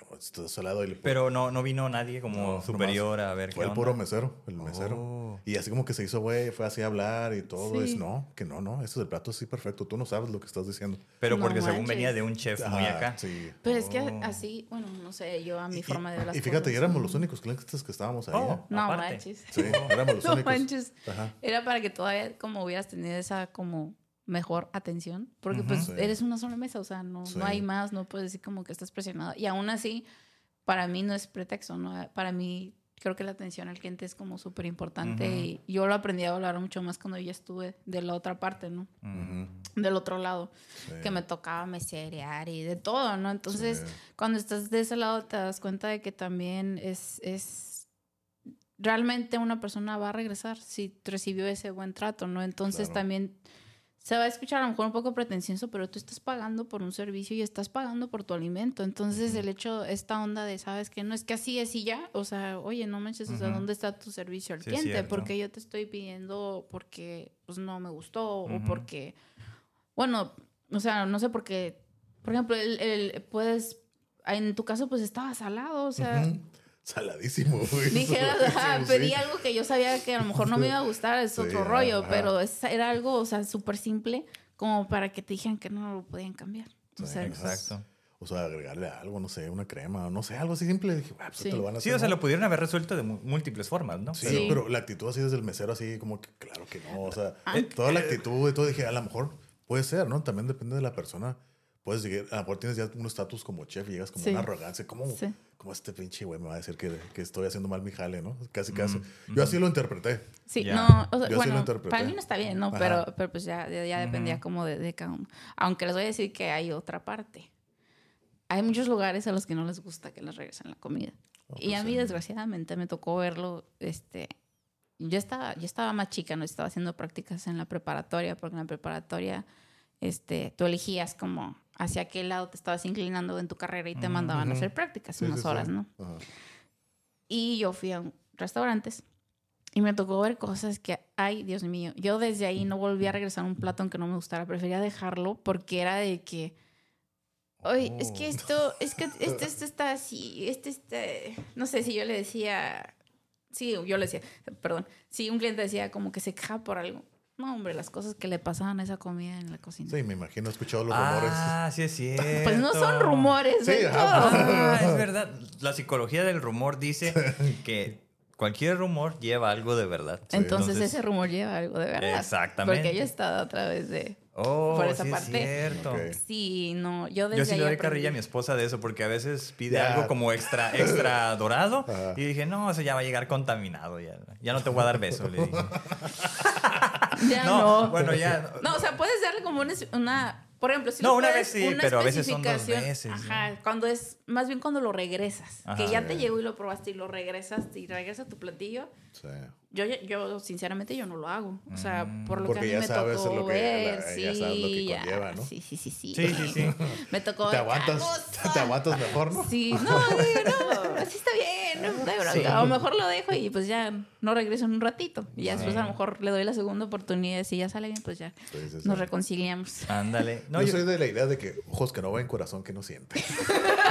Speaker 1: No. Y le
Speaker 3: Pero no, no vino nadie como
Speaker 1: No,
Speaker 3: superior a ver
Speaker 1: fue
Speaker 3: qué
Speaker 1: el puro mesero, el mesero.
Speaker 3: Oh.
Speaker 1: Y así como que se hizo, güey, fue así a hablar y todo.
Speaker 2: Sí.
Speaker 1: Es no, que no, no, este es el plato así perfecto. Tú no sabes lo que estás diciendo.
Speaker 3: Pero
Speaker 2: No
Speaker 3: porque según venía de un chef muy
Speaker 1: Ajá,
Speaker 3: acá.
Speaker 1: Sí.
Speaker 2: Pero es que
Speaker 3: Oh.
Speaker 2: así, bueno, no sé, yo a mi
Speaker 1: Y-
Speaker 2: forma de ver las
Speaker 1: Y fíjate,
Speaker 2: cosas,
Speaker 1: y éramos
Speaker 2: ¿no?
Speaker 1: los únicos clientes que estábamos ahí.
Speaker 3: Oh.
Speaker 1: ¿eh?
Speaker 2: No
Speaker 3: aparte.
Speaker 2: manches.
Speaker 1: Sí, éramos los
Speaker 2: No
Speaker 1: únicos.
Speaker 2: manches.
Speaker 1: Ajá.
Speaker 2: Era para que todavía como hubieras tenido esa como mejor atención, porque pues
Speaker 1: Sí.
Speaker 2: eres una sola mesa, o sea, no,
Speaker 1: Sí.
Speaker 2: no hay más, no puedes decir como que estás presionado. Y aún así, para mí no es pretexto, ¿no? Para mí creo que la atención al cliente es como súper importante y yo lo aprendí a valorar mucho más cuando yo ya estuve de la otra parte, ¿no? Del otro lado,
Speaker 1: Sí.
Speaker 2: que me tocaba meserear y de todo, ¿no? Entonces,
Speaker 1: Sí.
Speaker 2: cuando estás de ese lado te das cuenta de que también es, es realmente una persona va a regresar si recibió ese buen trato, ¿no? Entonces
Speaker 1: Claro.
Speaker 2: también se va a escuchar a lo mejor un poco pretencioso, pero tú estás pagando por un servicio y estás pagando por tu alimento. Entonces el hecho, esta onda de, ¿sabes que No es que así es y ya, o sea, oye, no manches, o sea. ¿dónde está tu servicio al
Speaker 3: Sí,
Speaker 2: cliente? Porque yo te estoy pidiendo porque pues no me gustó o porque, bueno, o sea, no sé por qué, por ejemplo, el, el- puedes, en tu caso pues estaba salado, o sea...
Speaker 1: Saladísimo, güey.
Speaker 2: Dijeras, ajá,
Speaker 1: Saladísimo,
Speaker 2: pedí
Speaker 1: sí.
Speaker 2: algo que yo sabía que a lo mejor no me iba a gustar, es
Speaker 1: Sí,
Speaker 2: otro rollo,
Speaker 1: ajá.
Speaker 2: pero es- era algo, o sea, súper simple como para que te dijeran que no lo podían cambiar. O sea,
Speaker 3: Exacto.
Speaker 1: O sea, agregarle algo, no sé, una crema, no sé, algo así simple. Dije, ah, pues
Speaker 2: Sí.
Speaker 1: te lo van a hacer.
Speaker 3: Sí, o sea, lo pudieron haber resuelto de múltiples formas, ¿no?
Speaker 1: Sí,
Speaker 2: Sí.
Speaker 1: pero la actitud así desde el mesero, así como que, claro que no. O sea,
Speaker 2: Ah.
Speaker 1: toda la actitud y todo, dije, a lo mejor puede ser, ¿no? También depende de la persona. Puedes llegar, a lo mejor tienes ya un estatus como chef y llegas como
Speaker 2: Sí.
Speaker 1: una arrogancia, como,
Speaker 2: Sí.
Speaker 1: como este pinche güey me va a decir que, que estoy haciendo mal mi jale, ¿no? Casi, casi. Yo así lo interpreté.
Speaker 2: Sí,
Speaker 3: Ya.
Speaker 2: no, o sea,
Speaker 1: Yo así lo
Speaker 2: bueno,
Speaker 1: interpreté.
Speaker 2: para mí no está bien, ¿no?
Speaker 1: Ajá.
Speaker 2: Pero, pero pues ya, ya, ya dependía como de, de cada uno. Aunque les voy a decir que hay otra parte. Hay muchos lugares a los que no les gusta que les regresen la comida.
Speaker 1: Oh,
Speaker 2: y
Speaker 1: pues
Speaker 2: a mí,
Speaker 1: sí.
Speaker 2: desgraciadamente, me tocó verlo, este... Yo estaba, yo estaba más chica, no estaba haciendo prácticas en la preparatoria, porque en la preparatoria, este, tú elegías como hacia qué lado te estabas inclinando en tu carrera y te mandaban a hacer prácticas
Speaker 1: Sí,
Speaker 2: unas
Speaker 1: sí, sí.
Speaker 2: horas, ¿no?
Speaker 1: Ajá.
Speaker 2: Y yo fui a restaurantes y me tocó ver cosas que, ay, Dios mío, yo desde ahí no volví a regresar a un plato aunque no me gustara, prefería dejarlo porque era de que, oye, es que
Speaker 3: Oh.
Speaker 2: esto, es que este, este está así, este está, no sé si yo le decía, sí, yo le decía, perdón, si un cliente decía como que se queja por algo. No, hombre, las cosas que le pasaban a esa comida en la cocina.
Speaker 1: Sí, me imagino, he escuchado los rumores.
Speaker 3: Ah, sí es cierto.
Speaker 2: Pues no son rumores,
Speaker 1: Sí,
Speaker 2: de
Speaker 1: ajá,
Speaker 2: todo.
Speaker 3: Ah, es verdad. La psicología del rumor dice que cualquier rumor lleva algo de verdad.
Speaker 2: Entonces,
Speaker 3: Entonces-
Speaker 2: ese rumor lleva algo de verdad.
Speaker 3: Exactamente.
Speaker 2: Porque yo he estado a través de...
Speaker 3: Oh,
Speaker 2: por esa
Speaker 3: sí
Speaker 2: parte.
Speaker 3: es cierto.
Speaker 1: Ok.
Speaker 2: Sí, no, yo desde
Speaker 3: Yo sí le doy
Speaker 2: aprendí.
Speaker 3: carrilla a mi esposa de eso porque a veces pide algo como extra, extra dorado y dije, no, eso ya va a llegar contaminado, ya, ya no te voy a dar beso, le dije.
Speaker 2: Ya
Speaker 3: No,
Speaker 2: no.
Speaker 3: bueno, ya.
Speaker 2: No, o sea, puedes darle como una, una Por ejemplo, si
Speaker 3: No,
Speaker 2: lo
Speaker 3: una
Speaker 2: puedes-
Speaker 3: vez sí, pero a veces son dos
Speaker 2: especificación-
Speaker 3: veces, ¿no?
Speaker 2: Ajá, cuando es, más bien cuando lo regresas.
Speaker 3: Ajá.
Speaker 2: que ya te
Speaker 1: Sí.
Speaker 2: llegó y lo probaste y lo regresas y regresas a tu platillo.
Speaker 1: Sí.
Speaker 2: Yo, yo, sinceramente, yo no lo hago. O sea,
Speaker 3: Mm.
Speaker 2: por lo
Speaker 1: Porque
Speaker 2: que a mí
Speaker 1: ya
Speaker 2: me
Speaker 1: sabes
Speaker 2: tocó
Speaker 1: lo que-
Speaker 2: ver.
Speaker 1: la-
Speaker 2: sí,
Speaker 1: ya sabes lo que
Speaker 2: ya,
Speaker 1: conlleva, ¿no?
Speaker 2: Sí, sí, sí, sí.
Speaker 3: Sí, sí, sí.
Speaker 2: me tocó.
Speaker 1: Te aguantas, te aguantas mejor, ¿no?
Speaker 2: Sí, no, digo, no, así está bien. no, no hay bronca.
Speaker 3: Sí.
Speaker 2: A lo mejor lo dejo y pues ya no regreso en un ratito. Y ya después a lo mejor le doy la segunda oportunidad. y Si ya sale bien, pues ya nos reconciliamos.
Speaker 3: Ándale. No,
Speaker 1: yo,
Speaker 3: yo-
Speaker 1: soy de la idea de que ojos que no ven, corazón que no siente.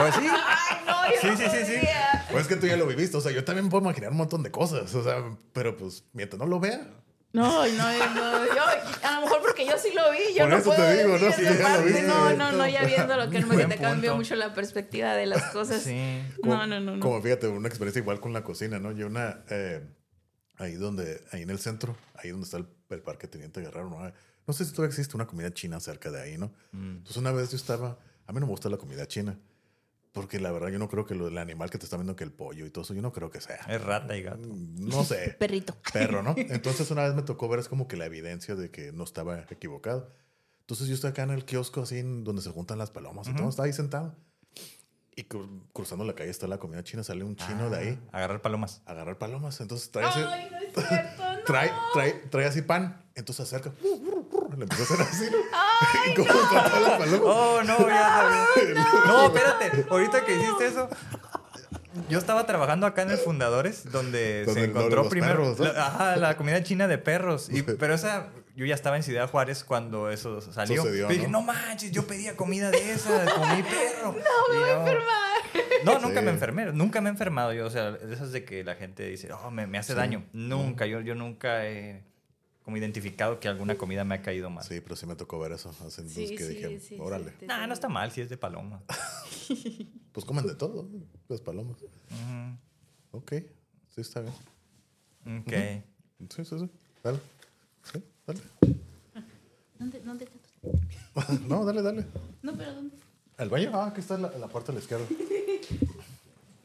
Speaker 3: Pues sí.
Speaker 2: Ay, no, yo
Speaker 3: Sí,
Speaker 2: no
Speaker 3: sí, sí.
Speaker 1: Pues es que tú ya lo viviste, o sea, yo también puedo imaginar un montón de cosas, o sea, pero pues mientras no lo vea.
Speaker 2: No, no, no, yo, a lo mejor porque yo sí lo vi, yo
Speaker 1: Por
Speaker 2: no
Speaker 1: eso
Speaker 2: puedo
Speaker 1: te digo,
Speaker 2: decir
Speaker 1: ¿no? Si
Speaker 2: esa
Speaker 1: ya lo
Speaker 2: parte.
Speaker 1: viste.
Speaker 2: No, no, no, ya viéndolo, que
Speaker 3: Buen
Speaker 2: te
Speaker 3: punto.
Speaker 2: mucho la perspectiva de las cosas.
Speaker 3: Sí.
Speaker 2: No, no, no, no.
Speaker 1: Como fíjate, una experiencia igual con la cocina, ¿no? Yo una, eh, ahí donde, ahí en el centro, ahí donde está el, el parque Teniente Guerrero, ¿no? No sé si todavía existe una comida china cerca de ahí, ¿no?
Speaker 3: Mm.
Speaker 1: Entonces una vez yo estaba, a mí no me gusta la comida china, porque la verdad yo no creo que lo del animal que te está viendo que el pollo y todo eso, yo no creo que sea.
Speaker 3: Es rata y gato.
Speaker 1: No sé.
Speaker 2: Perrito.
Speaker 1: perro, ¿no? Entonces una vez me tocó ver es como que la evidencia de que no estaba equivocado. Entonces yo estoy acá en el kiosco así en donde se juntan las palomas y todo, estaba ahí sentado. Y cru- cruzando la calle está la comida china, sale un chino de ahí
Speaker 3: Ah, Agarrar palomas.
Speaker 1: agarrar palomas. Entonces trae, así-
Speaker 2: Ay, no es cierto, no.
Speaker 1: trae, trae, trae así pan. Entonces se Le empieza a hacer así, ¿no? y como está todas las palomas.
Speaker 3: Oh, no, ya sabía. No, espérate. Ahorita que hiciste eso. Yo estaba trabajando acá en el Fundadores, donde,
Speaker 1: Donde
Speaker 3: se encontró primero
Speaker 1: perros, ¿no?
Speaker 3: la, ajá, la comida china de perros. Y, pero esa, yo ya estaba en Ciudad Juárez cuando eso salió.
Speaker 1: Sucedió,
Speaker 3: Y dije,
Speaker 1: ¿no?
Speaker 3: no manches, yo pedía comida de esa, comí perro. No, me voy a enfermar. No, nunca
Speaker 1: Sí.
Speaker 3: me enfermé, nunca me he enfermado yo. O sea, de esas de que la gente dice, oh, me, me hace daño. Nunca, yo, yo nunca he como identificado que alguna comida me ha caído mal.
Speaker 1: Sí, pero sí me tocó ver eso. Hace
Speaker 2: Sí,
Speaker 1: entonces que
Speaker 2: sí,
Speaker 1: dije,
Speaker 2: sí,
Speaker 1: órale.
Speaker 2: sí.
Speaker 3: Nah, no está mal si es de paloma.
Speaker 1: Pues comen de todo, ¿no? las palomas.
Speaker 3: Ujú.
Speaker 1: Ok, sí está bien.
Speaker 3: Ok.
Speaker 1: Sí, sí, sí. Dale. Sí, dale.
Speaker 2: ¿Dónde, dónde está tu-
Speaker 1: No, dale, dale.
Speaker 2: No, pero ¿dónde?
Speaker 1: ¿El baño? Ah, aquí está la, la parte de la izquierda.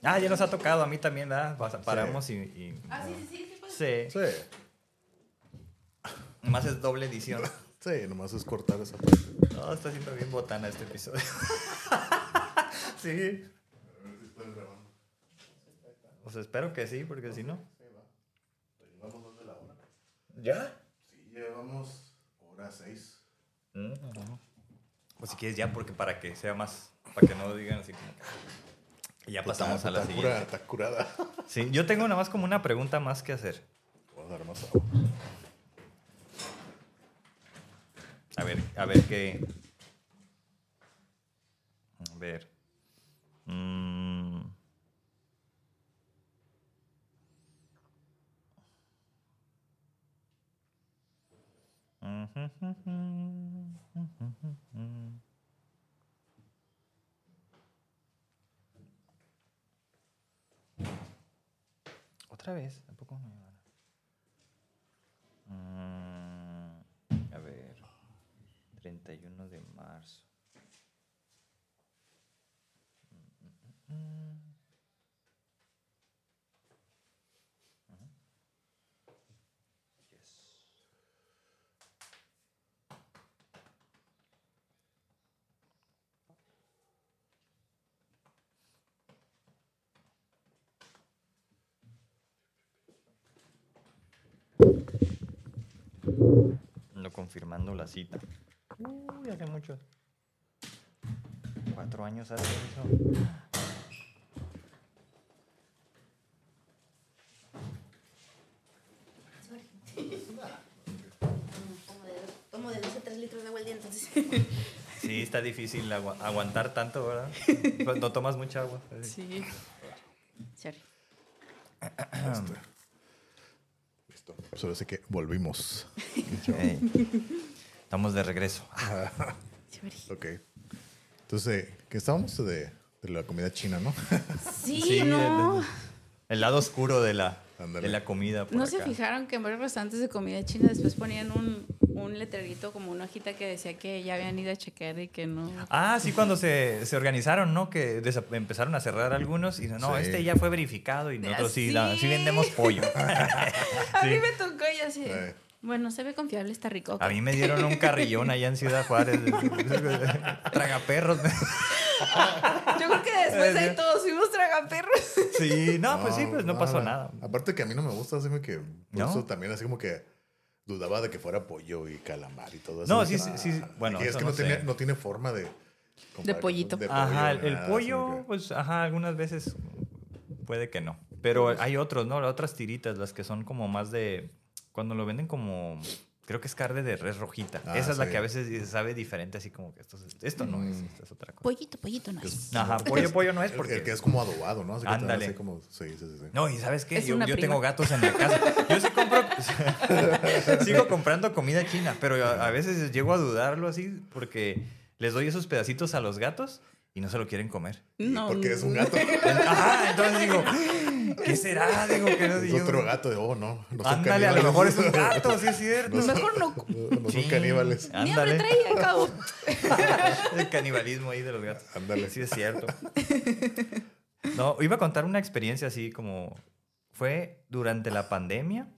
Speaker 3: Ah, ya nos ha tocado a mí también, ¿verdad? Paramos y, y-
Speaker 2: Ah, sí, sí, sí, sí. pues.
Speaker 3: Sí.
Speaker 1: Sí.
Speaker 3: Más es doble edición.
Speaker 1: Sí, nomás es cortar esa parte.
Speaker 3: No, está siendo bien botana este episodio. sí. Pues espero que sí, porque si no. ¿Ya?
Speaker 1: Sí, llevamos hora seis.
Speaker 3: Mm. Pues si quieres ya, porque para que sea más, para que no digan así como... que- Y ya pasamos
Speaker 1: está-
Speaker 3: a la
Speaker 1: está
Speaker 3: siguiente.
Speaker 1: curada, está curada.
Speaker 3: Sí, yo tengo nada más como una pregunta más que hacer.
Speaker 1: A dar más agua.
Speaker 3: A ver, a ver qué. A ver. Mm. Otra vez, 31 de marzo. Confirmando la cita. Uy, hace mucho. Cuatro años hace eso.
Speaker 2: Tomo de 2 a 3 litros de agua al día, entonces.
Speaker 3: Sí, está difícil agua- aguantar tanto, ¿verdad? Cuando tomas mucha agua.
Speaker 2: Sí. Sorry.
Speaker 1: Listo. Solo sé que volvimos.
Speaker 3: Estamos de regreso.
Speaker 1: Ok. Entonces, ¿qué estábamos de, de la comida china, no?
Speaker 2: Sí,
Speaker 3: Sí,
Speaker 2: no.
Speaker 3: el, el lado oscuro de la, de la comida. por
Speaker 2: ¿No se fijaron que en varios restaurantes de comida china después ponían un, un letrerito como una hojita que decía que ya habían ido a chequear y que no?
Speaker 3: Ah, sí, cuando se, se organizaron, ¿no? Que empezaron a cerrar algunos y no,
Speaker 1: Sí.
Speaker 3: este ya fue verificado y nosotros sí,
Speaker 2: Sí.
Speaker 3: vendemos pollo.
Speaker 2: A mí me tocó y así. Bueno, se ve confiable, está rico.
Speaker 3: A mí me dieron un carrillón allá en Ciudad Juárez. Tragaperros.
Speaker 2: Yo creo que después de ahí todos fuimos tragaperros.
Speaker 3: Sí, no, pues sí, pues no pasó nada.
Speaker 1: Aparte que a mí no me gusta, así como que... Por
Speaker 3: ¿No?
Speaker 1: eso también así como que dudaba de que fuera pollo y calamar y todo eso.
Speaker 3: No, sí,
Speaker 1: "Ah".
Speaker 3: sí, sí, bueno,
Speaker 1: Y es que
Speaker 3: no
Speaker 1: no, tiene, no tiene forma de... comparar-
Speaker 2: pollito.
Speaker 1: de
Speaker 3: Ajá, el, el
Speaker 1: nada, así
Speaker 3: pollo,
Speaker 1: que-
Speaker 3: pues, ajá, algunas veces puede que no. Pero hay otros, ¿no? Las otras tiritas, las que son como más de... Cuando lo venden como... Creo que es carne de res rojita.
Speaker 1: Ah,
Speaker 3: Esa es la que a veces sabe diferente, así como que esto, es- esto no es, esto es otra cosa.
Speaker 2: Pollito, pollito no es.
Speaker 3: Ajá, pollo, pollo no es
Speaker 1: El-
Speaker 3: porque...
Speaker 1: El que es como adobado, ¿no? Así que
Speaker 3: Ándale.
Speaker 1: así como... Sí, sí, sí. sí.
Speaker 3: No, y ¿sabes qué?
Speaker 2: Es
Speaker 3: Yo, yo tengo gatos en la casa. Yo sí compro... Sigo comprando comida china, pero a, a veces llego a dudarlo así porque les doy esos pedacitos a los gatos y no se lo quieren comer.
Speaker 2: No.
Speaker 1: Porque es un gato.
Speaker 3: Ajá, entonces digo, ¿qué será? Digo que no
Speaker 1: es
Speaker 3: yo-
Speaker 1: otro gato. de, Oh, no. no son
Speaker 3: Ándale, a lo
Speaker 1: caníbales".
Speaker 3: mejor es un gato, sí es cierto.
Speaker 1: No son-
Speaker 2: Mejor no.
Speaker 1: No, no son
Speaker 3: Sí.
Speaker 1: caníbales.
Speaker 2: Ni hambre traía, cabo.
Speaker 3: El canibalismo ahí de los gatos.
Speaker 1: Ándale.
Speaker 3: Sí es cierto. No, iba a contar una experiencia así como fue durante la pandemia.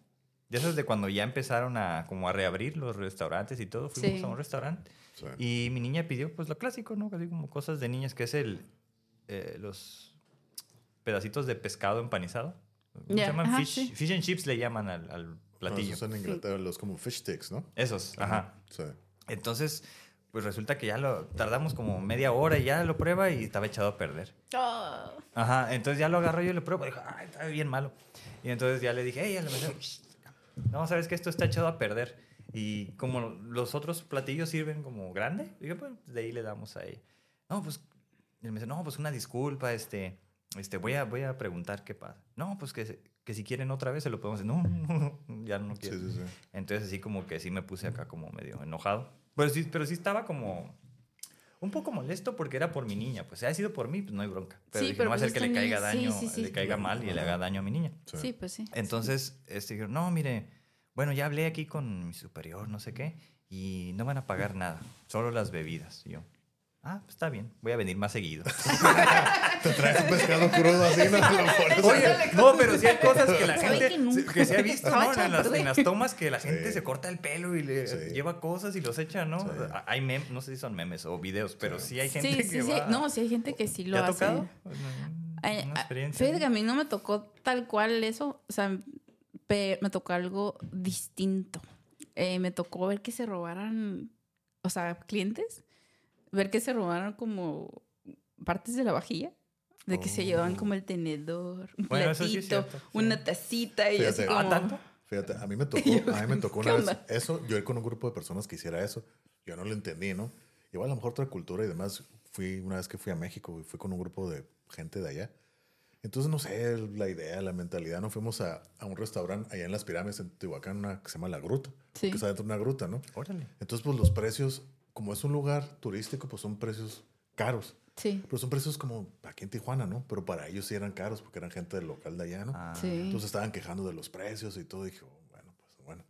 Speaker 3: Ya sabes de cuando ya empezaron a como a reabrir los restaurantes y todo, fuimos
Speaker 2: Sí.
Speaker 3: a un restaurante
Speaker 1: Sí.
Speaker 3: y mi niña pidió pues lo clásico, ¿no? Así como cosas de niñas que es el eh, los pedacitos de pescado empanizado. ¿Cómo
Speaker 2: Ya,
Speaker 3: se llaman?
Speaker 2: ajá,
Speaker 3: fish,
Speaker 2: sí.
Speaker 3: fish and chips le llaman al, al
Speaker 1: No,
Speaker 3: platillo.
Speaker 1: esos son en Inglaterra, los como fish sticks, ¿no?
Speaker 3: Esos, ajá.
Speaker 1: Sí.
Speaker 3: Entonces, pues resulta que ya lo tardamos como media hora y ya lo prueba y estaba echado a perder.
Speaker 2: Oh.
Speaker 3: Ajá, entonces ya lo agarro yo y lo pruebo. Dijo, ay, está bien malo. Y entonces ya le dije, hey, a la mesera, "Shh, no, sabes que esto está echado a perder. Y como los otros platillos sirven como grande, dije, pues de ahí le damos ahí. No, pues, y él me dice, no, pues una disculpa, este, este, voy a, voy a preguntar qué pasa. No, pues que, que si quieren otra vez se lo podemos hacer. No, no, no, ya no
Speaker 1: Sí,
Speaker 3: quiero.
Speaker 1: sí, sí.
Speaker 3: Entonces así como que sí me puse acá como medio enojado. Pero sí, pero sí estaba como un poco molesto porque era por mi niña. Pues si ha sido por mí, pues no hay bronca. Pero
Speaker 2: Sí,
Speaker 3: dije,
Speaker 2: pero
Speaker 3: no va a ser
Speaker 2: pues
Speaker 3: que le caiga daño,
Speaker 2: sí, sí, sí.
Speaker 3: le caiga mal y le haga daño a mi niña.
Speaker 1: Sí.
Speaker 2: Sí, pues sí.
Speaker 3: Entonces, este, dijeron, no, mire, bueno, ya hablé aquí con mi superior, no sé qué, y no van a pagar nada, solo las bebidas. Y yo, ah, pues está bien, voy a venir más seguido.
Speaker 1: Te traes un pescado crudo así, ¿no? Lo pones
Speaker 3: Oye, no, pero sí hay cosas que la
Speaker 2: ¿Sabe
Speaker 3: gente,
Speaker 2: que nunca?
Speaker 3: que se ha visto, ¿no? En las,
Speaker 2: perder.
Speaker 3: en las tomas que la gente
Speaker 1: Sí.
Speaker 3: se corta el pelo y le
Speaker 1: Sí.
Speaker 3: lleva cosas y los echa, ¿no?
Speaker 1: Sí.
Speaker 3: Hay memes, no sé si son memes o videos, pero sí, hay gente
Speaker 2: Sí,
Speaker 3: que
Speaker 2: sí, sí.
Speaker 3: va-
Speaker 2: No, sí hay gente que sí
Speaker 3: ¿Te
Speaker 2: lo
Speaker 3: ha
Speaker 2: hace.
Speaker 3: tocado?
Speaker 2: Ah,
Speaker 3: experiencia.
Speaker 2: Fíjate que a mí no me tocó tal cual eso. O sea, me tocó algo distinto. Eh, me tocó ver que se robaran, o sea, clientes, ver que se robaran como partes de la vajilla. De que se llevaban
Speaker 1: Oh.
Speaker 2: como el tenedor, un
Speaker 3: Bueno,
Speaker 2: platito,
Speaker 3: sí.
Speaker 2: una tacita y
Speaker 1: Fíjate.
Speaker 2: así como...
Speaker 3: ¿Ah, tanto?
Speaker 1: Fíjate, a mí me tocó, a mí me tocó
Speaker 2: ¿Qué
Speaker 1: una vez
Speaker 2: onda?
Speaker 1: eso, yo ir con un grupo de personas que hiciera eso, yo no lo entendí, ¿no? Igual a lo mejor otra cultura y demás, fui una vez que fui a México y fui con un grupo de gente de allá. Entonces, no sé, la idea, la mentalidad, nos fuimos a, a un restaurante allá en las pirámides en Tehuacán, una que se llama La Gruta,
Speaker 2: Sí.
Speaker 1: que está dentro de una gruta, ¿no?
Speaker 3: Órale.
Speaker 1: Entonces, pues los precios, como es un lugar turístico, pues son precios caros.
Speaker 2: Sí,
Speaker 1: Pero son precios como aquí en Tijuana, ¿no? Pero para ellos sí eran caros porque eran gente del local de allá, ¿no?
Speaker 3: Ah,
Speaker 2: sí.
Speaker 1: Entonces estaban quejando de los precios y todo. Y dije, oh, bueno, pues bueno.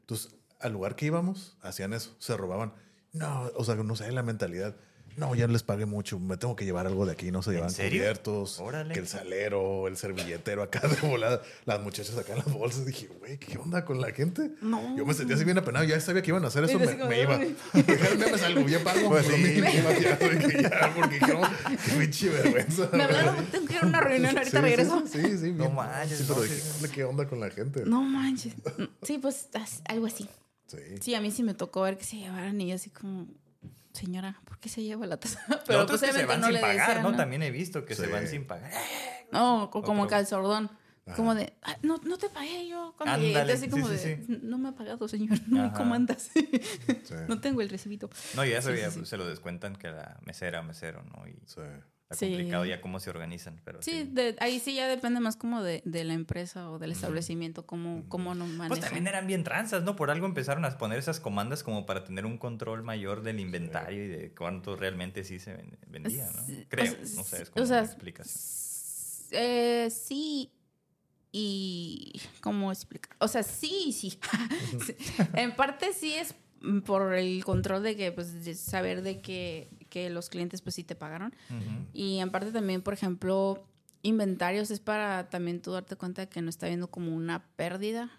Speaker 1: Entonces, al lugar que íbamos, hacían eso, se robaban. No, o sea, no sé, la mentalidad. No, ya les pagué mucho, me tengo que llevar algo de aquí. No se
Speaker 3: ¿En
Speaker 1: llevan
Speaker 3: serio?
Speaker 1: cubiertos,
Speaker 3: Órale.
Speaker 1: que el salero, el servilletero acá de volada. Las muchachas acá en las bolsas. Dije, güey, ¿qué onda con la gente?
Speaker 2: No.
Speaker 1: Yo me sentía así bien apenado. Ya sabía que iban a hacer eso, me, me iba. Me salgo, ya pago.
Speaker 3: Pues
Speaker 1: Pero
Speaker 3: sí.
Speaker 1: me iba ya, dije, ya, porque que pinche vergüenza.
Speaker 2: Me hablaron, tengo que ir a una reunión, ahorita
Speaker 1: Sí,
Speaker 2: regreso.
Speaker 1: Sí, sí, sí,
Speaker 3: No
Speaker 1: bien.
Speaker 3: manches,
Speaker 1: Sí, pero
Speaker 3: no,
Speaker 1: dije,
Speaker 3: sí.
Speaker 1: ¿qué onda con la gente?
Speaker 2: No manches. Sí, pues algo así.
Speaker 1: Sí.
Speaker 2: Sí, a mí sí me tocó ver que se llevaran y yo así como, señora, ¿por qué se lleva la taza?
Speaker 3: Pero otros
Speaker 2: pues
Speaker 3: que se van
Speaker 2: no
Speaker 3: sin pagar,
Speaker 2: decían,
Speaker 3: ¿no?
Speaker 2: ¿no?
Speaker 3: También he visto que se van sin pagar.
Speaker 2: No, co- como
Speaker 3: Otro.
Speaker 2: calzordón.
Speaker 1: Ajá.
Speaker 2: Como de, "Ah, no, no te pagué yo cuando.
Speaker 3: Ándale,
Speaker 2: Así
Speaker 3: sí,
Speaker 2: como
Speaker 3: sí,
Speaker 2: de,
Speaker 3: sí.
Speaker 2: no me ha pagado, señor, no comandas.
Speaker 1: Sí.
Speaker 2: no tengo el recibito.
Speaker 3: No, ya
Speaker 2: sí.
Speaker 3: se lo descuentan que la mesera, mesero, ¿no? Y
Speaker 1: Sí.
Speaker 3: está
Speaker 2: Sí.
Speaker 3: complicado ya cómo se organizan, pero
Speaker 2: Sí,
Speaker 3: sí.
Speaker 2: de- ahí sí ya depende más como de, de la empresa o del establecimiento, cómo, cómo nos manejan.
Speaker 3: Pues también eran bien tranzas, ¿no? Por algo empezaron a poner esas comandas como para tener un control mayor del inventario y de cuánto realmente sí se ven- vendía, ¿no?
Speaker 2: Sí,
Speaker 3: Creo,
Speaker 2: o sea,
Speaker 3: no sé, es
Speaker 2: o
Speaker 3: como
Speaker 2: sea,
Speaker 3: una explicación.
Speaker 2: eh, sí y cómo explicar o sea sí y sí. Sí. en parte sí es por el control de que pues de saber de que, que los clientes pues sí te pagaron
Speaker 3: Ujú.
Speaker 2: y en parte también por ejemplo inventarios es para también tú darte cuenta de que no está viendo como una pérdida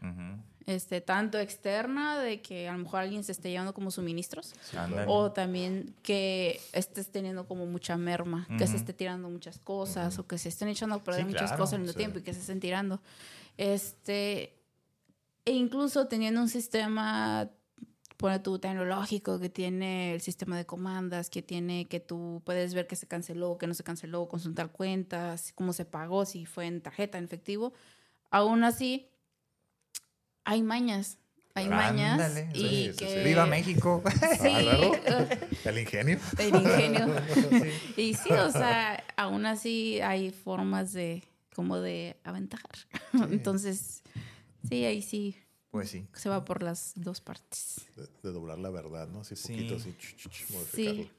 Speaker 2: este, tanto externa de que a lo mejor alguien se esté llevando como suministros, o también que estés teniendo como mucha merma, que se esté tirando muchas cosas, o que se estén echando a perder
Speaker 3: Sí,
Speaker 2: muchas
Speaker 3: claro,
Speaker 2: cosas al mismo
Speaker 1: sí.
Speaker 2: tiempo y que se estén tirando. Este, e incluso teniendo un sistema, pone tu tecnológico, que tiene el sistema de comandas, que tiene que tú puedes ver que se canceló, que no se canceló, consultar cuentas, cómo se pagó, si fue en tarjeta, en efectivo. Aún así, hay mañas. Hay mañas. Y
Speaker 1: sí, sí,
Speaker 2: que...
Speaker 1: sí.
Speaker 3: ¡Viva México!
Speaker 1: Ah, El ingenio.
Speaker 2: el ingenio. Y sí, o sea, aún así hay formas de como de aventajar. Entonces, sí, ahí sí
Speaker 3: Pues sí.
Speaker 2: se va por las dos partes.
Speaker 1: De, de doblar la verdad, ¿no? Así
Speaker 3: Sí.
Speaker 1: poquito, así, ch, ch, ch, modificarlo.
Speaker 2: Sí.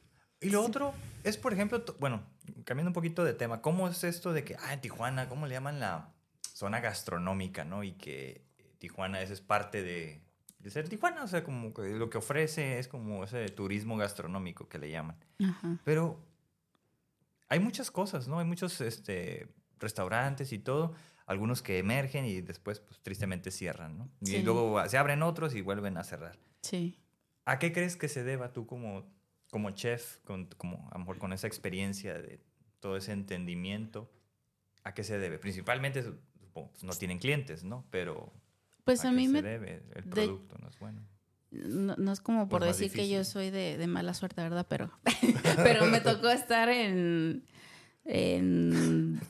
Speaker 3: Y lo otro es, por ejemplo, to- bueno, cambiando un poquito de tema, ¿cómo es esto de que, ah, en Tijuana, ¿cómo le llaman la zona gastronómica, no? Y que Tijuana esa es parte de, de ser Tijuana, o sea, como que lo que ofrece es como ese turismo gastronómico que le llaman.
Speaker 2: Ajá.
Speaker 3: Pero hay muchas cosas, ¿no? Hay muchos este, restaurantes y todo, algunos que emergen y después, pues, tristemente cierran, ¿no?
Speaker 2: Sí.
Speaker 3: Y luego se abren otros y vuelven a cerrar.
Speaker 2: Sí.
Speaker 3: ¿A qué crees que se deba tú como, como chef, con, como, a lo mejor con esa experiencia de todo ese entendimiento? ¿A qué se debe? Principalmente, pues, no tienen clientes, ¿no? Pero
Speaker 2: Pues
Speaker 3: ¿a,
Speaker 2: a
Speaker 3: qué
Speaker 2: mí
Speaker 3: se
Speaker 2: me...
Speaker 3: debe? El
Speaker 2: de-
Speaker 3: producto no es bueno.
Speaker 2: No, no es como por
Speaker 3: Pues
Speaker 2: decir que yo
Speaker 3: difícil.
Speaker 2: soy de, de mala suerte, ¿verdad? Pero, pero me tocó estar en, en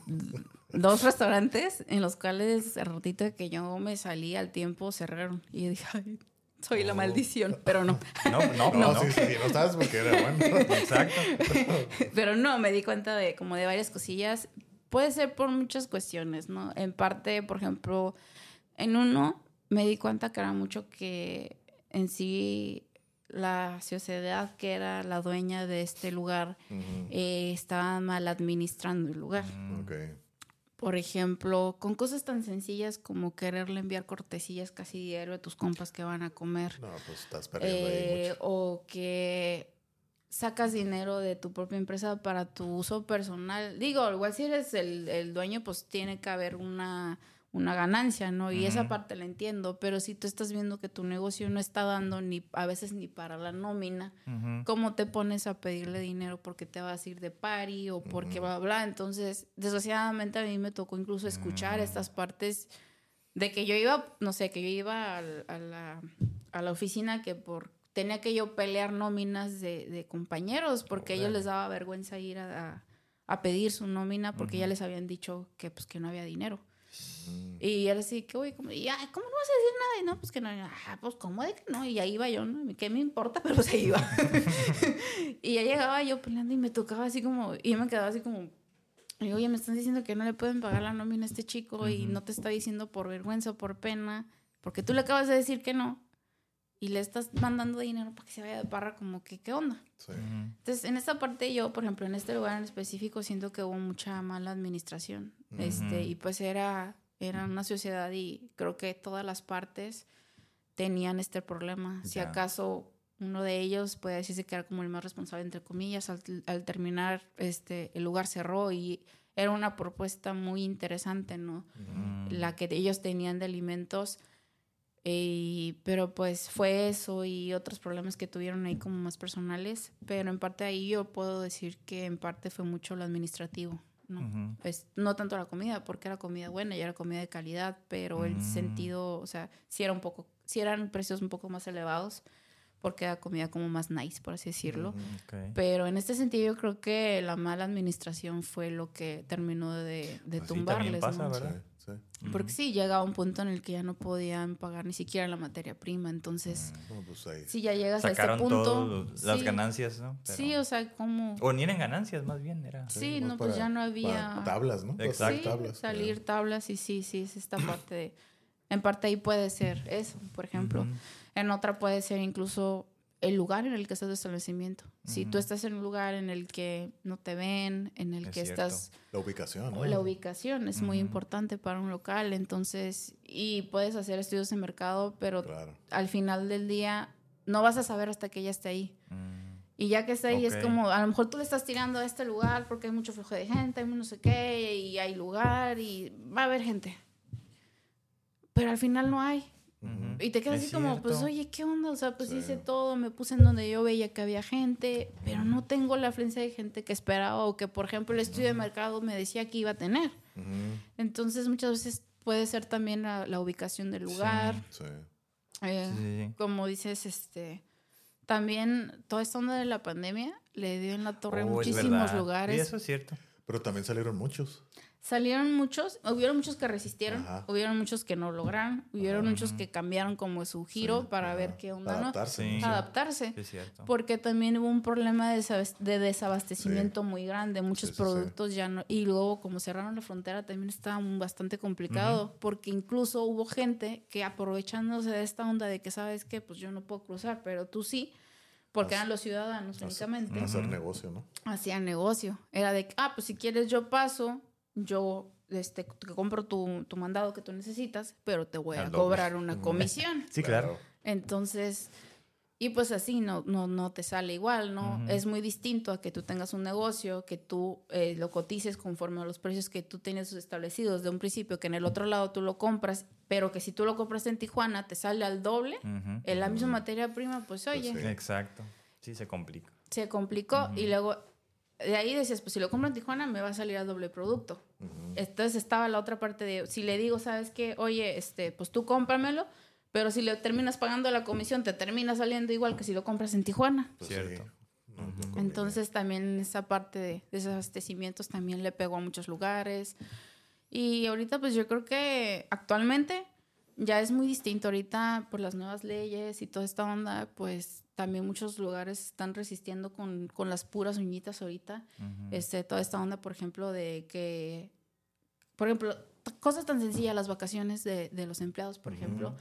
Speaker 2: dos restaurantes en los cuales el ratito de que yo me salí al tiempo cerraron. Y yo dije, "Ay, soy la
Speaker 1: Oh.
Speaker 2: maldición, pero no.
Speaker 3: No, no,
Speaker 1: No,
Speaker 3: no.
Speaker 1: sí, sí, no estabas porque era bueno.
Speaker 3: Exacto.
Speaker 2: Pero no, me di cuenta de como de varias cosillas. Puede ser por muchas cuestiones, ¿no? En parte, por ejemplo, en uno me di cuenta que era mucho que en sí la sociedad que era la dueña de este lugar eh, estaba mal administrando el lugar.
Speaker 3: Mm,
Speaker 1: Ok.
Speaker 2: Por ejemplo, con cosas tan sencillas como quererle enviar cortesías casi diario a tus compas que van a comer.
Speaker 1: No, pues estás perdiendo ahí
Speaker 2: Eh,
Speaker 1: mucho.
Speaker 2: o que sacas dinero de tu propia empresa para tu uso personal. Digo, igual si eres el, el dueño, pues tiene que haber una, una ganancia, ¿no? Y esa parte la entiendo, pero si tú estás viendo que tu negocio no está dando ni a veces ni para la nómina. ¿cómo te pones a pedirle dinero porque te vas a ir de party o porque bla, bla, bla? Entonces, desgraciadamente a mí me tocó incluso escuchar
Speaker 3: Mm.
Speaker 2: estas partes de que yo iba, no sé, que yo iba a, la, a la oficina que por tenía que yo pelear nóminas de, de compañeros porque a ellos les daba vergüenza ir a, a- pedir su nómina porque ya les habían dicho que pues que no había dinero.
Speaker 1: Mm.
Speaker 2: Y era así que, y, ay, ¿cómo no vas a decir nada? Y no, pues que no, ah, pues cómo de que no, y ahí iba yo, ¿no? ¿Qué me importa? Pero ahí iba. y ya llegaba yo peleando y me tocaba así como, y yo me quedaba así como, y oye, me están diciendo que no le pueden pagar la nómina a este chico y no te está diciendo por vergüenza o por pena, porque tú le acabas de decir que no. Y le estás mandando dinero para que se vaya de parra, como que, ¿qué onda?
Speaker 1: Sí.
Speaker 2: Entonces, en esta parte yo, por ejemplo, en este lugar en específico, siento que hubo mucha mala administración. Este, y pues era, era una sociedad y creo que todas las partes tenían este problema. Si acaso uno de ellos puede decirse que era como el más responsable, entre comillas, al, al terminar, este, el lugar cerró y era una propuesta muy interesante, ¿no? La que ellos tenían de alimentos. Y, pero pues fue eso y otros problemas que tuvieron ahí como más personales. Pero en parte ahí yo puedo decir que en parte fue mucho lo administrativo. ¿no? Pues, no tanto la comida, porque era comida buena y era comida de calidad, pero el
Speaker 3: Mm.
Speaker 2: sentido, o sea, sí era un poco, sí eran precios un poco más elevados, porque era comida como más nice, por así decirlo.
Speaker 1: Ujú.
Speaker 3: Ok.
Speaker 2: Pero en este sentido yo creo que la mala administración fue lo que terminó de, de
Speaker 3: Pues sí, también
Speaker 2: tumbarles.
Speaker 3: pasa,
Speaker 2: ¿no?
Speaker 3: ¿verdad?
Speaker 1: Sí, sí.
Speaker 2: Porque sí, llegaba un punto en el que ya no podían pagar ni siquiera la materia prima. Entonces,
Speaker 1: No, pues ahí.
Speaker 2: si ya llegas
Speaker 3: Sacaron
Speaker 2: a este punto.
Speaker 3: las
Speaker 2: sí,
Speaker 3: ganancias, ¿no? Pero-
Speaker 2: Sí, o sea, como.
Speaker 3: O ni eran ganancias, más bien, era.
Speaker 2: Sí, no, pues ya no había.
Speaker 1: Tablas, ¿no?
Speaker 3: Exacto.
Speaker 2: Sí,
Speaker 1: tablas.
Speaker 2: salir tablas y sí, sí, es esta parte de. En parte ahí puede ser eso, por ejemplo. En otra puede ser incluso el lugar en el que estás de establecimiento. Si tú estás en un lugar en el que no te ven, en el
Speaker 3: Es
Speaker 2: que
Speaker 3: cierto.
Speaker 2: estás
Speaker 1: La ubicación, ¿no?
Speaker 2: La ubicación es muy importante para un local, entonces, y puedes hacer estudios de mercado, pero
Speaker 1: Claro.
Speaker 2: al final del día no vas a saber hasta que ella esté ahí.
Speaker 3: Mm.
Speaker 2: Y ya que está ahí es como, a lo mejor tú le estás tirando a este lugar porque hay mucho flujo de gente, hay no sé qué, y hay lugar y va a haber gente. Pero al final no hay. Y te quedas
Speaker 3: Es
Speaker 2: así como, pues, oye, ¿qué onda? O sea, pues
Speaker 1: Sí.
Speaker 2: hice todo, me puse en donde yo veía que había gente, pero no tengo la afluencia de gente que esperaba o que, por ejemplo, el estudio de mercado me decía que iba a tener. Entonces, muchas veces puede ser también la, la ubicación del lugar.
Speaker 1: Sí.
Speaker 2: eh,
Speaker 3: Sí, sí, sí.
Speaker 2: Como dices, este... También toda esta onda de la pandemia le dio en la torre
Speaker 3: Oh,
Speaker 2: muchísimos lugares.
Speaker 3: Y eso es cierto.
Speaker 1: Pero también salieron muchos.
Speaker 2: Salieron muchos, hubieron muchos que resistieron,
Speaker 1: Ajá.
Speaker 2: hubieron muchos que no lograron, hubieron muchos que cambiaron como su giro
Speaker 1: Sí,
Speaker 2: para
Speaker 1: ajá.
Speaker 2: ver qué onda, ¿no?
Speaker 1: Adaptarse.
Speaker 3: Sí.
Speaker 1: ¿no?
Speaker 2: Adaptarse.
Speaker 3: Sí, es cierto.
Speaker 2: Porque también hubo un problema de, desabas- de desabastecimiento muy grande, muchos
Speaker 1: Sí, sí, sí.
Speaker 2: productos ya no, y luego como cerraron la frontera también estaba bastante complicado, porque incluso hubo gente que aprovechándose de esta onda de que sabes que pues yo no puedo cruzar, pero tú sí, porque eran los ciudadanos únicamente,
Speaker 1: Hacer negocio, ¿no?
Speaker 2: hacían negocio. Era de, que, ah, pues si quieres yo paso, yo este, te compro tu, tu mandado que tú necesitas, pero te voy a
Speaker 3: Al doble.
Speaker 2: cobrar una comisión.
Speaker 3: Sí, claro.
Speaker 2: Entonces, y pues así no, no, no te sale igual, ¿no? Es muy distinto a que tú tengas un negocio, que tú eh, lo cotices conforme a los precios que tú tienes establecidos de un principio, que en el otro lado tú lo compras, pero que si tú lo compras en Tijuana te sale al doble, en la misma materia prima, pues oye,
Speaker 1: sí.
Speaker 3: Exacto. Sí, se complica.
Speaker 2: se complicó y luego de ahí decías, pues si lo compro en Tijuana me va a salir al doble producto. Entonces estaba la otra parte de, si le digo, ¿sabes qué? Oye, este, pues tú cómpramelo, pero si le terminas pagando la comisión, te termina saliendo igual que si lo compras en Tijuana.
Speaker 1: Pues
Speaker 3: Cierto.
Speaker 1: sí. No, no conviene.
Speaker 2: Entonces también esa parte de desabastecimientos también le pegó a muchos lugares. Y ahorita pues yo creo que actualmente ya es muy distinto. Ahorita por las nuevas leyes y toda esta onda, pues también muchos lugares están resistiendo con, con las puras uñitas ahorita. Este, toda esta onda, por ejemplo, de que, por ejemplo, cosas tan sencillas, las vacaciones de, de los empleados, por ejemplo.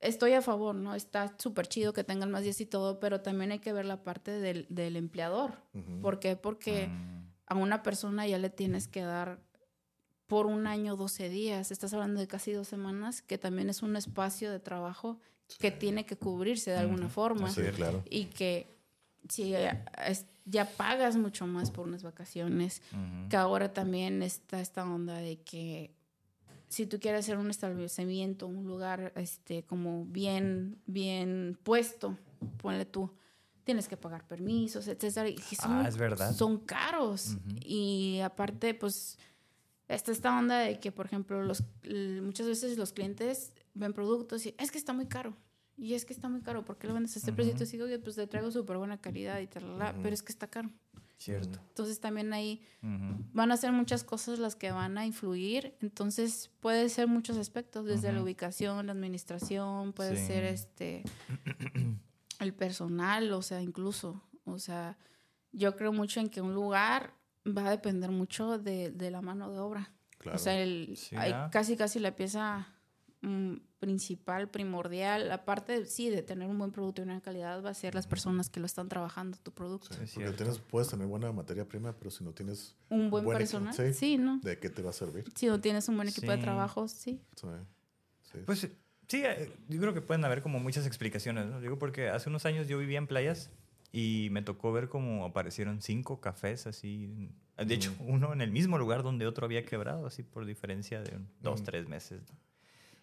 Speaker 2: Estoy a favor, ¿no? Está súper chido que tengan más días y todo, pero también hay que ver la parte del, del empleador. ¿Por qué? Porque
Speaker 3: Mm.
Speaker 2: a una persona ya le tienes que dar por un año 12 días. Estás hablando de casi dos semanas, que también es un espacio de trabajo que tiene que cubrirse de alguna forma.
Speaker 1: Sí, claro.
Speaker 2: y que si ya, es- ya pagas mucho más por unas vacaciones, que ahora también está esta onda de que si tú quieres hacer un establecimiento, un lugar este como bien bien puesto, ponle tú, tienes que pagar permisos, etcétera, y son,
Speaker 3: Ah, es verdad.
Speaker 2: son caros. Y aparte pues está esta onda de que por ejemplo los muchas veces los clientes ven productos y es que está muy caro. Y es que está muy caro, ¿por qué lo vendes a este precio? Y
Speaker 3: Ujú.
Speaker 2: digo, pues te traigo súper buena calidad y tal,
Speaker 1: Ujú.
Speaker 2: pero es que está caro.
Speaker 3: Cierto.
Speaker 2: Entonces también ahí van a ser muchas cosas las que van a influir. Entonces puede ser muchos aspectos, desde la ubicación, la administración, puede
Speaker 3: Sí.
Speaker 2: ser este el personal, o sea, incluso. O sea, yo creo mucho en que un lugar va a depender mucho de, de la mano de obra.
Speaker 1: Claro.
Speaker 2: O sea, el,
Speaker 3: Sí,
Speaker 2: hay casi casi la pieza mm, principal, primordial, aparte sí de tener un buen producto y una calidad, va a ser las personas que lo están trabajando tu producto.
Speaker 1: Sí, porque tienes, puedes tener buena materia prima, pero si no tienes
Speaker 2: Un buen, personal,
Speaker 1: sí.
Speaker 2: sí, ¿no?
Speaker 1: de qué te va a servir.
Speaker 2: Si no tienes un buen equipo de trabajo, sí.
Speaker 1: Sí. Sí.
Speaker 3: Pues sí, eh, yo creo que pueden haber como muchas explicaciones, ¿no? Digo, porque hace unos años yo vivía en playas y me tocó ver cómo aparecieron cinco cafés así. De hecho, uno en el mismo lugar donde otro había quebrado, así por diferencia de dos,
Speaker 1: Mm.
Speaker 3: tres meses. ¿no?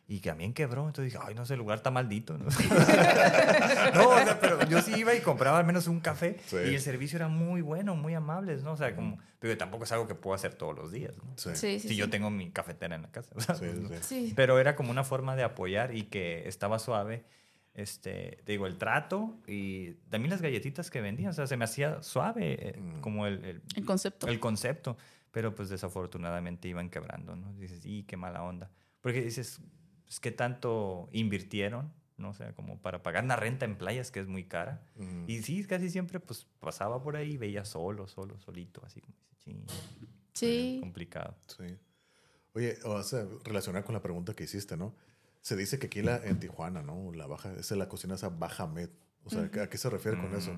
Speaker 3: Y que también quebró, entonces dije, ay, no sé, el lugar está maldito. ¿no? no, o sea, pero yo sí iba y compraba al menos un café
Speaker 1: Sí.
Speaker 3: y el servicio era muy bueno, muy amables, ¿no? O sea, como, pero tampoco es algo que puedo hacer todos los días, ¿no?
Speaker 1: Sí.
Speaker 2: Sí, sí,
Speaker 3: si
Speaker 2: sí.
Speaker 3: yo tengo mi cafetera en la casa. ¿sabes?
Speaker 1: Sí, sí, sí.
Speaker 2: Sí.
Speaker 3: Pero era como una forma de apoyar y que estaba suave. Este, te digo, el trato y también las galletitas que vendían. O sea, se me hacía suave eh,
Speaker 1: Mm.
Speaker 3: como el, el,
Speaker 2: El concepto.
Speaker 3: el concepto. Pero pues desafortunadamente iban quebrando, ¿no? Dices, y qué mala onda. Porque dices, pues, ¿qué tanto invirtieron? ¿no? O sea, como para pagar una renta en playas que es muy cara.
Speaker 1: Mm.
Speaker 3: Y sí, casi siempre pues pasaba por ahí y veía solo, solo, solito, así como dice, "Chin",
Speaker 2: Sí.
Speaker 3: complicado.
Speaker 1: Sí. Oye, o sea, relacionada con la pregunta que hiciste, ¿no? Se dice que aquí la, en Tijuana, ¿no? La baja, es la cocina esa baja med. O sea, ¿a qué se refiere con eso?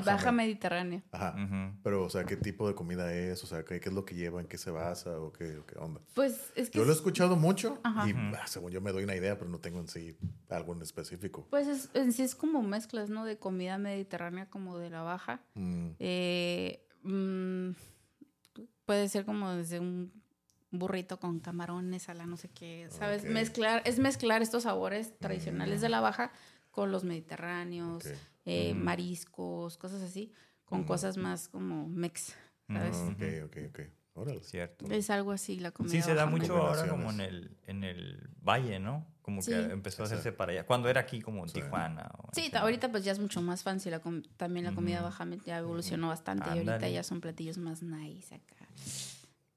Speaker 3: Mm.
Speaker 2: Baja, mediterránea.
Speaker 1: Ajá. Pero, o sea, ¿qué tipo de comida es? O sea, ¿qué, qué es lo que lleva? ¿En qué se basa? ¿O qué, o qué onda?
Speaker 2: Pues es que.
Speaker 1: Yo lo he
Speaker 2: es-
Speaker 1: escuchado mucho
Speaker 2: Ajá.
Speaker 1: y ah, según yo me doy una idea, pero no tengo en sí algo en específico.
Speaker 2: Pues es, en sí es como mezclas, ¿no? De comida mediterránea como de la baja.
Speaker 1: Mm,
Speaker 2: Eh, mm, puede ser como desde un burrito con camarones a la no sé qué, ¿sabes? Mezclar, es mezclar estos sabores tradicionales de la baja con los mediterráneos. Eh, mariscos, cosas así, con cosas más como mex, ¿sabes?
Speaker 3: Ujú.
Speaker 1: Ok, ok, ok. Órale.
Speaker 3: Cierto.
Speaker 2: Es algo así la comida.
Speaker 3: Sí, se da mucho ahora como en el, en el valle, ¿no? Como
Speaker 2: Sí.
Speaker 3: que empezó a hacerse para allá. Cuando era aquí como en
Speaker 1: Sí.
Speaker 3: Tijuana. o
Speaker 2: Sí, ahorita pues ya es mucho más fancy. La com- también la comida baja ya evolucionó bastante y ahorita ya son platillos más nice acá.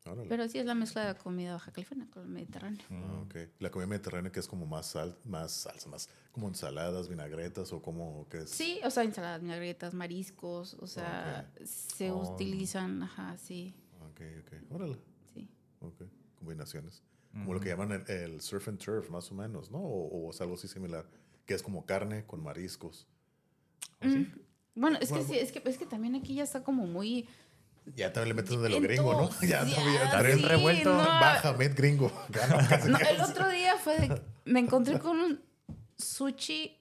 Speaker 1: Órale.
Speaker 2: Pero sí es la mezcla de la comida baja california con el mediterráneo.
Speaker 1: Ah, ok. La comida mediterránea que es como más sal, más salsa, más como ensaladas, vinagretas o como que es.
Speaker 2: Sí, o sea, ensaladas, vinagretas, mariscos, o sea, se
Speaker 3: Oh.
Speaker 2: utilizan, ajá, sí,
Speaker 1: Ok, ok. Órale.
Speaker 2: sí.
Speaker 1: Ok. Combinaciones. Como lo que llaman el, el surf and turf, más o menos, ¿no? O, o es algo así similar. Que es como carne con mariscos.
Speaker 3: ¿Oh, sí?
Speaker 2: Mm, Bueno, es que
Speaker 1: Bueno,
Speaker 2: sí, es que, es que también aquí ya está como muy...
Speaker 1: Ya también le metes de lo
Speaker 2: en
Speaker 1: gringo, ¿no? Ya,
Speaker 2: ya,
Speaker 1: también.
Speaker 3: Está bien
Speaker 2: sí,
Speaker 3: revuelto.
Speaker 2: no,
Speaker 1: Bájame, gringo. Casi,
Speaker 2: no, el otro día fue de... Me encontré con un sushi,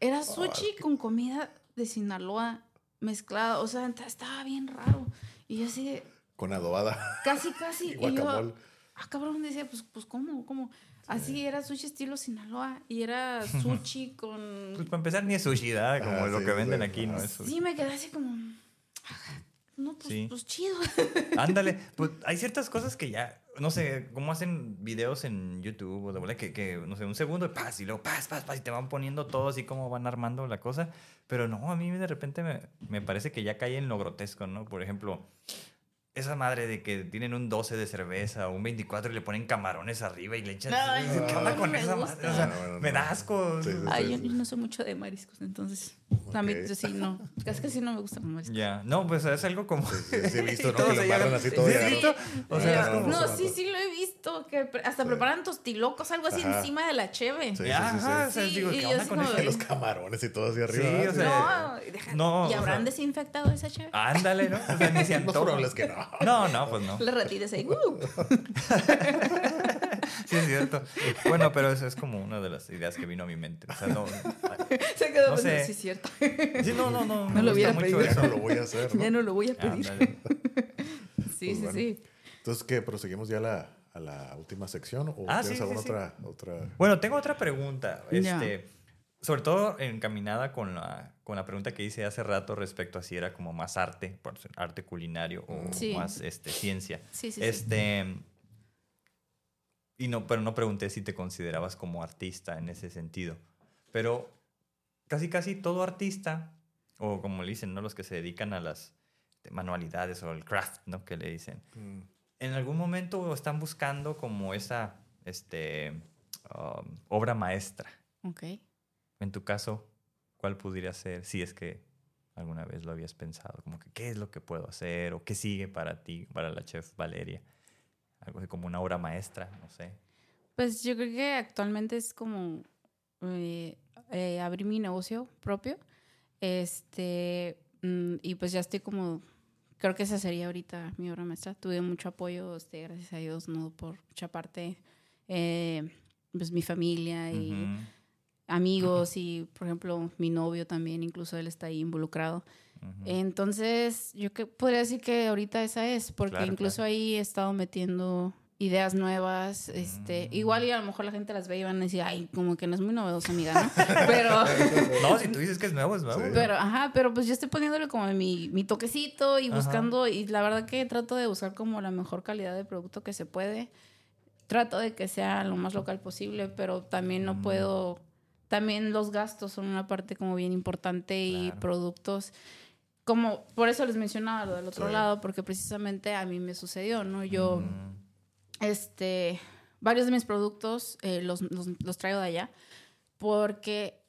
Speaker 2: era sushi
Speaker 1: qué-
Speaker 2: con comida de Sinaloa mezclada, o sea, estaba bien raro. Y yo así de,
Speaker 1: Con adobada
Speaker 2: casi, casi,
Speaker 1: y
Speaker 2: y yo... Ah, cabrón, decía, pues, pues ¿cómo? ¿Cómo? Así era sushi estilo Sinaloa y era sushi con...
Speaker 3: Pues para empezar ni es sushi, ¿verdad? Como
Speaker 1: Ah,
Speaker 3: lo
Speaker 1: sí,
Speaker 3: que venden
Speaker 1: sí.
Speaker 3: aquí, no es sushi.
Speaker 2: Sí, me quedé así como... No, pues,
Speaker 3: Sí.
Speaker 2: pues chido.
Speaker 3: Ándale, pues hay ciertas cosas que ya, no sé, cómo hacen videos en YouTube o de bola que, que, no sé, un segundo, paz, y luego paz, paz, paz, y te van poniendo todo así como van armando la cosa. Pero no, a mí de repente me, me parece que ya cae en lo grotesco, ¿no? Por ejemplo, esa madre de que tienen un 12 de cerveza o un 24 y le ponen camarones arriba y le echan...
Speaker 2: Ay,
Speaker 3: ¿Qué
Speaker 2: no,
Speaker 3: onda
Speaker 2: no
Speaker 3: con
Speaker 2: me
Speaker 3: esa
Speaker 2: gusta.
Speaker 3: madre? O sea,
Speaker 1: No,
Speaker 3: me
Speaker 1: no.
Speaker 3: da asco.
Speaker 1: Sí, sí,
Speaker 2: Ay, yo,
Speaker 1: sí.
Speaker 2: yo no soy mucho de mariscos, entonces... A mí
Speaker 1: Ok.
Speaker 2: sí, no. Es que sí no me gustan los mariscos.
Speaker 3: Ya, no, pues es algo como...
Speaker 1: Sí, sí, sí he visto, ¿no? Que lo amarran así todo
Speaker 3: ¿Sí has
Speaker 1: ¿no?
Speaker 3: visto? O sea, como-
Speaker 2: No, sí, sí lo he visto. Que hasta
Speaker 1: Sí.
Speaker 2: preparan tostilocos, algo así
Speaker 1: Ajá.
Speaker 2: encima de la cheve.
Speaker 1: Sí, sí,
Speaker 3: Ya,
Speaker 1: sí, sí.
Speaker 3: ajá, o sea,
Speaker 2: Sí,
Speaker 3: digo,
Speaker 2: y
Speaker 3: ¿qué
Speaker 2: yo
Speaker 3: onda con
Speaker 2: como
Speaker 3: eso?
Speaker 2: de-
Speaker 1: Los camarones y todo hacia arriba.
Speaker 3: Sí, o sea,
Speaker 2: No,
Speaker 3: no,
Speaker 2: ¿y habrán desinfectado esa cheve?
Speaker 3: Ándale, ¿no? O sea, ni se
Speaker 1: probable es que no.
Speaker 3: No, no, pues no.
Speaker 2: Le retires ahí. ¡uh!
Speaker 3: Sí, es cierto. Bueno, pero eso es como una de las ideas que vino a mi mente. O sea, no.
Speaker 2: Se quedó
Speaker 3: No
Speaker 2: pensando,
Speaker 3: sé.
Speaker 2: sí, es cierto.
Speaker 3: Sí, no, no, no.
Speaker 2: No
Speaker 3: me
Speaker 2: lo hubiera pedido.
Speaker 1: Ya
Speaker 3: eso.
Speaker 1: no lo voy a hacer. ¿no?
Speaker 2: Ya no lo voy a pedir.
Speaker 3: Ándale.
Speaker 2: Sí,
Speaker 1: Pues
Speaker 2: sí,
Speaker 1: bueno.
Speaker 2: sí.
Speaker 1: Entonces, ¿qué? ¿Proseguimos ya a la, a la última sección? ¿O
Speaker 3: Ah,
Speaker 1: tienes
Speaker 3: sí,
Speaker 1: alguna
Speaker 3: sí, sí.
Speaker 1: otra, otra?
Speaker 3: Bueno, tengo otra pregunta. Este, sobre todo encaminada con la, con la pregunta que hice hace rato respecto a si era como más arte, arte culinario o
Speaker 2: Sí.
Speaker 3: más este, ciencia.
Speaker 2: Sí, sí, sí.
Speaker 3: Este. Y no, pero no pregunté si te considerabas como artista en ese sentido. Pero casi, casi todo artista, o como le dicen, ¿no? Los que se dedican a las manualidades o el craft, ¿no? Que le dicen.
Speaker 1: Mm,
Speaker 3: En algún momento están buscando como esa este, um, obra maestra.
Speaker 2: Ok.
Speaker 3: En tu caso, ¿cuál pudiera ser? Si es que alguna vez lo habías pensado, como que qué es lo que puedo hacer o qué sigue para ti, para la chef Valeria. Algo así como una obra maestra, no sé.
Speaker 2: Pues yo creo que actualmente es como eh, eh, abrir mi negocio propio. Este, mm, y pues ya estoy como, creo que esa sería ahorita mi obra maestra. Tuve mucho apoyo, este, gracias a Dios, no por mucha parte, eh, pues mi familia y amigos y, por ejemplo, mi novio también, incluso él está ahí involucrado. Entonces, yo que podría decir que ahorita esa es, porque
Speaker 3: Claro,
Speaker 2: incluso
Speaker 3: claro.
Speaker 2: ahí he estado metiendo ideas nuevas, este,
Speaker 3: Mm.
Speaker 2: igual y a lo mejor la gente las ve y van a decir, ay, como que no es muy novedosa, amiga, ¿no? pero,
Speaker 3: No, si tú dices que es nuevo, es nuevo.
Speaker 1: Sí.
Speaker 2: pero, ajá, pero pues yo estoy poniéndole como mi, mi toquecito y
Speaker 3: Ajá.
Speaker 2: buscando, y la verdad que trato de buscar como la mejor calidad de producto que se puede. Trato de que sea lo más local posible, pero también no
Speaker 3: Mm.
Speaker 2: puedo, también los gastos son una parte como bien importante y productos como por eso les mencionaba lo del otro
Speaker 1: Sí.
Speaker 2: lado porque precisamente a mí me sucedió no yo
Speaker 3: Mm,
Speaker 2: este varios de mis productos eh, los, los, los traigo de allá porque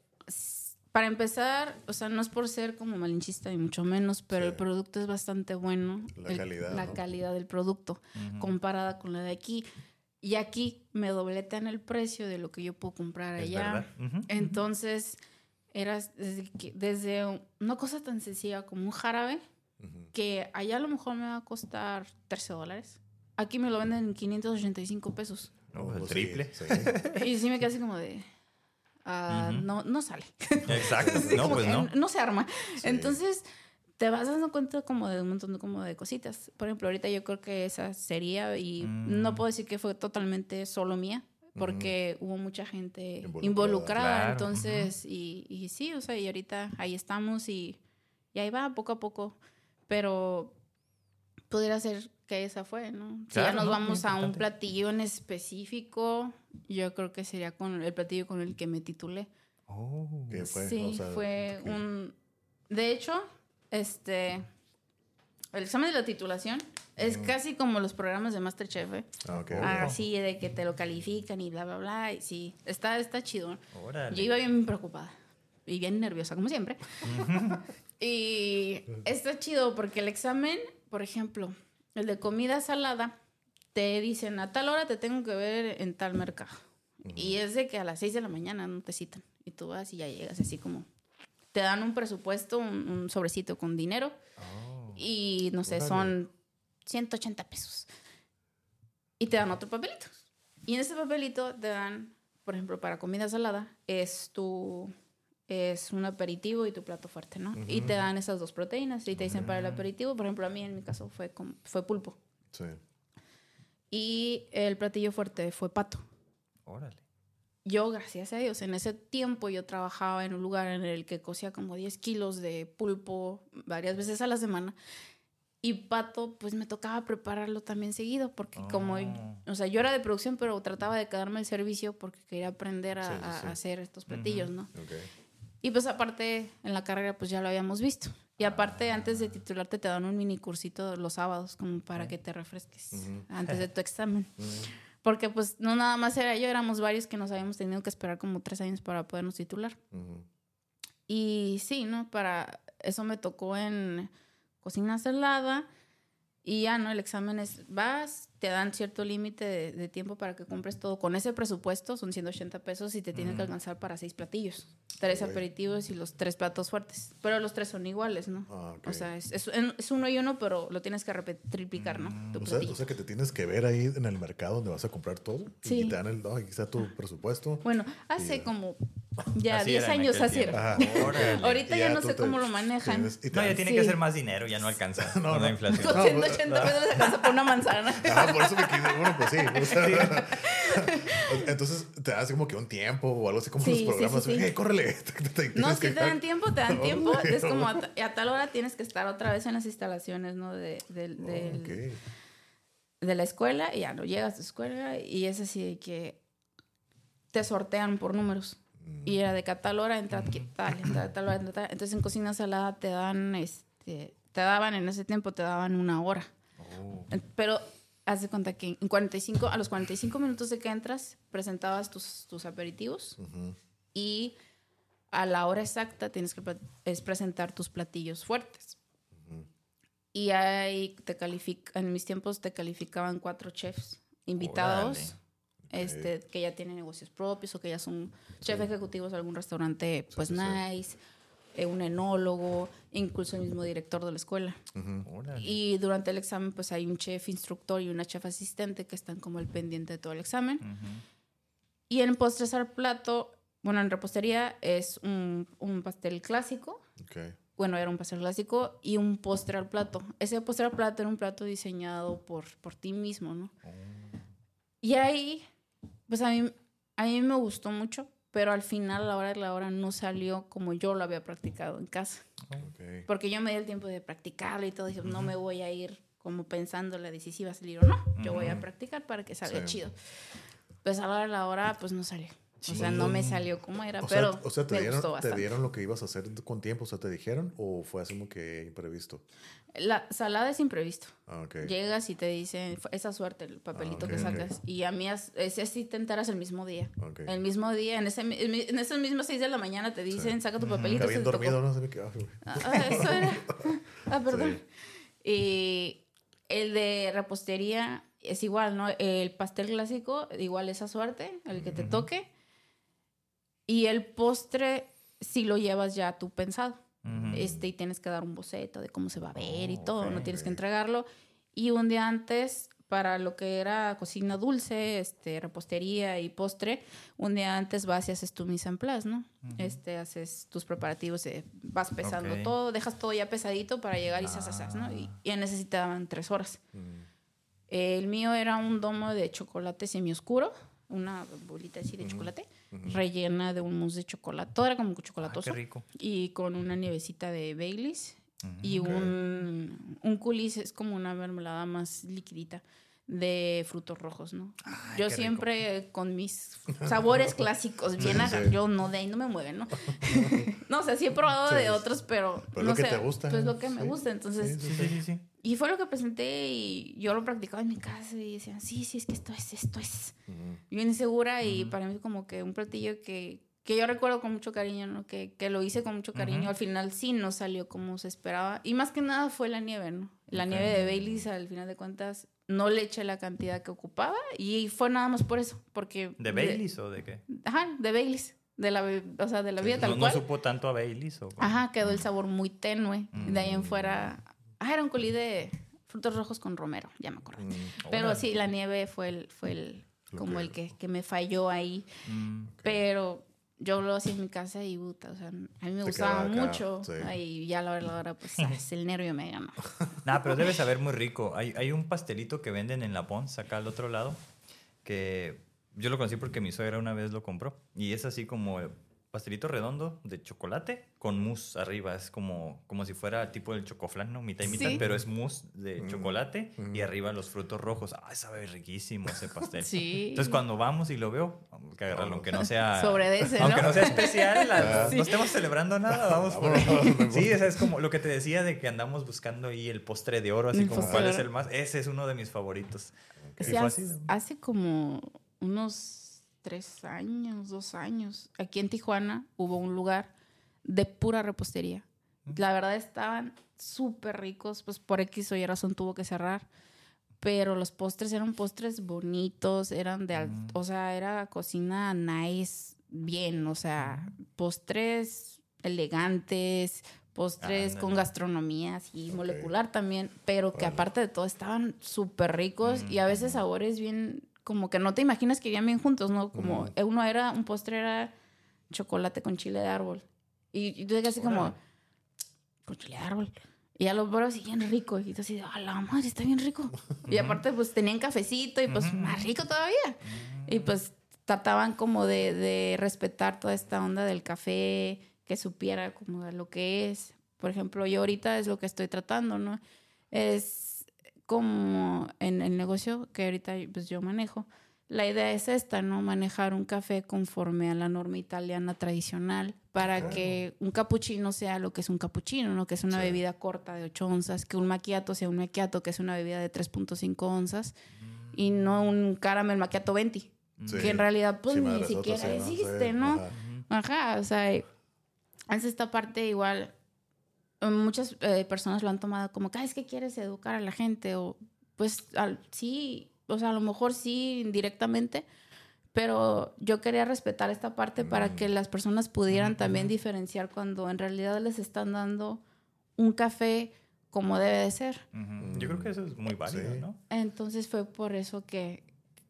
Speaker 2: para empezar o sea no es por ser como malinchista ni mucho menos pero
Speaker 1: Sí.
Speaker 2: el producto es bastante bueno
Speaker 1: La
Speaker 2: el-
Speaker 1: calidad,
Speaker 2: la
Speaker 1: ¿no?
Speaker 2: calidad del producto comparada con la de aquí y aquí me dobletan el precio de lo que yo puedo comprar allá entonces, era desde, que- desde una cosa tan sencilla como un jarabe, que allá a lo mejor me va a costar 13 dólares. Aquí me lo venden en 585 pesos.
Speaker 3: No, pues el
Speaker 1: Pues sí,
Speaker 3: triple.
Speaker 1: sí.
Speaker 2: Y sí me quedé así como de... ah, no, no sale.
Speaker 3: Exacto. No, pues no.
Speaker 2: no se arma.
Speaker 1: Sí.
Speaker 2: Entonces, te vas dando cuenta como de un montón de, como de cositas. Por ejemplo, ahorita yo creo que esa sería, y no
Speaker 3: Mm.
Speaker 2: puedo decir que fue totalmente solo mía, porque hubo mucha gente
Speaker 1: Involucrada.
Speaker 2: involucrada.
Speaker 3: Claro,
Speaker 2: entonces, y, y sí, o sea, y ahorita ahí estamos y, y ahí va poco a poco. Pero pudiera ser que esa fue, ¿no? si ya nos
Speaker 3: ¿no?
Speaker 2: vamos a un platillo en específico, yo creo que sería con el platillo con el que me titulé.
Speaker 3: Oh.
Speaker 1: ¿Qué fue?
Speaker 2: Sí,
Speaker 1: O sea,
Speaker 2: fue
Speaker 1: ¿qué?
Speaker 2: un... De hecho, este... El examen de la titulación es casi como los programas de Masterchef, ¿eh?
Speaker 1: Ah, ok.
Speaker 3: Ah,
Speaker 2: Así de que te lo califican y bla, bla, bla. Y sí, está, está chido.
Speaker 3: Órale.
Speaker 2: Yo iba bien preocupada y bien nerviosa, como siempre. y está chido porque el examen, por ejemplo, el de comida salada, te dicen a tal hora te tengo que ver en tal mercado. Y es de que a las 6 de la mañana no te citan. Y tú vas y ya llegas así como... Te dan un presupuesto, un, un sobrecito con dinero.
Speaker 3: Oh.
Speaker 2: Y no sé,
Speaker 1: Órale.
Speaker 2: son 180 pesos. Y te dan otro papelito. Y en ese papelito te dan, por ejemplo, para comida salada, es tu es un aperitivo y tu plato fuerte, ¿no? Y te dan esas dos proteínas y te dicen para el aperitivo, por ejemplo, a mí en mi caso fue con- fue pulpo
Speaker 1: Sí.
Speaker 2: y el platillo fuerte fue pato.
Speaker 3: Órale.
Speaker 2: Yo, gracias a Dios, en ese tiempo yo trabajaba en un lugar en el que cocía como 10 kilos de pulpo varias veces a la semana. Y pato, pues me tocaba prepararlo también seguido, porque como,
Speaker 3: Oh.
Speaker 2: o sea, yo era de producción, pero trataba de quedarme el servicio porque quería aprender a,
Speaker 1: Sí, sí,
Speaker 2: a-
Speaker 1: sí.
Speaker 2: a hacer estos platillos, ¿no? Y pues aparte, en la carrera, pues ya lo habíamos visto. Y aparte, antes de titularte, te dan un mini cursito los sábados, como para que te refresques antes de tu examen. Porque pues no nada más era yo, éramos varios que nos habíamos tenido que esperar como tres años para podernos titular. Y sí, ¿no? Para eso me tocó en cocina salada. Y ya, ¿no? El examen es, vas, te dan cierto límite de, de tiempo para que compres todo. Con ese presupuesto son 180 pesos y te tiene que alcanzar para seis platillos. Tres aperitivos y los tres platos fuertes. Pero los tres son iguales, ¿no?
Speaker 1: Ah.
Speaker 2: O sea, es, es- es uno y uno, pero lo tienes que triplicar, ¿no? Tu
Speaker 1: O sea, o sea que te tienes que ver ahí en el mercado donde vas a comprar todo.
Speaker 2: Sí.
Speaker 1: Y te dan el, no, aquí está tu presupuesto.
Speaker 2: Bueno, hace como ya
Speaker 3: Así
Speaker 2: 10
Speaker 3: era en
Speaker 2: años así era.
Speaker 1: Ajá.
Speaker 2: Ahorita ya no sé cómo lo manejan.
Speaker 1: tienes-
Speaker 3: No, ya tiene
Speaker 2: Sí.
Speaker 3: que ser más dinero, ya no alcanza
Speaker 1: No,
Speaker 3: con
Speaker 1: no.
Speaker 3: la inflación.
Speaker 2: Con
Speaker 1: No,
Speaker 2: 180 pesos se alcanza por una manzana.
Speaker 1: Ah, por eso me quise. Bueno, pues sí. o sea, Entonces te das como que un tiempo o algo así como
Speaker 2: Sí,
Speaker 1: los programas.
Speaker 2: sí, sí.
Speaker 1: "Hey, córrele. Te- te-
Speaker 2: No, si
Speaker 1: que-
Speaker 2: te dan tiempo, te dan
Speaker 1: Oh,
Speaker 2: tiempo. Es como a, a tal hora tienes que estar otra vez en las instalaciones, ¿no? De, del- del-
Speaker 1: Ok.
Speaker 2: de la escuela y ya no llegas a tu escuela y es así de que te sortean por números. Y era de que a tal hora entra tal, entra tal hora entra tal. Entonces en cocina salada te dan, este, te daban en ese tiempo, te daban una hora.
Speaker 3: Oh.
Speaker 2: Pero haz de cuenta que en 45, a los 45 minutos de que entras, presentabas tus, tus aperitivos y a la hora exacta tienes que es presentar tus platillos fuertes. Y ahí te califica, en mis tiempos te calificaban cuatro chefs invitados, este, que ya tienen negocios propios o que ya son chefs ejecutivos de algún restaurante, pues
Speaker 1: sí, sí.
Speaker 2: nice, eh, un enólogo, incluso el mismo director de la escuela. Y durante el examen, pues hay un chef instructor y una chef asistente que están como el pendiente de todo el examen. Y en postres al plato, bueno, en repostería es un, un pastel clásico. Bueno, era un pastel clásico y un postre al plato. Ese postre al plato era un plato diseñado por, por ti mismo, ¿no? Y ahí, pues a mí, a mí me gustó mucho, pero al final, a la hora de la hora, no salió como yo lo había practicado en casa. Porque yo me di el tiempo de practicarlo y todo. Dije, no me voy a ir como pensándole de si sí va a salir o no. Yo voy a practicar para que salga
Speaker 1: Sí.
Speaker 2: chido. Pues a la hora de la hora, pues no salió. O sea, no me salió como era,
Speaker 1: O
Speaker 2: pero
Speaker 1: sea, o sea te,
Speaker 2: me
Speaker 1: dieron,
Speaker 2: gustó
Speaker 1: ¿te dieron lo que ibas a hacer con tiempo? O sea, ¿te dijeron o fue así como que imprevisto?
Speaker 2: La salada es imprevisto.
Speaker 1: Ah.
Speaker 2: Llegas y te dicen, "Fue esa suerte, el papelito
Speaker 1: Ah,
Speaker 2: que sacas. Y a mí, es- ese sí te enteras el mismo día. El mismo día, en, ese, en esas mismas seis de la mañana te dicen, saca tu papelito.
Speaker 1: Está bien
Speaker 2: se te tocó".
Speaker 1: dormido, ¿no? Me quedó-
Speaker 2: Ah, ah, eso era. Ah, perdón. Y el de repostería es igual, ¿no? El pastel clásico, igual esa suerte, el que te toque. Y el postre, si lo llevas ya tú pensado.
Speaker 3: Ujú.
Speaker 2: Este, y tienes que dar un boceto de cómo se va a ver y
Speaker 3: Oh,
Speaker 2: todo, no tienes que entregarlo. Y un día antes para lo que era cocina dulce, este, repostería y postre, un día antes vas y haces tu mise en place, ¿no? Este, haces tus preparativos, eh, vas pesando todo, dejas todo ya pesadito para llegar y sas, sas, ¿no? Y ya necesitaban tres horas. El mío era un domo de chocolate semioscuro, una bolita así de chocolate, rellena de un mousse de chocolate. Todo era como
Speaker 3: Ah,
Speaker 2: chocolatoso.
Speaker 3: qué rico.
Speaker 2: Y con una nievecita de Baileys. Y un, un coulis es como una mermelada más liquidita de frutos rojos, ¿no?
Speaker 3: Ay,
Speaker 2: yo
Speaker 3: rico.
Speaker 2: siempre con mis sabores clásicos, bien
Speaker 1: sí.
Speaker 2: yo no de ahí no me mueven, ¿no? no, o sea, sí he probado
Speaker 1: Sí.
Speaker 2: de otros, pero,
Speaker 1: Pero
Speaker 2: no
Speaker 1: lo que te gusta.
Speaker 2: Pues lo que me gusta, entonces
Speaker 3: Sí, sí, sí, sí.
Speaker 2: y fue lo que presenté y yo lo practicaba en mi casa y decían, sí, sí, es que esto es, esto es.
Speaker 1: Ujú.
Speaker 2: Bien segura y para mí como que un platillo que, que yo recuerdo con mucho cariño, ¿no? Que, que lo hice con mucho cariño. Al final sí no salió como se esperaba. Y más que nada fue la nieve, ¿no? La nieve de Baileys al final de cuentas no le eché la cantidad que ocupaba y fue nada más por eso, porque...
Speaker 3: ¿De Baileys o de qué?
Speaker 2: Ajá, de Baileys. De la, o sea, de la vida
Speaker 3: No,
Speaker 2: tal
Speaker 3: no
Speaker 2: cual.
Speaker 3: supo tanto a Baileys o?
Speaker 2: Ajá, quedó el sabor muy tenue. De ahí en
Speaker 3: Mm.
Speaker 2: fuera... Ah, era un colí de frutos rojos con romero, ya me acuerdo.
Speaker 1: Mm,
Speaker 2: Pero sí, la nieve fue el, fue el, como el que, que me falló ahí.
Speaker 3: Mm.
Speaker 2: Pero yo lo hacía en mi casa y puta, o sea, a mí me
Speaker 1: Te
Speaker 2: gustaba
Speaker 1: acá,
Speaker 2: mucho.
Speaker 1: sí.
Speaker 2: Y ya a la hora, la hora, pues es el nervio me ganó.
Speaker 3: Nah, pero debe saber muy rico. Hay, hay un pastelito que venden en La Pons, acá al otro lado, que yo lo conocí porque mi suegra una vez lo compró. Y es así como pastelito redondo de chocolate con mousse arriba. Es como, como si fuera tipo el chocoflan, ¿no? Mitad y mitad,
Speaker 2: Sí.
Speaker 3: pero es mousse de
Speaker 1: Mm.
Speaker 3: chocolate y
Speaker 1: Mm.
Speaker 3: arriba los frutos rojos. Ay, sabe riquísimo ese pastel.
Speaker 2: Sí.
Speaker 3: Entonces cuando vamos y lo veo, vamos a agarrarlo, aunque no sea...
Speaker 2: Sobre de ese, ¿no?
Speaker 3: Aunque no sea especial, la-
Speaker 1: Ah.
Speaker 3: no estemos celebrando nada, vamos por. Sí, o sea, es como lo que te decía de que andamos buscando ahí el postre de oro, así
Speaker 2: El
Speaker 3: como
Speaker 2: postre
Speaker 3: cuál es el más. Ese es uno de mis favoritos.
Speaker 2: Hace,
Speaker 3: así, ¿no?
Speaker 2: hace como unos tres años, dos años, aquí en Tijuana hubo un lugar de pura repostería. La verdad estaban súper ricos, pues por X o Y razón tuvo que cerrar. Pero los postres eran postres bonitos, eran de, al-
Speaker 3: Mm.
Speaker 2: o sea, era cocina nice, bien, o sea, postres elegantes, postres con
Speaker 3: Ándale.
Speaker 2: gastronomía así molecular también, pero que aparte de todo estaban súper ricos y a veces
Speaker 3: Mm.
Speaker 2: sabores bien, como que no te imaginas que irían bien juntos, ¿no? Como uno era, un postre era chocolate con chile de árbol. Y, y tú así como, con chile de árbol. Y a los bros y bien rico. Y tú así, a la madre, está bien rico. Y aparte, pues tenían cafecito y pues más rico todavía. Y pues trataban como de, de respetar toda esta onda del café, que supiera como de lo que es. Por ejemplo, yo ahorita es lo que estoy tratando, ¿no? Es como en el negocio que ahorita pues yo manejo. La idea es esta, ¿no? Manejar un café conforme a la norma italiana tradicional para
Speaker 1: Claro.
Speaker 2: que un cappuccino sea lo que es un cappuccino, ¿no? Que es una
Speaker 1: Sí.
Speaker 2: bebida corta de 8 onzas, que un macchiato sea un macchiato, que es una bebida de 3.5 onzas, y no un caramel macchiato 20,
Speaker 1: Sí.
Speaker 2: que en realidad pues
Speaker 1: Sí,
Speaker 2: ni siquiera existe, ¿no?
Speaker 1: ajá.
Speaker 2: Ajá, o sea, es esta parte igual. Eh, Muchas eh, personas lo han tomado como que "Ah, es que quieres educar a la gente, o pues al- sí, o sea, a lo mejor sí, indirectamente, pero yo quería respetar esta parte para que las personas pudieran también diferenciar cuando en realidad les están dando un café como debe de ser.
Speaker 3: Yo creo que eso es muy válido,
Speaker 1: Sí.
Speaker 3: ¿no?
Speaker 2: Entonces fue por eso que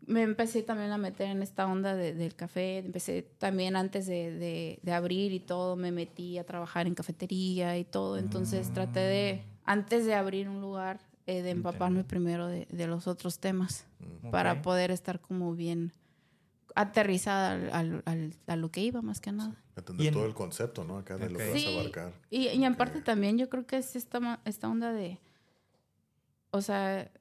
Speaker 2: me empecé también a meter en esta onda de- del café. Empecé también antes de, de- de abrir y todo, me metí a trabajar en cafetería y todo. Entonces traté de, antes de abrir un lugar, eh, de empaparme
Speaker 3: Entiendo.
Speaker 2: primero de, de los otros temas
Speaker 1: Mm.
Speaker 2: para
Speaker 3: Ok.
Speaker 2: poder estar como bien aterrizada al- al- al- a lo que iba más que nada.
Speaker 1: Entender
Speaker 3: Y en-
Speaker 1: todo el concepto, ¿no? Acá de lo que vas
Speaker 2: Sí.
Speaker 1: a abarcar.
Speaker 2: Y, y en
Speaker 1: Ok.
Speaker 2: parte también yo creo que es esta, esta onda de, o sea,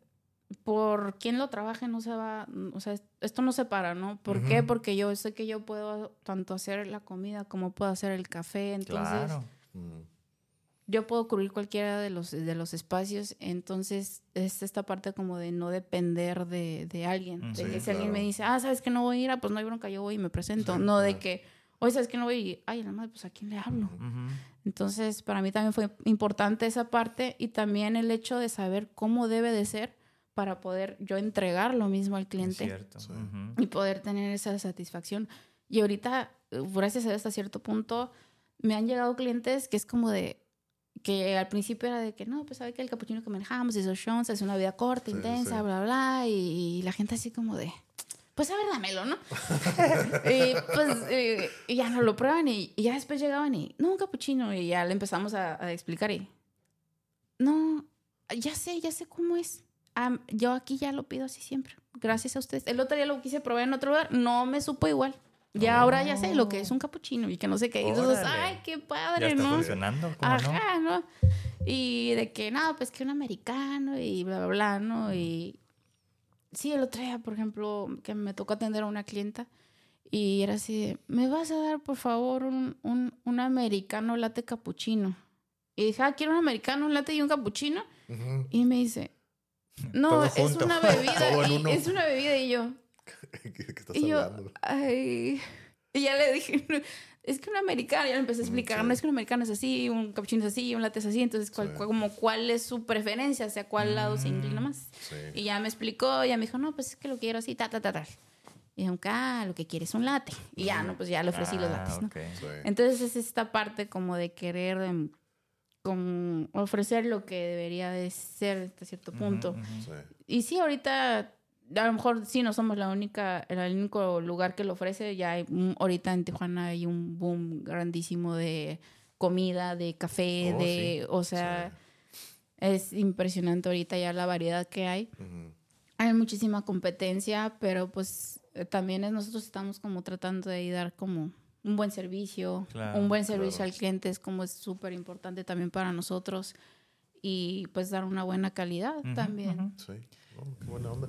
Speaker 2: por quién lo trabaje no se va, o sea, es- esto no se para, ¿no? ¿Por qué?
Speaker 3: Ujú.
Speaker 2: Porque yo sé que yo puedo tanto hacer la comida como puedo hacer el café, entonces
Speaker 3: Claro.
Speaker 1: Mm.
Speaker 2: yo puedo cubrir cualquiera de los, de los espacios, entonces es esta parte como de no depender de, de alguien,
Speaker 3: Mm,
Speaker 2: de
Speaker 1: sí,
Speaker 2: que si alguien me
Speaker 1: claro.
Speaker 2: dice, ah, ¿sabes que no voy a ir? Ah, pues no hay bronca, yo voy y me presento,
Speaker 1: Sí,
Speaker 2: no de
Speaker 1: claro.
Speaker 2: que, oye, ¿sabes que no voy? a ir? Ay, nada más, pues ¿a quién le hablo?
Speaker 3: Ujú.
Speaker 2: Entonces, para mí también fue importante esa parte y también el hecho de saber cómo debe de ser para poder yo entregar lo mismo al cliente
Speaker 3: cierto.
Speaker 1: Sí.
Speaker 2: Y poder tener esa satisfacción. Y ahorita, gracias a Dios, hasta cierto punto, me han llegado clientes que es como de, que al principio era de que no, pues sabe que el capuchino que manejamos, esos shots, es una vida corta, intensa, bla, bla, y, la gente así como de, pues a ver, dámelo, ¿no? y pues y ya no lo prueban y, ya después llegaban y, no, un capuchino, y ya le empezamos a, explicar y, no, ya sé, ya sé cómo es. Yo aquí ya lo pido así siempre, gracias a ustedes. El otro día lo quise probar en otro lugar, no me supo igual. Ya ahora ya sé lo que es un capuchino y que no sé qué. Y entonces, ay, qué padre,
Speaker 3: ya está
Speaker 2: ¿no?
Speaker 3: funcionando.
Speaker 2: Ajá, no? Y de que, no, pues que un americano y bla, bla, bla, ¿no? Y sí, el otro día, por ejemplo, que me tocó atender a una clienta y era así de, ¿me vas a dar, por favor, un, un, un americano latte capuchino? Y dije, ah, quiero un americano, un latte y un capuchino. Y me dice, no, es una bebida. es una bebida y yo,
Speaker 1: ¿Qué, estás y hablando?
Speaker 2: ay. Y ya le dije, es que un americano, ya le empecé a mm, explicar, no es que un americano es así, un capuchino es así, un latte es así, entonces cuál, como cuál es su preferencia, hacia cuál lado se inclina más. Y ya me explicó, ya me dijo, no, pues es que lo quiero así, ta, ta, ta, ta. Y dije, ah, lo que quiere es un latte. Y ya, no, pues ya le ofrecí los ah, lates, ¿no? Entonces es esta parte como de querer em, como ofrecer lo que debería de ser hasta cierto punto. Y sí, ahorita a lo mejor sí no somos la única, el único lugar que lo ofrece. Ya hay, ahorita en Tijuana hay un boom grandísimo de comida, de café, oh, de, o sea, es impresionante ahorita ya la variedad que hay. Hay muchísima competencia, pero pues eh, también es, nosotros estamos como tratando de dar como un buen servicio, un buen servicio al cliente es como es súper importante también para nosotros y pues dar una buena calidad también.
Speaker 1: Sí. Oh, qué buena onda.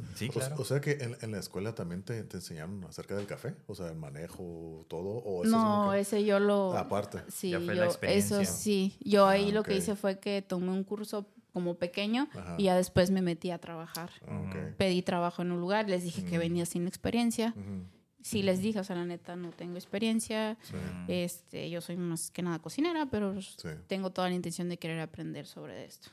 Speaker 1: o, sea que en, la escuela también te, te, enseñaron acerca del café, o sea, el manejo, todo. ¿O
Speaker 2: no, ese yo lo.
Speaker 1: Aparte.
Speaker 2: Sí, yo, eso sí. Yo ahí ah, lo que hice fue que tomé un curso como pequeño y ya después me metí a trabajar. Ah, Pedí trabajo en un lugar, les dije que venía sin experiencia. Sí les dije, o sea, la neta no tengo experiencia. Este, yo soy más que nada cocinera, pero tengo toda la intención de querer aprender sobre esto.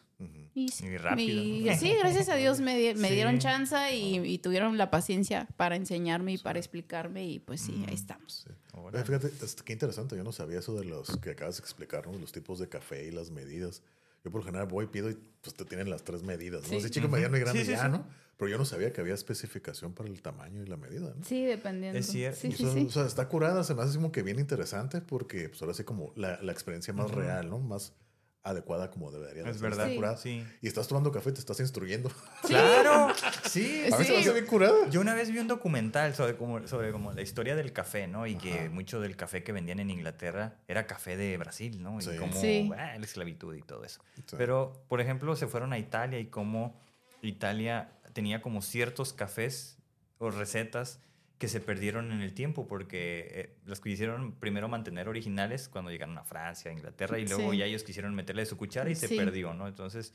Speaker 3: Y, rápido.
Speaker 2: sí, gracias a Dios me, me dieron chance y, tuvieron la paciencia para enseñarme y para explicarme y pues sí, ahí estamos.
Speaker 1: fíjate, qué interesante, yo no sabía eso de los que acabas de explicar, los tipos de café y las medidas. Yo por lo general voy, pido y pues te tienen las tres medidas, ¿no? Sí. chico, mediano y grande ya, ¿no? Pero yo no sabía que había especificación para el tamaño y la medida, ¿no?
Speaker 2: Sí, dependiendo.
Speaker 3: Es cierto.
Speaker 1: o, sea, está curada, se me hace como que bien interesante porque pues ahora sí como la, la experiencia más real, ¿no? Más adecuada como debería
Speaker 3: Es verdad.
Speaker 1: Curada. Sí. Y estás tomando café, te estás instruyendo.
Speaker 3: Claro, sí.
Speaker 1: A veces sí. bien curada.
Speaker 3: Yo una vez vi un documental sobre como, sobre como la historia del café, ¿no? Y que mucho del café que vendían en Inglaterra era café de Brasil, ¿no? Y como ah, la esclavitud y todo eso. Pero, por ejemplo, se fueron a Italia y como Italia tenía como ciertos cafés o recetas que se perdieron en el tiempo porque eh, las quisieron primero mantener originales cuando llegaron a Francia, a Inglaterra y luego ya ellos quisieron meterle su cuchara y se perdió, ¿no? Entonces,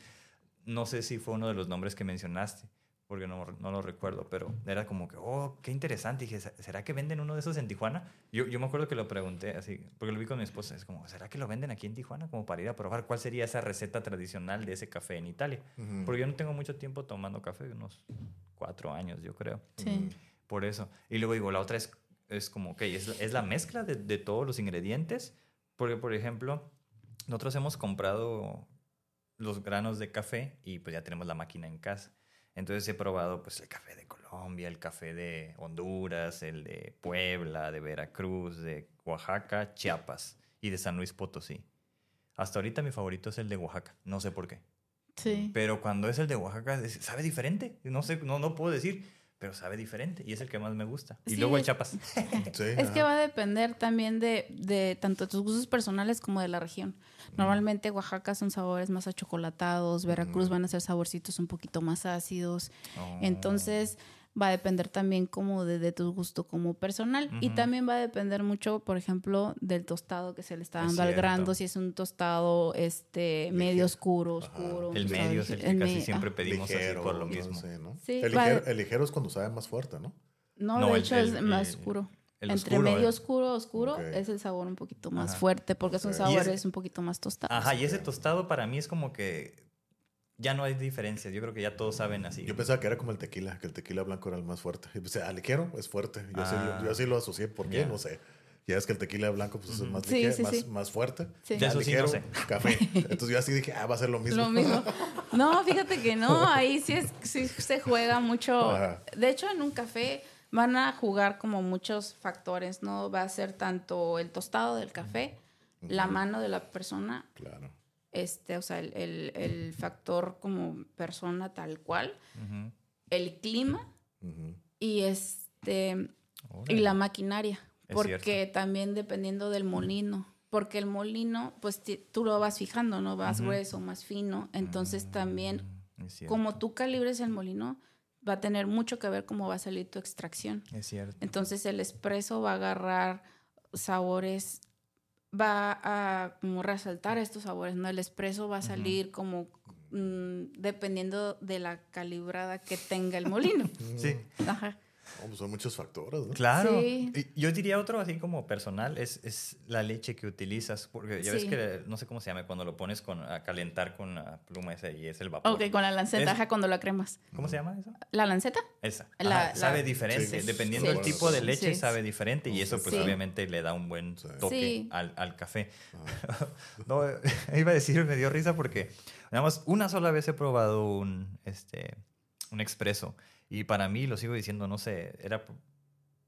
Speaker 3: no sé si fue uno de los nombres que mencionaste porque no, no, lo recuerdo, pero era como que, oh, qué interesante. Y dije, ¿será que venden uno de esos en Tijuana? Yo, yo me acuerdo que lo pregunté así, porque lo vi con mi esposa. Es como, ¿será que lo venden aquí en Tijuana? Como para ir a probar cuál sería esa receta tradicional de ese café en Italia. Porque yo no tengo mucho tiempo tomando café, unos cuatro años, yo creo.
Speaker 2: Sí.
Speaker 3: Por eso. Y luego digo, la otra es, es como, ok, es, es la mezcla de, de, todos los ingredientes. Porque, por ejemplo, nosotros hemos comprado los granos de café y pues ya tenemos la máquina en casa. Entonces he probado pues el café de Colombia, el café de Honduras, el de Puebla, de Veracruz, de Oaxaca, Chiapas y de San Luis Potosí. Hasta ahorita mi favorito es el de Oaxaca, no sé por qué.
Speaker 2: Sí.
Speaker 3: Pero cuando es el de Oaxaca, sabe diferente. No sé, no, no puedo decir pero sabe diferente y es el que más me gusta. Y luego el chapas.
Speaker 2: es que va a depender también de, de, tanto tus gustos personales como de la región. Normalmente Oaxaca son sabores más achocolatados, Veracruz van a ser saborcitos un poquito más ácidos. Oh. Entonces va a depender también como de, tu gusto como personal. Y también va a depender mucho, por ejemplo, del tostado que se le está dando al grano, si es un tostado este medio oscuro, oscuro.
Speaker 3: El medio es el que casi siempre pedimos así por lo mismo.
Speaker 1: el, ligero, es cuando sabe más fuerte, ¿no?
Speaker 2: No, de hecho es más oscuro. Entre medio oscuro, oscuro es el sabor un poquito más fuerte porque son sabores un poquito más tostados.
Speaker 3: Ajá, y ese tostado para mí es como que ya no hay diferencias. Yo creo que ya todos saben así.
Speaker 1: Yo pensaba que era como el tequila, que el tequila blanco era el más fuerte. Y pensé, ah, ligero es fuerte. Yo, así, yo, así, lo asocié. ¿Por qué? No sé. Ya es que el tequila blanco pues, es más,
Speaker 2: Sí,
Speaker 1: ligero,
Speaker 2: sí,
Speaker 1: más,
Speaker 2: sí.
Speaker 1: más fuerte.
Speaker 2: Sí.
Speaker 3: De eso sí no sé.
Speaker 1: Café. Entonces yo así dije, ah, va a ser lo mismo.
Speaker 2: Lo mismo. No, fíjate que no, ahí sí, es, sí se juega mucho.
Speaker 1: Ajá.
Speaker 2: De hecho, en un café van a jugar como muchos factores, ¿no? Va a ser tanto el tostado del café, la mano de la persona,
Speaker 1: Claro.
Speaker 2: Este, o sea, el, el- el factor como persona tal cual, el clima y este y la maquinaria,
Speaker 3: Es
Speaker 2: porque
Speaker 3: cierto.
Speaker 2: también dependiendo del molino, porque el molino, pues tú lo vas fijando, ¿no? Vas grueso, más fino, entonces también
Speaker 3: Mm, cierto.
Speaker 2: como tú calibres el molino, va a tener mucho que ver cómo va a salir tu extracción.
Speaker 3: Es cierto.
Speaker 2: Entonces el espresso va a agarrar sabores, va a como resaltar estos sabores, ¿no? El espresso va a salir como mm, dependiendo de la calibrada que tenga el molino.
Speaker 3: Sí.
Speaker 2: Ajá.
Speaker 1: Oh, pues son muchos factores, ¿no?
Speaker 3: Claro.
Speaker 2: Sí.
Speaker 3: Y Yo diría otro así como personal, es, es la leche que utilizas, porque ya ves
Speaker 2: Sí.
Speaker 3: que, no sé cómo se llama, cuando lo pones con, a calentar con la pluma esa y es el vapor.
Speaker 2: Ok, con la lanceta,
Speaker 3: Es-
Speaker 2: ajá, cuando la cremas.
Speaker 3: ¿Cómo se llama eso?
Speaker 2: ¿La lanceta?
Speaker 3: Esa.
Speaker 2: La-
Speaker 3: Ajá, sabe
Speaker 2: la-
Speaker 3: diferente.
Speaker 1: Sí.
Speaker 3: Dependiendo
Speaker 2: Sí.
Speaker 3: del tipo de leche,
Speaker 2: Sí.
Speaker 3: sabe diferente. Y eso, pues,
Speaker 2: Sí.
Speaker 3: obviamente, le da un buen toque
Speaker 2: Sí.
Speaker 3: al, al café. no, iba a decir, me dio risa porque nada más una sola vez he probado un, este, un expreso. Y para mí, lo sigo diciendo, no sé, era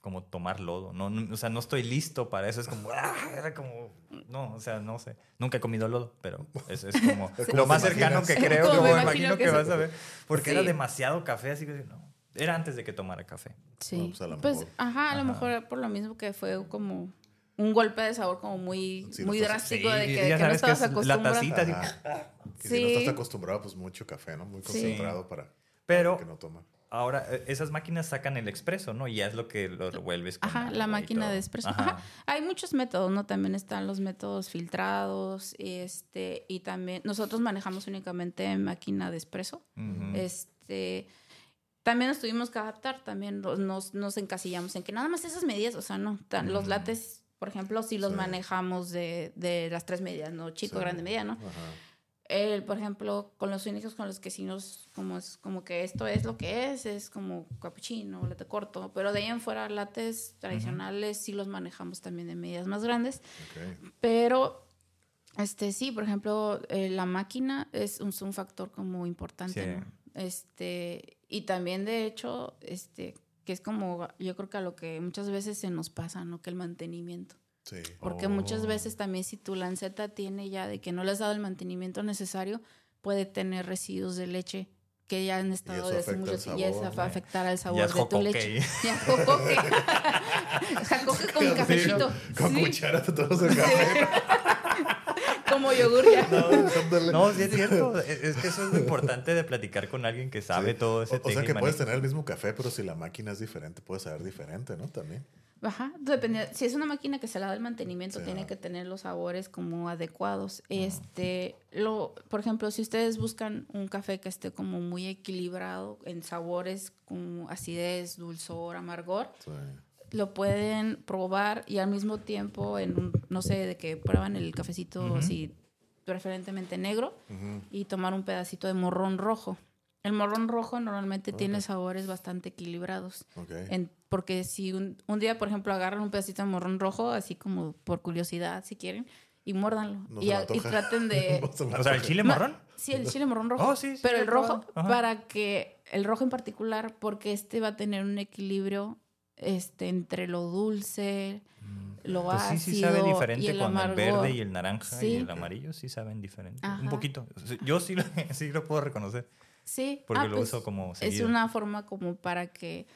Speaker 3: como tomar lodo. No, no, o sea, no estoy listo para eso. Es como, ah, era como, no, o sea, no sé. Nunca he comido lodo, pero es, es como
Speaker 1: ¿Cómo
Speaker 3: lo más cercano que creo
Speaker 2: Como
Speaker 3: que
Speaker 2: me imagino que
Speaker 3: que
Speaker 2: sí.
Speaker 3: vas a ver. Porque era
Speaker 2: Sí.
Speaker 3: demasiado café, no. Era antes de que tomara café.
Speaker 2: Sí.
Speaker 1: No, pues, a lo
Speaker 2: pues,
Speaker 1: mejor.
Speaker 2: ajá, a lo mejor por lo mismo que fue como un golpe de sabor como muy,
Speaker 1: Sí, no
Speaker 2: muy drástico de
Speaker 3: Sí,
Speaker 2: que,
Speaker 3: ya
Speaker 2: que no
Speaker 3: sabes que
Speaker 2: estabas
Speaker 3: es la
Speaker 2: acostumbrado.
Speaker 3: tacita. así.
Speaker 1: Y si
Speaker 2: Sí.
Speaker 1: no estás acostumbrado, pues mucho café, ¿no? Muy
Speaker 2: Sí.
Speaker 1: concentrado para,
Speaker 3: Pero-
Speaker 1: para el que no toma.
Speaker 3: Ahora, eh, esas máquinas sacan el expreso, ¿no? Y ya es lo que lo revuelves con
Speaker 2: Ajá, la máquina de espresso.
Speaker 3: Ajá.
Speaker 2: Ajá. Hay muchos métodos, ¿no? También están los métodos filtrados, este, y también nosotros manejamos únicamente máquina de espresso.
Speaker 3: Ujú.
Speaker 2: Este, también nos tuvimos que adaptar, también nos, nos, encasillamos en que nada más esas medidas, o sea, no, tan- los lates, por ejemplo, sí los
Speaker 1: Sí.
Speaker 2: manejamos de, de las tres medidas, ¿no? Chico,
Speaker 1: Sí.
Speaker 2: grande, media, ¿no?
Speaker 1: Ajá.
Speaker 2: El, por ejemplo, con los únicos con los que sí nos, como es como que esto es lo que es, es como capuchino, latte corto, pero de ahí en fuera lates tradicionales sí los manejamos también de medidas más grandes, pero este sí, por ejemplo, eh, la máquina es un, factor como importante,
Speaker 3: Sí.
Speaker 2: ¿no? Este, y también de hecho, este, que es como, yo creo que a lo que muchas veces se nos pasa, ¿no? Que el mantenimiento.
Speaker 1: Sí.
Speaker 2: Porque
Speaker 3: Oh.
Speaker 2: muchas veces también si tu lanceta tiene ya de que no le has dado el mantenimiento necesario, puede tener residuos de leche que ya han estado desde mucho tiempo y eso afectar al sabor de tu leche. Ya es jocoque. Jacoque con cafecito.
Speaker 1: Con
Speaker 2: Sí,
Speaker 1: cuchara te tomas el café.
Speaker 2: como yogur ya.
Speaker 3: No, sí es cierto. Es que eso es lo importante de platicar con alguien que sabe
Speaker 1: Sí.
Speaker 3: todo ese
Speaker 1: O, o sea que puedes tener el mismo café, pero si la máquina es diferente, puede saber diferente, ¿no? También.
Speaker 2: Ajá, depende. Si es una máquina que se le da el mantenimiento,
Speaker 1: Sí,
Speaker 2: tiene que tener los sabores como adecuados. Este, lo, por ejemplo, si ustedes buscan un café que esté como muy equilibrado en sabores como acidez, dulzor, amargor,
Speaker 1: Sí.
Speaker 2: Lo pueden probar y al mismo tiempo en un, no sé, de que prueban el cafecito
Speaker 3: Ujú.
Speaker 2: así preferentemente negro y tomar un pedacito de morrón rojo. El morrón rojo normalmente tiene sabores bastante equilibrados.
Speaker 1: Ok.
Speaker 2: En- porque si un, un día, por ejemplo, agarran un pedacito de morrón rojo, así como por curiosidad, si quieren, y muérdanlo.
Speaker 1: No
Speaker 2: y, a- traten de...
Speaker 1: No
Speaker 3: O sea, el chile
Speaker 2: No,
Speaker 3: marrón.
Speaker 2: Sí, el chile morrón rojo.
Speaker 3: Oh, sí, sí,
Speaker 2: pero el rojo, para que... El rojo en particular, porque este va a tener un equilibrio este, entre lo dulce, lo
Speaker 3: Pues sí,
Speaker 2: ácido
Speaker 3: sí sabe
Speaker 2: y
Speaker 3: diferente
Speaker 2: el
Speaker 3: con el verde y el naranja
Speaker 2: Sí.
Speaker 3: y el amarillo, sí saben diferente.
Speaker 2: Ajá.
Speaker 3: Un poquito. Yo sí lo, sí lo puedo reconocer
Speaker 2: Sí,
Speaker 3: porque
Speaker 2: ah,
Speaker 3: lo
Speaker 2: pues,
Speaker 3: uso como
Speaker 2: Es una forma como para que...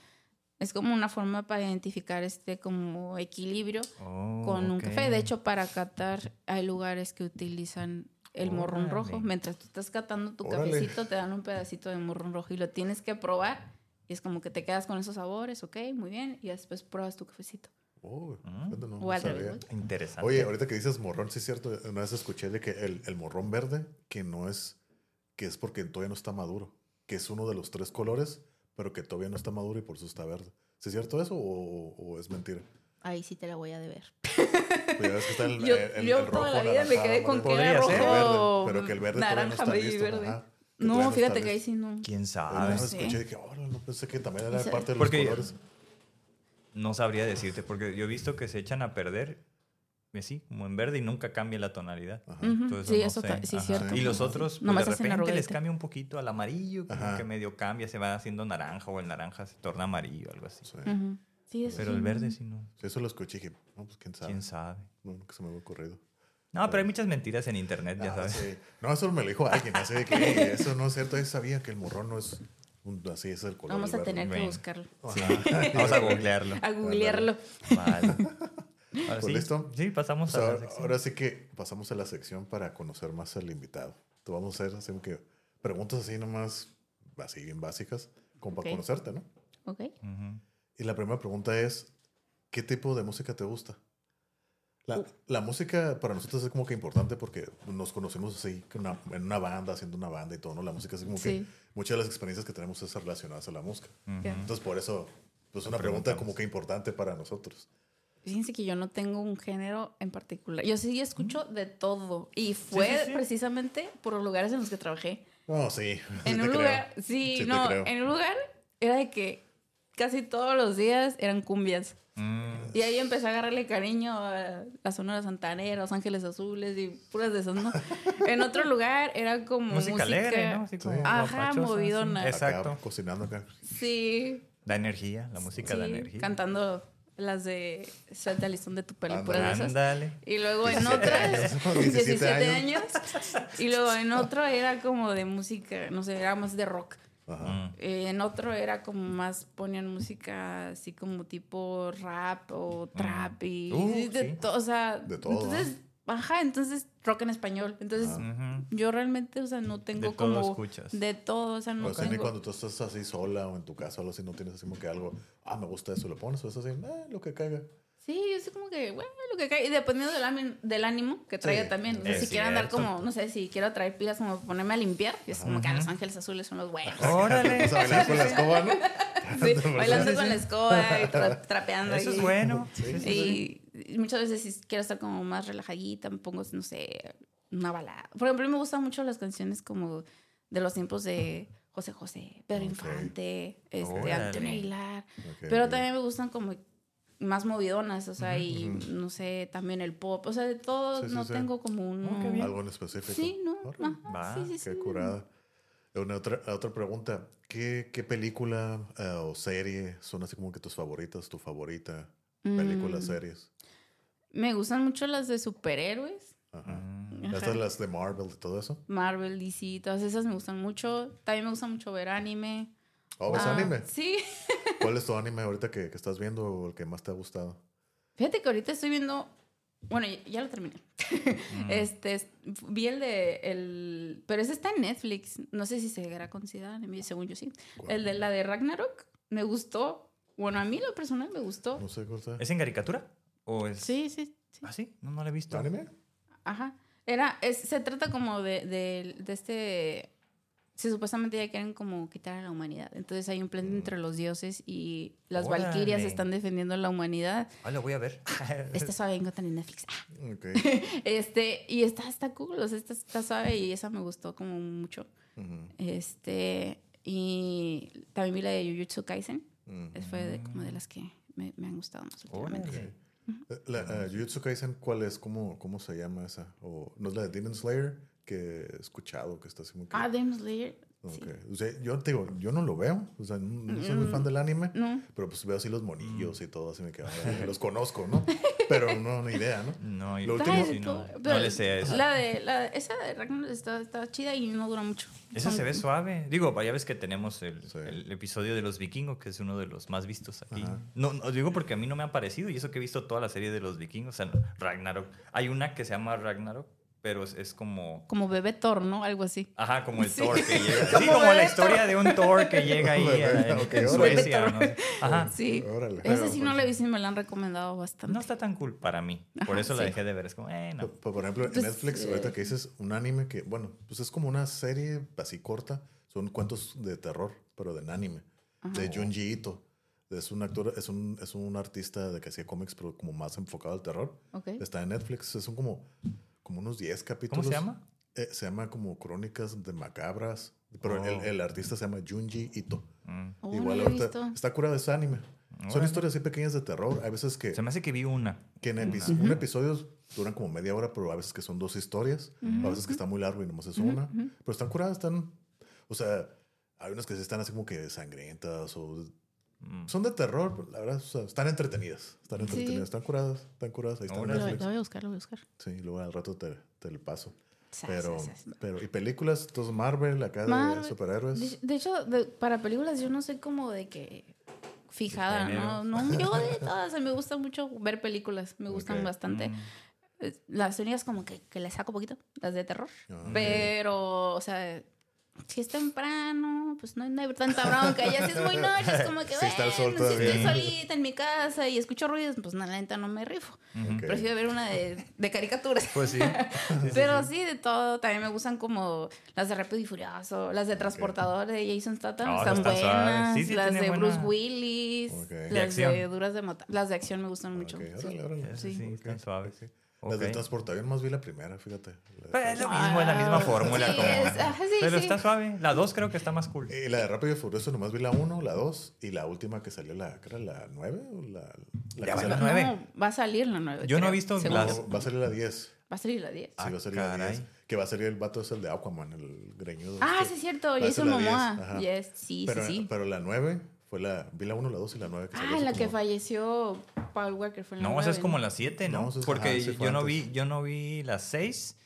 Speaker 2: Es como una forma para identificar este como equilibrio
Speaker 3: Oh,
Speaker 2: con un café. De hecho, para catar hay lugares que utilizan el morrón rojo. Mientras tú estás catando tu
Speaker 1: Órale.
Speaker 2: cafecito, te dan un pedacito de morrón rojo y lo tienes que probar. Y es como que te quedas con esos sabores, ok, muy bien. Y después pruebas tu cafecito.
Speaker 1: Oh,
Speaker 3: Mm.
Speaker 1: no,
Speaker 2: O
Speaker 1: no
Speaker 2: al
Speaker 1: sabía.
Speaker 2: revés.
Speaker 3: Interesante.
Speaker 1: Oye, ahorita que dices morrón, sí es cierto. Una vez escuché de que el, el morrón verde, que no es, que es porque todavía no está maduro, que es uno de los tres colores, pero que todavía no está maduro y por eso está verde. ¿Sí es cierto eso o, o es mentira?
Speaker 2: Ahí sí te la voy a deber.
Speaker 1: Pues que está el,
Speaker 2: Yo,
Speaker 1: el-
Speaker 2: yo
Speaker 1: el
Speaker 2: toda la vida me quedé con que era rojo,
Speaker 1: verde, pero que el verde todavía no
Speaker 2: naranja,
Speaker 1: está listo.
Speaker 2: verde.
Speaker 1: ajá,
Speaker 2: No, fíjate que ahí sí no.
Speaker 3: ¿Quién sabe?
Speaker 1: vez
Speaker 2: sé.
Speaker 1: escuché y dije, oh, no pensé que también era parte de los
Speaker 3: porque-
Speaker 1: colores.
Speaker 3: no sabría decirte, porque yo he visto que se echan a perder, así, como en verde y nunca cambia la tonalidad. Entonces,
Speaker 2: Sí,
Speaker 3: no
Speaker 2: eso
Speaker 3: sé.
Speaker 2: sí,
Speaker 3: Ajá.
Speaker 2: cierto.
Speaker 3: Y los otros, pues,
Speaker 2: Nomás
Speaker 3: de repente les cambia un poquito al amarillo, como
Speaker 1: Ajá.
Speaker 3: que medio cambia, se va haciendo naranja o el naranja se torna amarillo, algo así.
Speaker 1: Sí.
Speaker 2: Sí, eso
Speaker 3: Pero
Speaker 2: sí.
Speaker 3: el verde sí no.
Speaker 1: Sí, eso lo escuché y dije, no, pues quién sabe.
Speaker 3: ¿Quién sabe?
Speaker 1: No, nunca se me había ocurrido.
Speaker 3: No, pero hay muchas mentiras en internet, ya
Speaker 1: Ah,
Speaker 3: sabes.
Speaker 1: sí. No, eso me lo dijo alguien, así de que "Ey, eso no es cierto. Yo sabía que el morrón no es un- así, es el color.
Speaker 2: Vamos a
Speaker 1: verde".
Speaker 2: tener que buscarlo.
Speaker 1: Ajá.
Speaker 3: Vamos a googlearlo.
Speaker 2: A googlearlo.
Speaker 3: Vale. Ahora
Speaker 1: Pues
Speaker 3: sí,
Speaker 1: listo.
Speaker 3: Sí, pasamos
Speaker 1: Pues
Speaker 3: a la
Speaker 1: ahora,
Speaker 3: sección.
Speaker 1: ahora sí que pasamos a la sección para conocer más al invitado. Te vamos a hacer así que preguntas así nomás, así bien básicas, como para
Speaker 2: Ok.
Speaker 1: conocerte, ¿no?
Speaker 2: Ok.
Speaker 3: Ujú.
Speaker 1: Y la primera pregunta es, ¿qué tipo de música te gusta? La,
Speaker 2: Uh.
Speaker 1: la música para nosotros es como que importante porque nos conocemos así que una- en una banda, haciendo una banda y todo, ¿no? La música es como que
Speaker 2: Sí.
Speaker 1: muchas de las experiencias que tenemos es relacionadas a la música.
Speaker 3: Ujú.
Speaker 2: Ya.
Speaker 1: Entonces por eso, pues una pregunta como que importante para nosotros.
Speaker 2: Fíjense que yo no tengo un género en particular. Yo sí escucho de todo. Y fue
Speaker 3: sí, sí.
Speaker 2: precisamente por los lugares en los que trabajé.
Speaker 1: No, sí.
Speaker 2: En un
Speaker 1: creo.
Speaker 2: lugar, sí, no, en un lugar era de que casi todos los días eran cumbias.
Speaker 3: Mm.
Speaker 2: Y ahí empecé a agarrarle cariño a la Sonora Santanera, Los Ángeles Azules y puras de esas, ¿no? en otro lugar era como
Speaker 3: Música,
Speaker 2: música,
Speaker 3: alegre, ¿no? Así como
Speaker 2: Ajá,
Speaker 3: guapachosa,
Speaker 2: movidona.
Speaker 3: sí.
Speaker 1: Acá,
Speaker 3: Exacto.
Speaker 1: cocinando acá.
Speaker 2: Sí,
Speaker 3: Da energía, la música da
Speaker 2: sí,
Speaker 3: energía.
Speaker 2: cantando las de Suelta el listón de tu pelo, puras de esas.
Speaker 3: Ándale.
Speaker 2: Y luego en
Speaker 1: 17
Speaker 2: otras,
Speaker 1: años, 17
Speaker 2: 17
Speaker 1: años.
Speaker 2: años. Y luego en otro era como de música, no sé, era más de rock.
Speaker 1: Ajá.
Speaker 3: Mm.
Speaker 2: Eh, en otro era como más, ponían música así como tipo rap o trap y
Speaker 3: Uh,
Speaker 2: de
Speaker 3: sí.
Speaker 2: o sea,
Speaker 1: De todo,
Speaker 2: entonces, ajá, entonces rock en español. Entonces,
Speaker 1: Ah.
Speaker 2: Yo realmente, o sea, no tengo
Speaker 3: De todo
Speaker 2: como
Speaker 3: escuchas.
Speaker 2: de todo, o sea, no
Speaker 1: O sea, ni cuando tú estás así sola o en tu casa o algo así, no tienes así como que algo, ah, me gusta eso, lo pones o es así, eh, lo que caiga.
Speaker 2: Sí, es como que, bueno, lo que cae. Y dependiendo del, del ánimo que traiga
Speaker 1: Sí,
Speaker 2: también. O sea, si quiero andar como, no sé, si quiero traer pilas como ponerme a limpiar, y es como que a Los Ángeles Azules son los buenos.
Speaker 3: Órale.
Speaker 1: A bailar con la escoba, ¿no?
Speaker 2: Sí, bailando con la escoba y tra- trapeando.
Speaker 3: Eso
Speaker 2: ahí.
Speaker 3: es bueno.
Speaker 1: Sí, sí,
Speaker 2: Y, y muchas veces si quiero estar como más relajadita, me pongo, no sé, una balada. Por ejemplo, a mí me gustan mucho las canciones como de los tiempos de José José, Pedro. Infante, este,
Speaker 3: Órale.
Speaker 2: Antonio Aguilar. Pero también me gustan como más movidonas, o sea, y
Speaker 1: ujú.
Speaker 2: no sé, también el pop. O sea, de todo
Speaker 1: Sí, sí,
Speaker 2: no
Speaker 1: sí.
Speaker 2: tengo como un...
Speaker 3: Oh, qué bien.
Speaker 1: Algo en específico.
Speaker 2: Sí, no. Ajá, sí.
Speaker 1: Qué curada. Una otra, otra pregunta. ¿Qué, qué película eh, o serie son así como que tus favoritas, tu favorita? Películas,
Speaker 2: Mm,
Speaker 1: series.
Speaker 2: Me gustan mucho las de superhéroes.
Speaker 1: Ajá.
Speaker 3: Mm.
Speaker 2: Ajá.
Speaker 1: Estas las de Marvel y todo eso.
Speaker 2: Marvel, DC, todas esas me gustan mucho. También me gusta mucho ver anime.
Speaker 1: ¿Oh, ves
Speaker 2: Ah,
Speaker 1: anime?
Speaker 2: Sí.
Speaker 1: ¿Cuál es tu anime ahorita que, que estás viendo o el que más te ha gustado?
Speaker 2: Fíjate que ahorita estoy viendo. Bueno, ya- lo terminé.
Speaker 3: Mm.
Speaker 2: Este, es- vi el de. El, pero ese está en Netflix. No sé si se era considerado anime, según yo sí. El de la de Ragnarok me gustó. Bueno, a mí lo personal me gustó.
Speaker 1: No sé cuál está.
Speaker 3: ¿Es en caricatura? ¿O es...?
Speaker 2: Sí, sí, sí.
Speaker 3: ¿Ah, sí? No, no la he visto.
Speaker 1: ¿Anime?
Speaker 2: Ajá. Era, es, se trata como de, de, de este. Si supuestamente ya quieren como quitar a la humanidad. Entonces hay un plan entre los dioses y las
Speaker 3: Órale.
Speaker 2: valquirias están defendiendo a la humanidad.
Speaker 3: Ah, lo voy a ver.
Speaker 2: Este suave encuentran en Netflix. Ah. Este, y está, está cool, o sea, está, está suave y esa me gustó como mucho. Este, y también vi la de Jujutsu Kaisen.
Speaker 1: ujú.
Speaker 2: Fue de, como de las que me, me han gustado más últimamente.
Speaker 3: Órale.
Speaker 1: Eh, La, eh, Jujutsu Kaisen, ¿cuál es? ¿Cómo, ¿Cómo se llama esa? ¿O no es la de Demon Slayer? Que he escuchado que está así muy...
Speaker 2: Ah, Demon Slayer. Sí.
Speaker 1: Ok. O sea, yo te digo, yo no lo veo. O sea, no, no soy muy fan del anime.
Speaker 2: No.
Speaker 1: Pero pues veo así los monillos y todo, así me quedo. "Ah, Los conozco, ¿no? Pero no, ni idea, ¿no?
Speaker 3: No,
Speaker 1: Lo
Speaker 3: yo
Speaker 1: último-
Speaker 3: sí, no,
Speaker 2: Pero
Speaker 3: no le sé a eso.
Speaker 2: La de, la, esa de Ragnar está, está chida y no dura mucho.
Speaker 3: Esa
Speaker 2: Son-
Speaker 3: se ve suave. Digo, ya ves que tenemos el,
Speaker 1: Sí.
Speaker 3: el episodio de los vikingos, que es uno de los más vistos aquí.
Speaker 1: Ajá.
Speaker 3: No, no, digo porque a mí no me ha parecido, y eso que he visto toda la serie de los vikingos, o sea, Ragnarok. Hay una que se llama Ragnarok, pero es, es como...
Speaker 2: Como bebé Thor, ¿no? Algo así.
Speaker 3: Ajá, como el
Speaker 2: Sí.
Speaker 3: Thor que llega. Sí, como la historia de un Thor que llega ahí
Speaker 1: Bebé,
Speaker 3: en,
Speaker 1: ok,
Speaker 3: en. Suecia. ¿no? Ajá.
Speaker 2: Sí.
Speaker 1: Órale.
Speaker 2: Esa sí no
Speaker 1: Pues,
Speaker 2: la he visto y me la han recomendado bastante.
Speaker 3: No está tan cool para mí. Por
Speaker 2: Ajá,
Speaker 3: eso la
Speaker 2: sí.
Speaker 3: dejé de ver. Es como, eh, no.
Speaker 1: Por, por ejemplo, en
Speaker 2: Pues,
Speaker 1: Netflix,
Speaker 2: eh,
Speaker 1: ahorita que dices un anime que, bueno, pues es como una serie así corta. Son cuentos de terror, pero de anime. De Junji Ito. Es un actor, es un, es un artista de que hacía cómics, pero como más enfocado al terror.
Speaker 2: Ok.
Speaker 1: Está en Netflix. Son como, como unos 10
Speaker 3: ¿Cómo
Speaker 1: capítulos.
Speaker 3: se llama?
Speaker 1: Eh, se llama como Crónicas de Macabras. Pero el,
Speaker 3: Oh.
Speaker 1: el artista se llama Junji Ito.
Speaker 3: Mm.
Speaker 2: Oh,
Speaker 1: Igual ahorita está curado ese anime. Son historias así pequeñas de terror. Hay veces que,
Speaker 3: Se me hace que vi una.
Speaker 1: que en epi- un episodio duran como media hora, pero a veces que son dos historias. A veces que está muy largo y nomás es una. Pero están curadas, están... O sea, hay unas que sí están así como que sangrientas o...
Speaker 3: Mm.
Speaker 1: Son de terror, pero la verdad, o sea, están entretenidas. Están entretenidas, están curadas, están curadas. Ahí están en
Speaker 3: Órale.
Speaker 2: Lo, lo voy a buscar, lo voy a buscar.
Speaker 1: Sí, luego al rato te, te el paso. Pero, pero, y películas, entonces Marvel, acá de
Speaker 2: Marvel.
Speaker 1: superhéroes.
Speaker 2: De, de hecho, de- para películas yo no soy como de que fijada. ¿no? No, yo de todas, me gusta mucho ver películas, me gustan bastante.
Speaker 3: Mm.
Speaker 2: Las únicas como que, que le saco poquito, las de terror.
Speaker 1: Ah,
Speaker 2: Pero, o sea, si es temprano, pues no hay, no hay tanta bronca. Ya si es muy noche, es como que,
Speaker 1: Sí, está el sol
Speaker 2: bueno, si estoy solita en mi casa y escucho ruidos, pues no, la neta no me rifo. Prefiero ver una de, de caricaturas.
Speaker 3: Pues sí. Sí,
Speaker 2: Pero
Speaker 3: sí.
Speaker 2: sí, de todo. También me gustan como las de Rápido y Furioso, las de Transportador de Jason Statham.
Speaker 3: Oh,
Speaker 2: están buenas.
Speaker 3: suaves. Sí, sí,
Speaker 2: las de
Speaker 3: buena-
Speaker 2: Bruce Willis. Las de Duras de Matar. Las de acción me gustan mucho.
Speaker 1: Ok,
Speaker 2: sí.
Speaker 1: órale, órale.
Speaker 3: Sí,
Speaker 2: Sí.
Speaker 3: sí, están suaves.
Speaker 1: Las del
Speaker 3: Ok.
Speaker 1: transportavión más vi la primera, fíjate. La de
Speaker 3: Pues es lo mismo, es la misma
Speaker 2: Ah,
Speaker 3: fórmula.
Speaker 2: sí,
Speaker 3: como-
Speaker 2: es- sí,
Speaker 3: Pero
Speaker 2: sí.
Speaker 3: está suave. La 2 creo que está más cool.
Speaker 1: Y la de Rápido y Furioso nomás vi la 1, la 2 y la última que salió, la, ¿qué era la 9 o la, la
Speaker 3: Ya va la
Speaker 1: sale-
Speaker 3: nueve.
Speaker 2: No, va a salir la 9.
Speaker 3: Yo no he visto
Speaker 2: según
Speaker 3: las-
Speaker 1: va a salir la 10.
Speaker 2: Va a salir la 10.
Speaker 1: Sí,
Speaker 3: Ah,
Speaker 1: va a salir la
Speaker 3: caray.
Speaker 1: 10. Que va a salir el vato es el de Aquaman, el greñudo.
Speaker 2: Ah,
Speaker 1: este.
Speaker 2: sí, es cierto. Jason
Speaker 1: la 10,
Speaker 2: Momoa. Yes, sí,
Speaker 1: pero,
Speaker 2: sí, sí.
Speaker 1: pero la 9 fue la. Vi la 1, la 2 y la 9 que salió
Speaker 2: Ah,
Speaker 1: hace
Speaker 2: la que
Speaker 1: como-
Speaker 2: falleció Paul Walker fue en la
Speaker 3: No, esa es como la 7, ¿no?
Speaker 1: No, es-
Speaker 3: Porque
Speaker 1: ajá,
Speaker 3: yo no
Speaker 1: antes.
Speaker 3: vi, yo no vi la 6.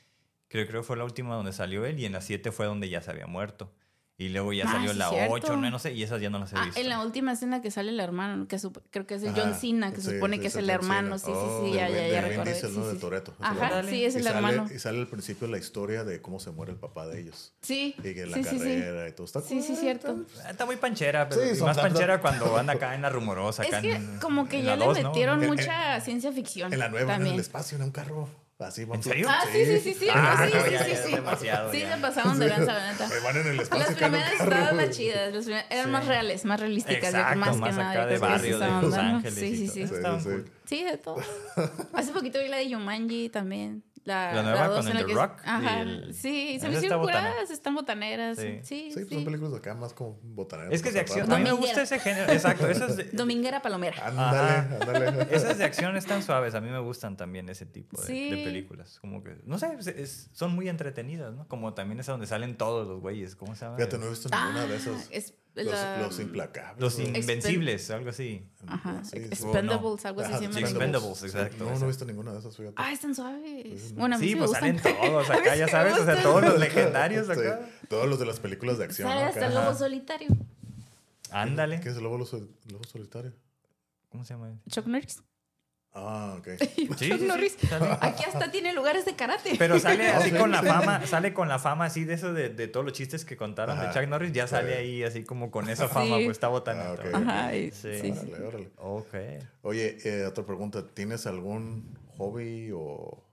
Speaker 3: Creo, creo que fue la última donde salió él. Y en la 7 fue donde ya se había muerto. Y luego ya
Speaker 2: Ah,
Speaker 3: salió
Speaker 2: sí,
Speaker 3: la
Speaker 2: cierto.
Speaker 3: 8, no, no sé. Y esas ya no las he
Speaker 2: Ah,
Speaker 3: visto.
Speaker 2: en la última escena que sale el hermano, que sup- creo que es el John Cena, que
Speaker 1: sí,
Speaker 2: supone
Speaker 1: sí,
Speaker 2: que es
Speaker 1: el
Speaker 2: hermano.
Speaker 1: Cena.
Speaker 2: Sí, sí,
Speaker 3: Oh,
Speaker 2: sí, ya,
Speaker 1: de-
Speaker 2: ya,
Speaker 1: de
Speaker 2: ya recordé.
Speaker 1: Diesel, ¿no? De ese
Speaker 2: Ajá, sí, es
Speaker 1: y
Speaker 2: el
Speaker 1: sale,
Speaker 2: hermano.
Speaker 1: Y sale al principio la historia de cómo se muere el papá de ellos.
Speaker 2: Sí,
Speaker 1: Y que la
Speaker 2: sí, sí, sí.
Speaker 1: carrera y todo. Está
Speaker 2: Sí, sí, cierto.
Speaker 3: Está muy panchera, pero y más panchera cuando anda acá en la rumorosa.
Speaker 2: Es que
Speaker 3: en-
Speaker 2: como que ya le metieron mucha ciencia ficción.
Speaker 1: En la nueva, en
Speaker 2: también.
Speaker 1: el espacio, en un carro. Así,
Speaker 3: ¿En serio?
Speaker 2: Ah, sí, sí, sí, sí.
Speaker 3: Ah,
Speaker 2: sí,
Speaker 3: no,
Speaker 2: sí,
Speaker 3: ya,
Speaker 2: sí,
Speaker 3: ya,
Speaker 2: sí.
Speaker 3: demasiado,
Speaker 2: Sí,
Speaker 3: ya.
Speaker 2: se pasaron de lanza, la neta.
Speaker 1: Eh, van en el espacio.
Speaker 2: Las primeras estaban más chidas, las primeras- eran más reales, más realísticas, yo
Speaker 3: Exacto,
Speaker 2: más,
Speaker 3: más
Speaker 2: que nada.
Speaker 3: acá
Speaker 2: yo
Speaker 3: de barrio
Speaker 2: sí
Speaker 3: de Los. Ángeles
Speaker 2: Sí, sí, sí.
Speaker 1: Sí,
Speaker 3: Estaban
Speaker 1: sí.
Speaker 3: cool.
Speaker 2: Sí, de todo. Hace poquito vi la de Yumanji también. La,
Speaker 3: La nueva
Speaker 2: dos
Speaker 3: con
Speaker 2: en
Speaker 3: el The Rock
Speaker 2: Ajá.
Speaker 3: el-
Speaker 2: Sí, se me hicieron curadas, están botaneras.
Speaker 3: Sí.
Speaker 2: Sí,
Speaker 1: Sí,
Speaker 2: sí.
Speaker 1: pues son películas de acá más como botaneras.
Speaker 3: Es que es de acción. A mí me gusta ese género. Exacto, esas de,
Speaker 2: Dominguera Palomera.
Speaker 1: Ándale, ándale.
Speaker 3: esas de acción están suaves. A mí me gustan también ese tipo de,
Speaker 2: Sí.
Speaker 3: de películas. Como que, no sé, es- es- son muy entretenidas, ¿no? Como también esa donde salen todos los güeyes. ¿Cómo se llama?
Speaker 1: Fíjate, no he visto ninguna de esas.
Speaker 2: Ah, es
Speaker 1: Los,
Speaker 2: la-
Speaker 1: los implacables.
Speaker 3: Los. Invencibles, algo así.
Speaker 2: Ajá.
Speaker 1: Sí.
Speaker 2: Expendables, algo así llama.
Speaker 3: sí, Expendables, exacto,
Speaker 1: No, no he visto ninguna de esas, fíjate.
Speaker 2: Ah, están suaves. Bueno, a mí
Speaker 3: Sí,
Speaker 2: me
Speaker 3: pues
Speaker 2: gustan.
Speaker 3: salen todos acá, ya sabes. O sea, todos los legendarios
Speaker 1: Sí, todos los de las películas de acción.
Speaker 2: Sale hasta el lobo solitario.
Speaker 3: Ándale.
Speaker 1: ¿Qué es el lobo, lobo solitario?
Speaker 3: ¿Cómo se llama?
Speaker 2: Chuck Norris.
Speaker 1: Ah, ok.
Speaker 3: Sí,
Speaker 2: Chuck
Speaker 3: sí, sí,
Speaker 2: Norris. Aquí hasta tiene lugares de karate.
Speaker 3: Pero sale así
Speaker 1: sí,
Speaker 3: con la fama, sale con la fama así de eso de, de todos los chistes que contaron
Speaker 1: Ajá.
Speaker 3: de Chuck Norris, ya sale ahí así como con esa fama,
Speaker 2: Sí.
Speaker 3: pues está botando.
Speaker 1: Ah, ok.
Speaker 2: Ajá, y-
Speaker 3: Sí.
Speaker 2: sí, sí.
Speaker 1: Órale, órale.
Speaker 3: Ok.
Speaker 1: Oye, eh, otra pregunta. ¿Tienes algún hobby o,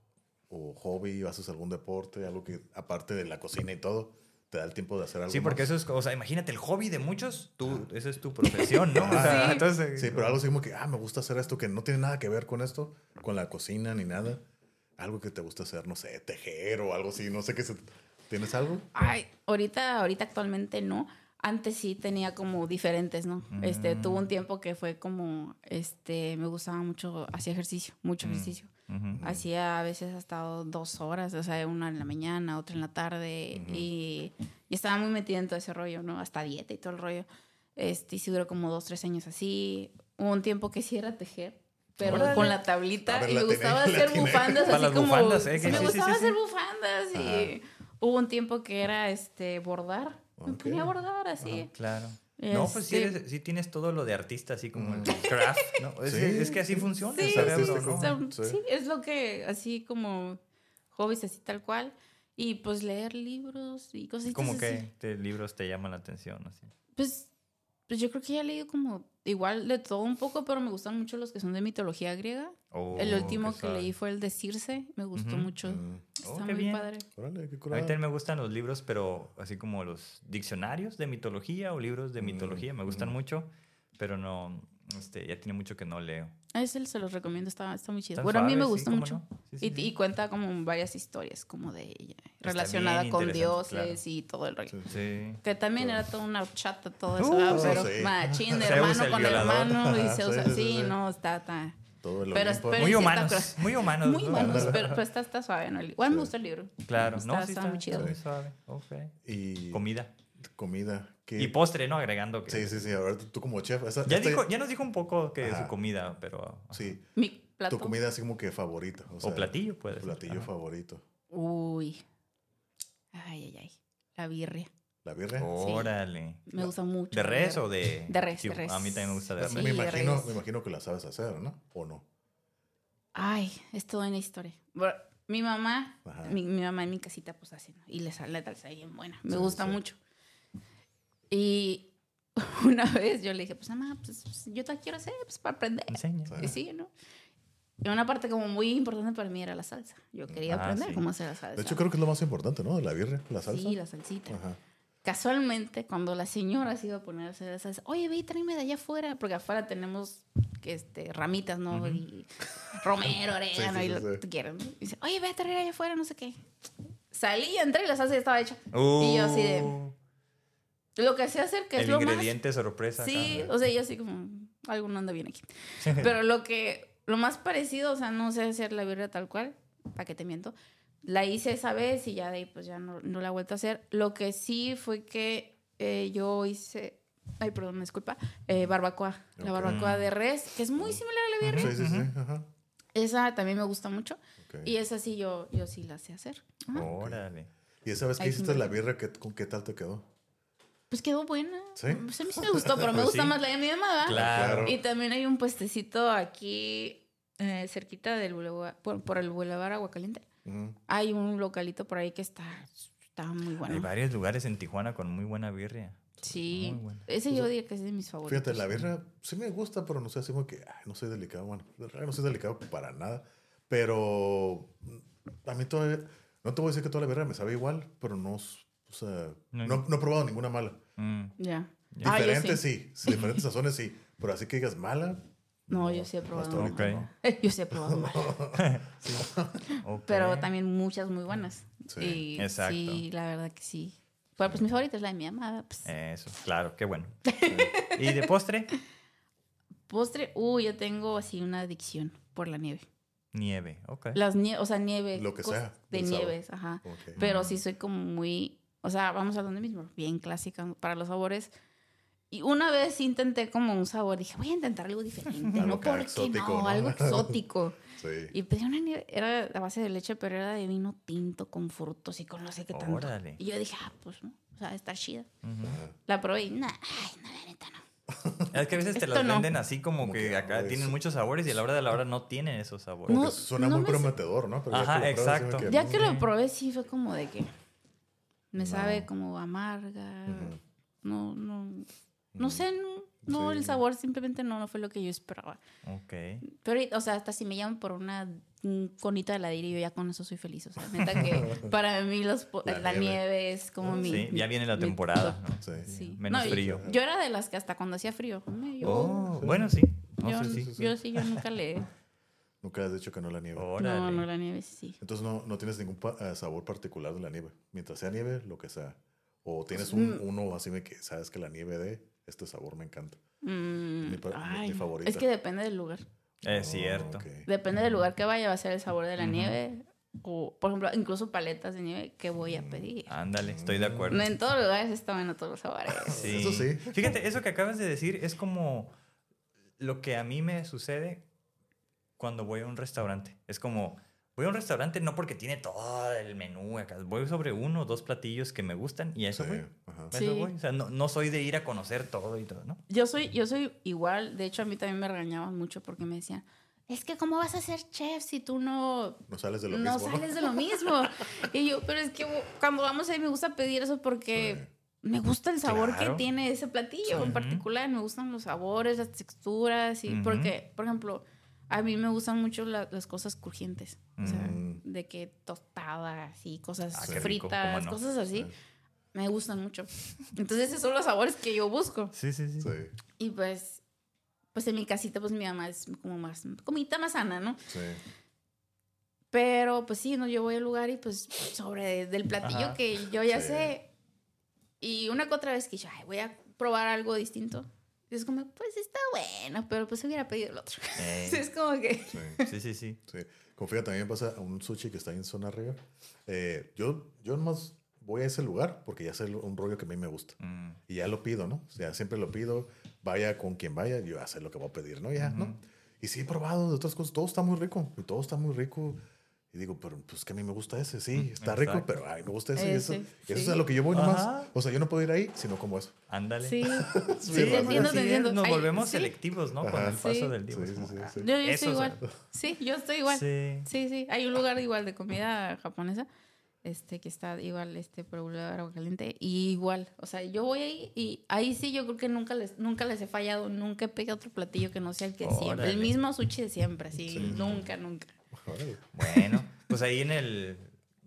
Speaker 1: o hobby o haces algún deporte? Algo que, aparte de la cocina y todo, te da el tiempo de hacer algo
Speaker 3: Sí, porque
Speaker 1: más?
Speaker 3: eso es, o sea, imagínate, el hobby de muchos, tú, esa es tu profesión, ¿no? O sea,
Speaker 2: Sí.
Speaker 3: entonces...
Speaker 1: Sí, pero algo así como que, ah, me gusta hacer esto que no tiene nada que ver con esto, con la cocina ni nada. Algo que te gusta hacer, no sé, tejer o algo así, no sé qué se... ¿Tienes algo?
Speaker 2: Ay, ahorita, ahorita actualmente no. Antes sí tenía como diferentes, ¿no? Este,
Speaker 3: Mm.
Speaker 2: tuvo un tiempo que fue como, este, me gustaba mucho, hacía ejercicio, mucho
Speaker 3: Mm.
Speaker 2: ejercicio. Hacía a veces hasta dos horas, o sea, una en la mañana, otra en la tarde, y, y estaba muy metida en todo ese rollo, ¿no? Hasta dieta y todo el rollo. Este, y sí duró como dos, tres años así. Hubo un tiempo que sí era tejer, pero
Speaker 3: Órale.
Speaker 2: con la tablita,
Speaker 1: ver,
Speaker 2: y me gustaba hacer bufandas, así como...
Speaker 3: bufandas, ¿eh?
Speaker 2: sí, me
Speaker 3: sí,
Speaker 2: gustaba
Speaker 3: sí, sí.
Speaker 2: hacer bufandas, y hubo un tiempo que era, este, bordar. Me ponía a bordar así.
Speaker 3: Claro. No, pues sí,
Speaker 2: Este-
Speaker 3: eres- sí tienes todo lo de artista, así como el craft, ¿no? Es,
Speaker 1: Sí.
Speaker 3: es que así funciona
Speaker 2: Sí,
Speaker 3: el cerebro,
Speaker 1: artístico.
Speaker 3: ¿no?
Speaker 2: o sea,
Speaker 1: Sí.
Speaker 2: es lo que, así como hobbies así tal cual. Y pues leer libros y
Speaker 3: Como
Speaker 2: así.
Speaker 3: que te, libros te llaman la atención, así.
Speaker 2: Pues, pues yo creo que ya he leído como igual de todo un poco, pero me gustan mucho los que son de mitología griega. El
Speaker 3: Oh,
Speaker 2: último
Speaker 3: qué
Speaker 2: que
Speaker 3: suave.
Speaker 2: leí fue el de Circe, me gustó
Speaker 3: Ujú.
Speaker 2: mucho.
Speaker 1: Mm,
Speaker 2: Está
Speaker 3: Oh, qué
Speaker 2: muy
Speaker 3: bien.
Speaker 2: padre.
Speaker 1: órale, qué
Speaker 3: A mí también me gustan los libros, pero así como los diccionarios de mitología o libros de
Speaker 1: Mm,
Speaker 3: mitología, me gustan
Speaker 1: mm.
Speaker 3: mucho, pero no, este, ya tiene mucho que no leo.
Speaker 2: A ese se los recomiendo, está, está muy chido. Bueno, a mí me
Speaker 3: sí,
Speaker 2: gusta
Speaker 3: cómo
Speaker 2: mucho.
Speaker 3: no. Sí, Sí, sí,
Speaker 2: y,
Speaker 3: sí.
Speaker 2: y cuenta como varias historias como de ella, relacionada con dioses
Speaker 3: claro.
Speaker 2: y todo el rollo.
Speaker 1: Sí.
Speaker 3: Sí.
Speaker 2: Que también era toda una chata todo eso,
Speaker 3: Uh,
Speaker 2: pero
Speaker 1: sí.
Speaker 2: machín de hermano
Speaker 3: el
Speaker 2: con
Speaker 3: violador.
Speaker 2: hermano y se
Speaker 1: sí,
Speaker 2: usa
Speaker 1: sí,
Speaker 2: así,
Speaker 1: sí.
Speaker 2: no, está, está
Speaker 1: Todo el
Speaker 2: Pero-
Speaker 1: Olimpo.
Speaker 2: pero-
Speaker 3: Muy
Speaker 2: sí está
Speaker 3: humanos,
Speaker 2: cruel.
Speaker 3: muy humanos.
Speaker 2: muy
Speaker 3: ¿no?
Speaker 2: humanos, pero, pero está, está suave, ¿no? Igual me
Speaker 1: Sí.
Speaker 2: gusta el libro.
Speaker 3: Claro,
Speaker 2: Está-
Speaker 3: no, sí
Speaker 2: está
Speaker 3: está,
Speaker 2: muy chido.
Speaker 3: está muy suave. Ok.
Speaker 1: Y
Speaker 3: Comida.
Speaker 1: comida. ¿qué?
Speaker 3: Y postre, ¿no? Agregando que...
Speaker 1: Sí, sí, sí. A ver, tú como chef. esa-
Speaker 3: Ya,
Speaker 1: esta-
Speaker 3: dijo, ya nos dijo un poco que
Speaker 1: Ajá.
Speaker 3: su comida, pero...
Speaker 1: Sí.
Speaker 2: Mi plato.
Speaker 1: Tu comida así como que favorita. O,
Speaker 3: O
Speaker 1: sea,
Speaker 3: platillo, puede ser.
Speaker 1: platillo
Speaker 3: Ajá.
Speaker 1: favorito.
Speaker 2: Uy. Ay, ay, ay. La birria.
Speaker 1: ¿La birria?
Speaker 3: Órale.
Speaker 2: Me gusta mucho.
Speaker 3: ¿De res o de...?
Speaker 2: De res,
Speaker 3: Sí,
Speaker 2: de res.
Speaker 3: A mí también me gusta de
Speaker 1: me,
Speaker 3: res.
Speaker 2: Sí,
Speaker 1: imagino,
Speaker 2: res.
Speaker 1: me imagino que la sabes hacer, ¿no? ¿O no?
Speaker 2: Ay, es toda una historia. Mi mamá, mi, mi mamá en mi casita, pues hace, ¿no? y le sale tal bien buena. Me
Speaker 1: Sí,
Speaker 2: gusta
Speaker 1: sí.
Speaker 2: mucho. Y una vez yo le dije, pues mamá, pues, pues, yo te quiero hacer, pues para aprender.
Speaker 3: Enseña.
Speaker 1: Sí.
Speaker 2: Y sí, ¿no? Y una parte como muy importante para mí era la salsa. Yo quería
Speaker 3: Ah,
Speaker 2: aprender
Speaker 3: sí.
Speaker 2: cómo hacer la salsa.
Speaker 1: De hecho, creo que es lo más importante, ¿no? De la birria, la salsa.
Speaker 2: Sí, la salsita.
Speaker 1: Ajá.
Speaker 2: Casualmente, cuando la señora se iba a poner a hacer salsa, oye, ve y tráeme de allá afuera, porque afuera tenemos este, ramitas, ¿no? Y romero, orégano,
Speaker 1: Sí, sí,
Speaker 2: y lo que ¿no? Y dice, oye, ve a traer allá afuera, no sé qué. Salí, entré y la salsa ya estaba hecha. Y yo así de-
Speaker 3: Uh,
Speaker 2: Lo que sé hacer, que es lo más...
Speaker 3: ingrediente sorpresa. acá.
Speaker 2: Sí, o sea, yo así como, algo no anda bien aquí. Pero lo que, lo más parecido, o sea, no sé hacer la birria tal cual, para que te miento. La hice esa vez y ya de ahí pues ya no, no la he vuelto a hacer. Lo que sí fue que eh, yo hice, ay, perdón, disculpa, eh, barbacoa. La barbacoa de res, que es muy similar a la birria.
Speaker 1: Sí, sí, sí. Ajá.
Speaker 2: Esa también me gusta mucho. Y esa sí yo, yo sí la sé hacer. Ajá.
Speaker 3: Órale.
Speaker 1: ¿Y esa vez que hiciste la birria, ¿qué, ¿con qué tal te quedó?
Speaker 2: Pues quedó buena.
Speaker 1: ¿Sí?
Speaker 2: Pues a mí sí me gustó, pero me
Speaker 3: Pues
Speaker 2: gusta
Speaker 3: sí.
Speaker 2: más la de mi mamá. ¿verdad?
Speaker 3: Claro.
Speaker 2: Y también hay un puestecito aquí eh, cerquita del boulevard, por, por el Boulevard Aguacaliente. Hay un localito por ahí que está, está muy
Speaker 3: Hay
Speaker 2: bueno.
Speaker 3: varios lugares en Tijuana con muy buena birria.
Speaker 2: Sí,
Speaker 3: Muy buena.
Speaker 2: ese yo diría que es de mis favoritos.
Speaker 1: Fíjate, la birria sí me gusta, pero no sé, así como que ay, no soy delicado. Bueno, no soy delicado para nada. Pero a mí todavía, no te voy a decir que toda la birria me sabe igual, pero no, o sea,
Speaker 3: No.
Speaker 1: no, no he probado ninguna mala.
Speaker 3: Mm.
Speaker 2: Ya. Ah, yo
Speaker 1: Diferentes
Speaker 2: sí.
Speaker 1: sí, diferentes sazones sí, pero así que digas mala.
Speaker 2: No, yo sí he probado
Speaker 1: no.
Speaker 2: Yo sí he probado mal. Pero también muchas muy buenas.
Speaker 1: Sí.
Speaker 2: Y
Speaker 3: Exacto.
Speaker 2: sí, la verdad que sí. Bueno, pues mi favorita es la de mi amada. Pues.
Speaker 3: Eso, claro, qué bueno. ¿Y de postre?
Speaker 2: Postre, uy, yo tengo así una adicción por la nieve.
Speaker 3: Nieve, ok.
Speaker 2: Las nie o sea, nieve.
Speaker 1: Lo que sea,
Speaker 2: De
Speaker 1: sabor.
Speaker 2: nieves, ajá.
Speaker 1: Ok.
Speaker 2: Pero sí soy como muy, o sea, vamos a donde mismo, bien clásica para los sabores. Y una vez intenté como un sabor, dije, voy a intentar algo diferente,
Speaker 1: Algo
Speaker 2: no
Speaker 1: exótico,
Speaker 2: no,
Speaker 1: ¿no?
Speaker 2: algo exótico.
Speaker 1: Sí.
Speaker 2: Y pedí una nieve, era a base de leche, pero era de vino tinto con frutos y con no sé qué tanto.
Speaker 3: Órale.
Speaker 2: Y yo dije, ah, pues no, o sea, está chida. La probé y, nah, ay, no, la neta no.
Speaker 3: Es que a veces te las
Speaker 2: no.
Speaker 3: venden así como,
Speaker 1: Como
Speaker 3: que,
Speaker 1: que,
Speaker 3: acá
Speaker 1: ah,
Speaker 3: tienen muchos sabores y a la hora de la hora no tienen esos sabores.
Speaker 2: No,
Speaker 1: suena
Speaker 2: no
Speaker 1: muy prometedor, ¿no? Pero ya
Speaker 3: Ajá,
Speaker 1: que lo pruebas,
Speaker 3: exacto.
Speaker 2: Ya que lo probé, sí fue como de que me
Speaker 1: No.
Speaker 2: sabe como amarga. No, no, no
Speaker 1: Mm.
Speaker 2: sé, no, no
Speaker 1: Sí.
Speaker 2: el sabor simplemente no, no fue lo que yo esperaba.
Speaker 3: Ok.
Speaker 2: Pero, o sea, hasta si me llaman por una un conito de heladera, yo ya con eso soy feliz. O sea, neta que para mí los, po-
Speaker 1: La
Speaker 2: la,
Speaker 1: nieve.
Speaker 2: nieve. es como mi...
Speaker 3: Sí, ya viene la temporada.
Speaker 1: Sí.
Speaker 2: Sí.
Speaker 3: Menos
Speaker 2: No,
Speaker 3: frío.
Speaker 2: Yo era de las que hasta cuando hacía frío, me- yo,
Speaker 3: Oh,
Speaker 1: sí.
Speaker 3: bueno, sí. No,
Speaker 2: yo,
Speaker 3: sí,
Speaker 2: yo sí, yo nunca le...
Speaker 1: Nunca has dicho que no la nieve.
Speaker 3: Órale.
Speaker 2: No, no, la nieve sí.
Speaker 1: Entonces no, no tienes ningún pa- eh, sabor particular de la nieve. Mientras sea nieve, lo que sea. O tienes un,
Speaker 2: Mm.
Speaker 1: uno así que sabes que la nieve de este sabor me encanta.
Speaker 2: Mm,
Speaker 1: Mi
Speaker 2: ay,
Speaker 1: mi favorita.
Speaker 2: Es que depende del lugar.
Speaker 3: Es
Speaker 1: Oh,
Speaker 3: cierto.
Speaker 2: Depende del lugar que vaya, va a ser el sabor de la nieve. O, por ejemplo, incluso paletas de nieve que voy a
Speaker 1: Mm.
Speaker 2: pedir.
Speaker 3: Ándale, estoy de acuerdo.
Speaker 2: No en todos los lugares estaban a todos los sabores.
Speaker 3: Sí.
Speaker 1: Eso sí.
Speaker 3: Fíjate, eso que acabas de decir es como lo que a mí me sucede cuando voy a un restaurante. Es como, voy a un restaurante no porque tiene todo el menú acá. Voy sobre uno o dos platillos que me gustan y a eso
Speaker 1: Sí,
Speaker 3: voy.
Speaker 1: ajá.
Speaker 3: A eso
Speaker 2: Sí.
Speaker 3: voy. O sea, no, no soy de ir a conocer todo y todo, ¿no?
Speaker 2: Yo soy, yo soy igual. De hecho, a mí también me regañaban mucho porque me decían, es que ¿cómo vas a ser chef si tú no,
Speaker 1: No sales de lo
Speaker 2: no
Speaker 1: mismo.
Speaker 2: sales de lo mismo? y yo, pero es que cuando vamos ahí me gusta pedir eso porque me gusta el sabor
Speaker 3: Claro.
Speaker 2: que tiene ese platillo
Speaker 3: Sí.
Speaker 2: en particular. Me gustan los sabores, las texturas. y. Porque, por ejemplo, a mí me gustan mucho la- las cosas crujientes. O sea,
Speaker 1: Mm.
Speaker 2: de que tostadas y cosas
Speaker 3: Ah, rico,
Speaker 2: fritas,
Speaker 3: no.
Speaker 2: cosas así.
Speaker 1: Sí.
Speaker 2: Me gustan mucho. Entonces, esos son los sabores que yo busco.
Speaker 3: Sí, sí, sí.
Speaker 1: Sí,
Speaker 2: Y pues, pues en mi casita, pues mi mamá es como más, comita más sana, ¿no?
Speaker 1: sí.
Speaker 2: Pero pues sí, no, yo voy al lugar y pues sobre del platillo
Speaker 3: Ajá.
Speaker 2: que yo ya
Speaker 1: Sí.
Speaker 2: sé. Y una que otra vez que dije, "Ay, voy a probar algo distinto. Y es como, pues está bueno, pero pues hubiera pedido el otro.
Speaker 3: Eh,
Speaker 2: es como que...
Speaker 1: Sí.
Speaker 3: sí, sí, sí.
Speaker 1: Sí, como fíjate, también pasa a un sushi que está ahí en zona arriba. Eh, yo, yo nomás voy a ese lugar porque ya sé un rollo que a mí me gusta.
Speaker 3: Mm,
Speaker 1: Y ya lo pido, ¿no? O sea, siempre lo pido, vaya con quien vaya, yo ya sé lo que voy a pedir, ¿no? Ya, ¿no? Y sí he probado de otras cosas, todo está muy rico, y todo está muy rico. Y digo, pero pues que a mí me gusta ese, sí, está rico, pero ay, me gusta ese. y eso,
Speaker 2: Ese,
Speaker 1: y eso es a lo que yo voy nomás.
Speaker 3: Ajá.
Speaker 1: O sea, yo no puedo ir ahí, sino como eso.
Speaker 3: Ándale.
Speaker 2: Sí, entiendo, entiendo.
Speaker 3: Nos volvemos selectivos, ¿no? Con
Speaker 1: Ajá.
Speaker 3: el paso
Speaker 2: Sí.
Speaker 3: del tiempo.
Speaker 1: Sí,
Speaker 3: Es como,
Speaker 1: sí, sí, sí.
Speaker 2: Yo, yo
Speaker 3: Eso,
Speaker 2: estoy
Speaker 3: sea,
Speaker 2: igual. Sí, yo estoy igual.
Speaker 3: Sí.
Speaker 2: Sí, sí. Hay un lugar igual de comida japonesa, este, que está igual, este, por Agua Caliente, y igual. O sea, yo voy ahí y ahí sí yo creo que nunca les, nunca les he fallado, nunca he pegado otro platillo que no sea el que siempre. El mismo sushi de siempre, así,
Speaker 1: Sí.
Speaker 2: nunca, nunca.
Speaker 3: Bueno, pues ahí en el.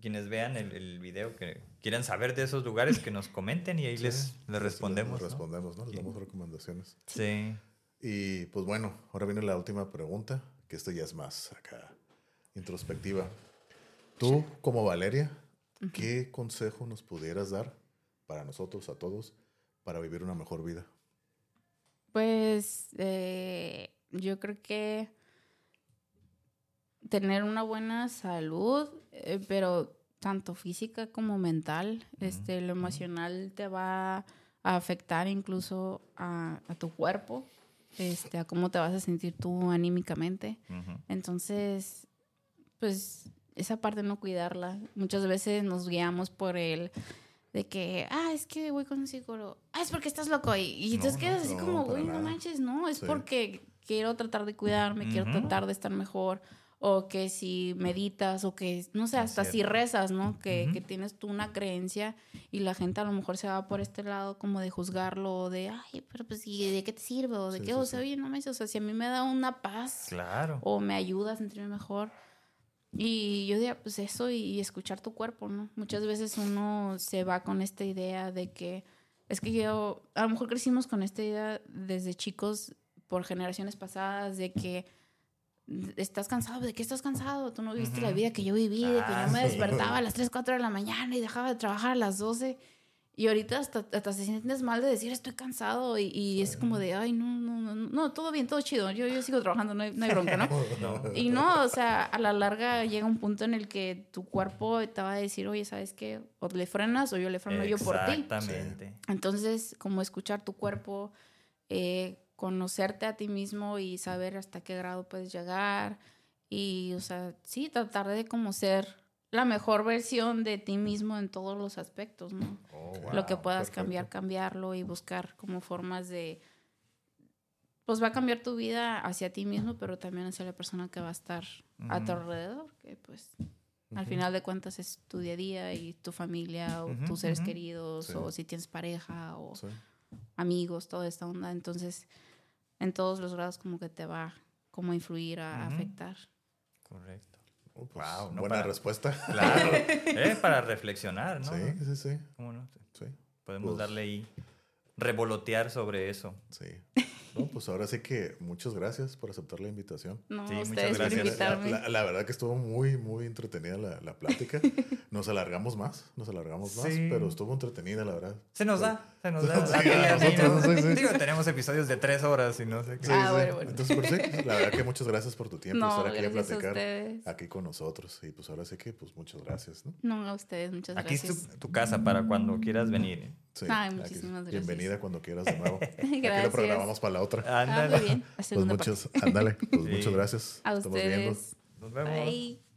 Speaker 3: Quienes vean el, el video que quieran saber de esos lugares, que nos comenten y ahí les,
Speaker 1: Sí,
Speaker 3: les respondemos.
Speaker 1: Les respondemos, ¿no? Les damos recomendaciones.
Speaker 3: Sí.
Speaker 1: Y pues bueno, ahora viene la última pregunta, que esta ya es más acá introspectiva. Tú, como Valeria, ¿qué consejo nos pudieras dar para nosotros, a todos, para vivir una mejor vida?
Speaker 2: Pues eh, yo creo que tener una buena salud, eh, pero tanto física como mental, este, lo emocional te va a afectar incluso a, a tu cuerpo, este, a cómo te vas a sentir tú anímicamente. Entonces, pues esa parte no cuidarla. Muchas veces nos guiamos por el de que, ah, es que voy con un psicólogo. Ah, es porque estás loco. Y, y
Speaker 3: No,
Speaker 2: te
Speaker 3: no,
Speaker 2: quedas así como, güey, no manches, no, es
Speaker 1: Sí.
Speaker 2: porque quiero tratar de cuidarme, quiero tratar de estar mejor. O que si meditas, o que, no sé, hasta si rezas, ¿no? Que, que tienes tú una creencia y la gente a lo mejor se va por este lado como de juzgarlo, o de, ay, pero pues, ¿y de qué te sirve? O de
Speaker 1: Sí,
Speaker 2: qué,
Speaker 1: sí,
Speaker 2: o
Speaker 1: sí.
Speaker 2: sea, oye, no manches, o sea, si a mí me da una paz
Speaker 3: Claro.
Speaker 2: o me ayuda a sentirme mejor. Y yo diría, pues eso y, y escuchar tu cuerpo, ¿no? Muchas veces uno se va con esta idea de que, es que yo, a lo mejor crecimos con esta idea desde chicos por generaciones pasadas de que estás cansado, ¿de qué estás cansado? Tú no viviste la vida que yo viví, de que
Speaker 3: Ah,
Speaker 2: yo me
Speaker 3: sí.
Speaker 2: despertaba a las 3, 4 de la mañana y dejaba de trabajar a las 12. Y ahorita hasta, hasta se sientes mal de decir estoy cansado y, y es como de, ay, no, no, no, no, no, todo bien, todo chido, yo, yo sigo trabajando, no hay, no hay bronca, ¿no?
Speaker 3: No.
Speaker 2: Y no, o sea, a la larga llega un punto en el que tu cuerpo te va a decir, oye, ¿sabes qué? O le frenas o yo le freno yo por ti.
Speaker 3: Exactamente.
Speaker 2: Entonces, como escuchar tu cuerpo, eh, conocerte a ti mismo y saber hasta qué grado puedes llegar. Y, o sea, sí, tratar de como ser la mejor versión de ti mismo en todos los aspectos, ¿no?
Speaker 3: Oh,
Speaker 2: Lo que puedas
Speaker 1: perfecto.
Speaker 2: cambiar, cambiarlo y buscar como formas de... Pues va a cambiar tu vida hacia ti mismo, pero también hacia la persona que va a estar a tu alrededor, que pues al final de cuentas es tu día a día y tu familia o tus seres queridos
Speaker 1: Sí.
Speaker 2: o si tienes pareja o
Speaker 1: Sí.
Speaker 2: amigos, toda esta onda. Entonces, en todos los grados como que te va como a influir, a afectar.
Speaker 3: Correcto.
Speaker 1: Oh, pues,
Speaker 3: Wow, no
Speaker 1: buena
Speaker 3: para-
Speaker 1: respuesta.
Speaker 3: Claro. eh, para reflexionar, ¿no?
Speaker 1: Sí, sí, sí.
Speaker 3: ¿Cómo no?
Speaker 1: sí.
Speaker 3: Podemos
Speaker 1: Pues-
Speaker 3: darle ahí, revolotear sobre eso.
Speaker 1: Sí. No, pues ahora sí que muchas gracias por aceptar la invitación.
Speaker 2: No,
Speaker 3: Sí, muchas
Speaker 2: por
Speaker 3: gracias.
Speaker 2: invitarme.
Speaker 1: La, la- la verdad que estuvo muy, muy entretenida la, la plática. Nos alargamos más, nos alargamos más,
Speaker 3: Sí.
Speaker 1: pero estuvo entretenida, la verdad.
Speaker 3: Se nos da, se nos da.
Speaker 1: Sí,
Speaker 3: A
Speaker 1: a
Speaker 3: a. Digo, tenemos episodios de tres horas y no sé qué.
Speaker 1: Sí,
Speaker 2: Ah,
Speaker 1: sí.
Speaker 2: bueno, bueno.
Speaker 1: Entonces, pues sí, la verdad que muchas gracias por tu tiempo,
Speaker 2: No,
Speaker 1: estar aquí a
Speaker 2: gracias a
Speaker 1: platicar
Speaker 2: ustedes.
Speaker 1: aquí con nosotros. Y pues ahora sí que, pues muchas gracias, ¿no?
Speaker 2: No, a ustedes, muchas
Speaker 3: Aquí es
Speaker 2: gracias.
Speaker 3: tu, tu casa para cuando quieras venir.
Speaker 1: Sí,
Speaker 2: Ay,
Speaker 1: aquí-
Speaker 2: muchísimas gracias.
Speaker 1: Bienvenida cuando quieras de nuevo. Aquí lo
Speaker 2: Gracias.
Speaker 1: programamos para la otra.
Speaker 2: Ah,
Speaker 3: Ándale.
Speaker 2: muy bien.
Speaker 1: Pues muchas, ándale, pues
Speaker 3: Sí.
Speaker 1: muchas gracias.
Speaker 2: A
Speaker 1: Estamos viendo.
Speaker 2: ustedes.
Speaker 3: Nos vemos.
Speaker 2: Bye.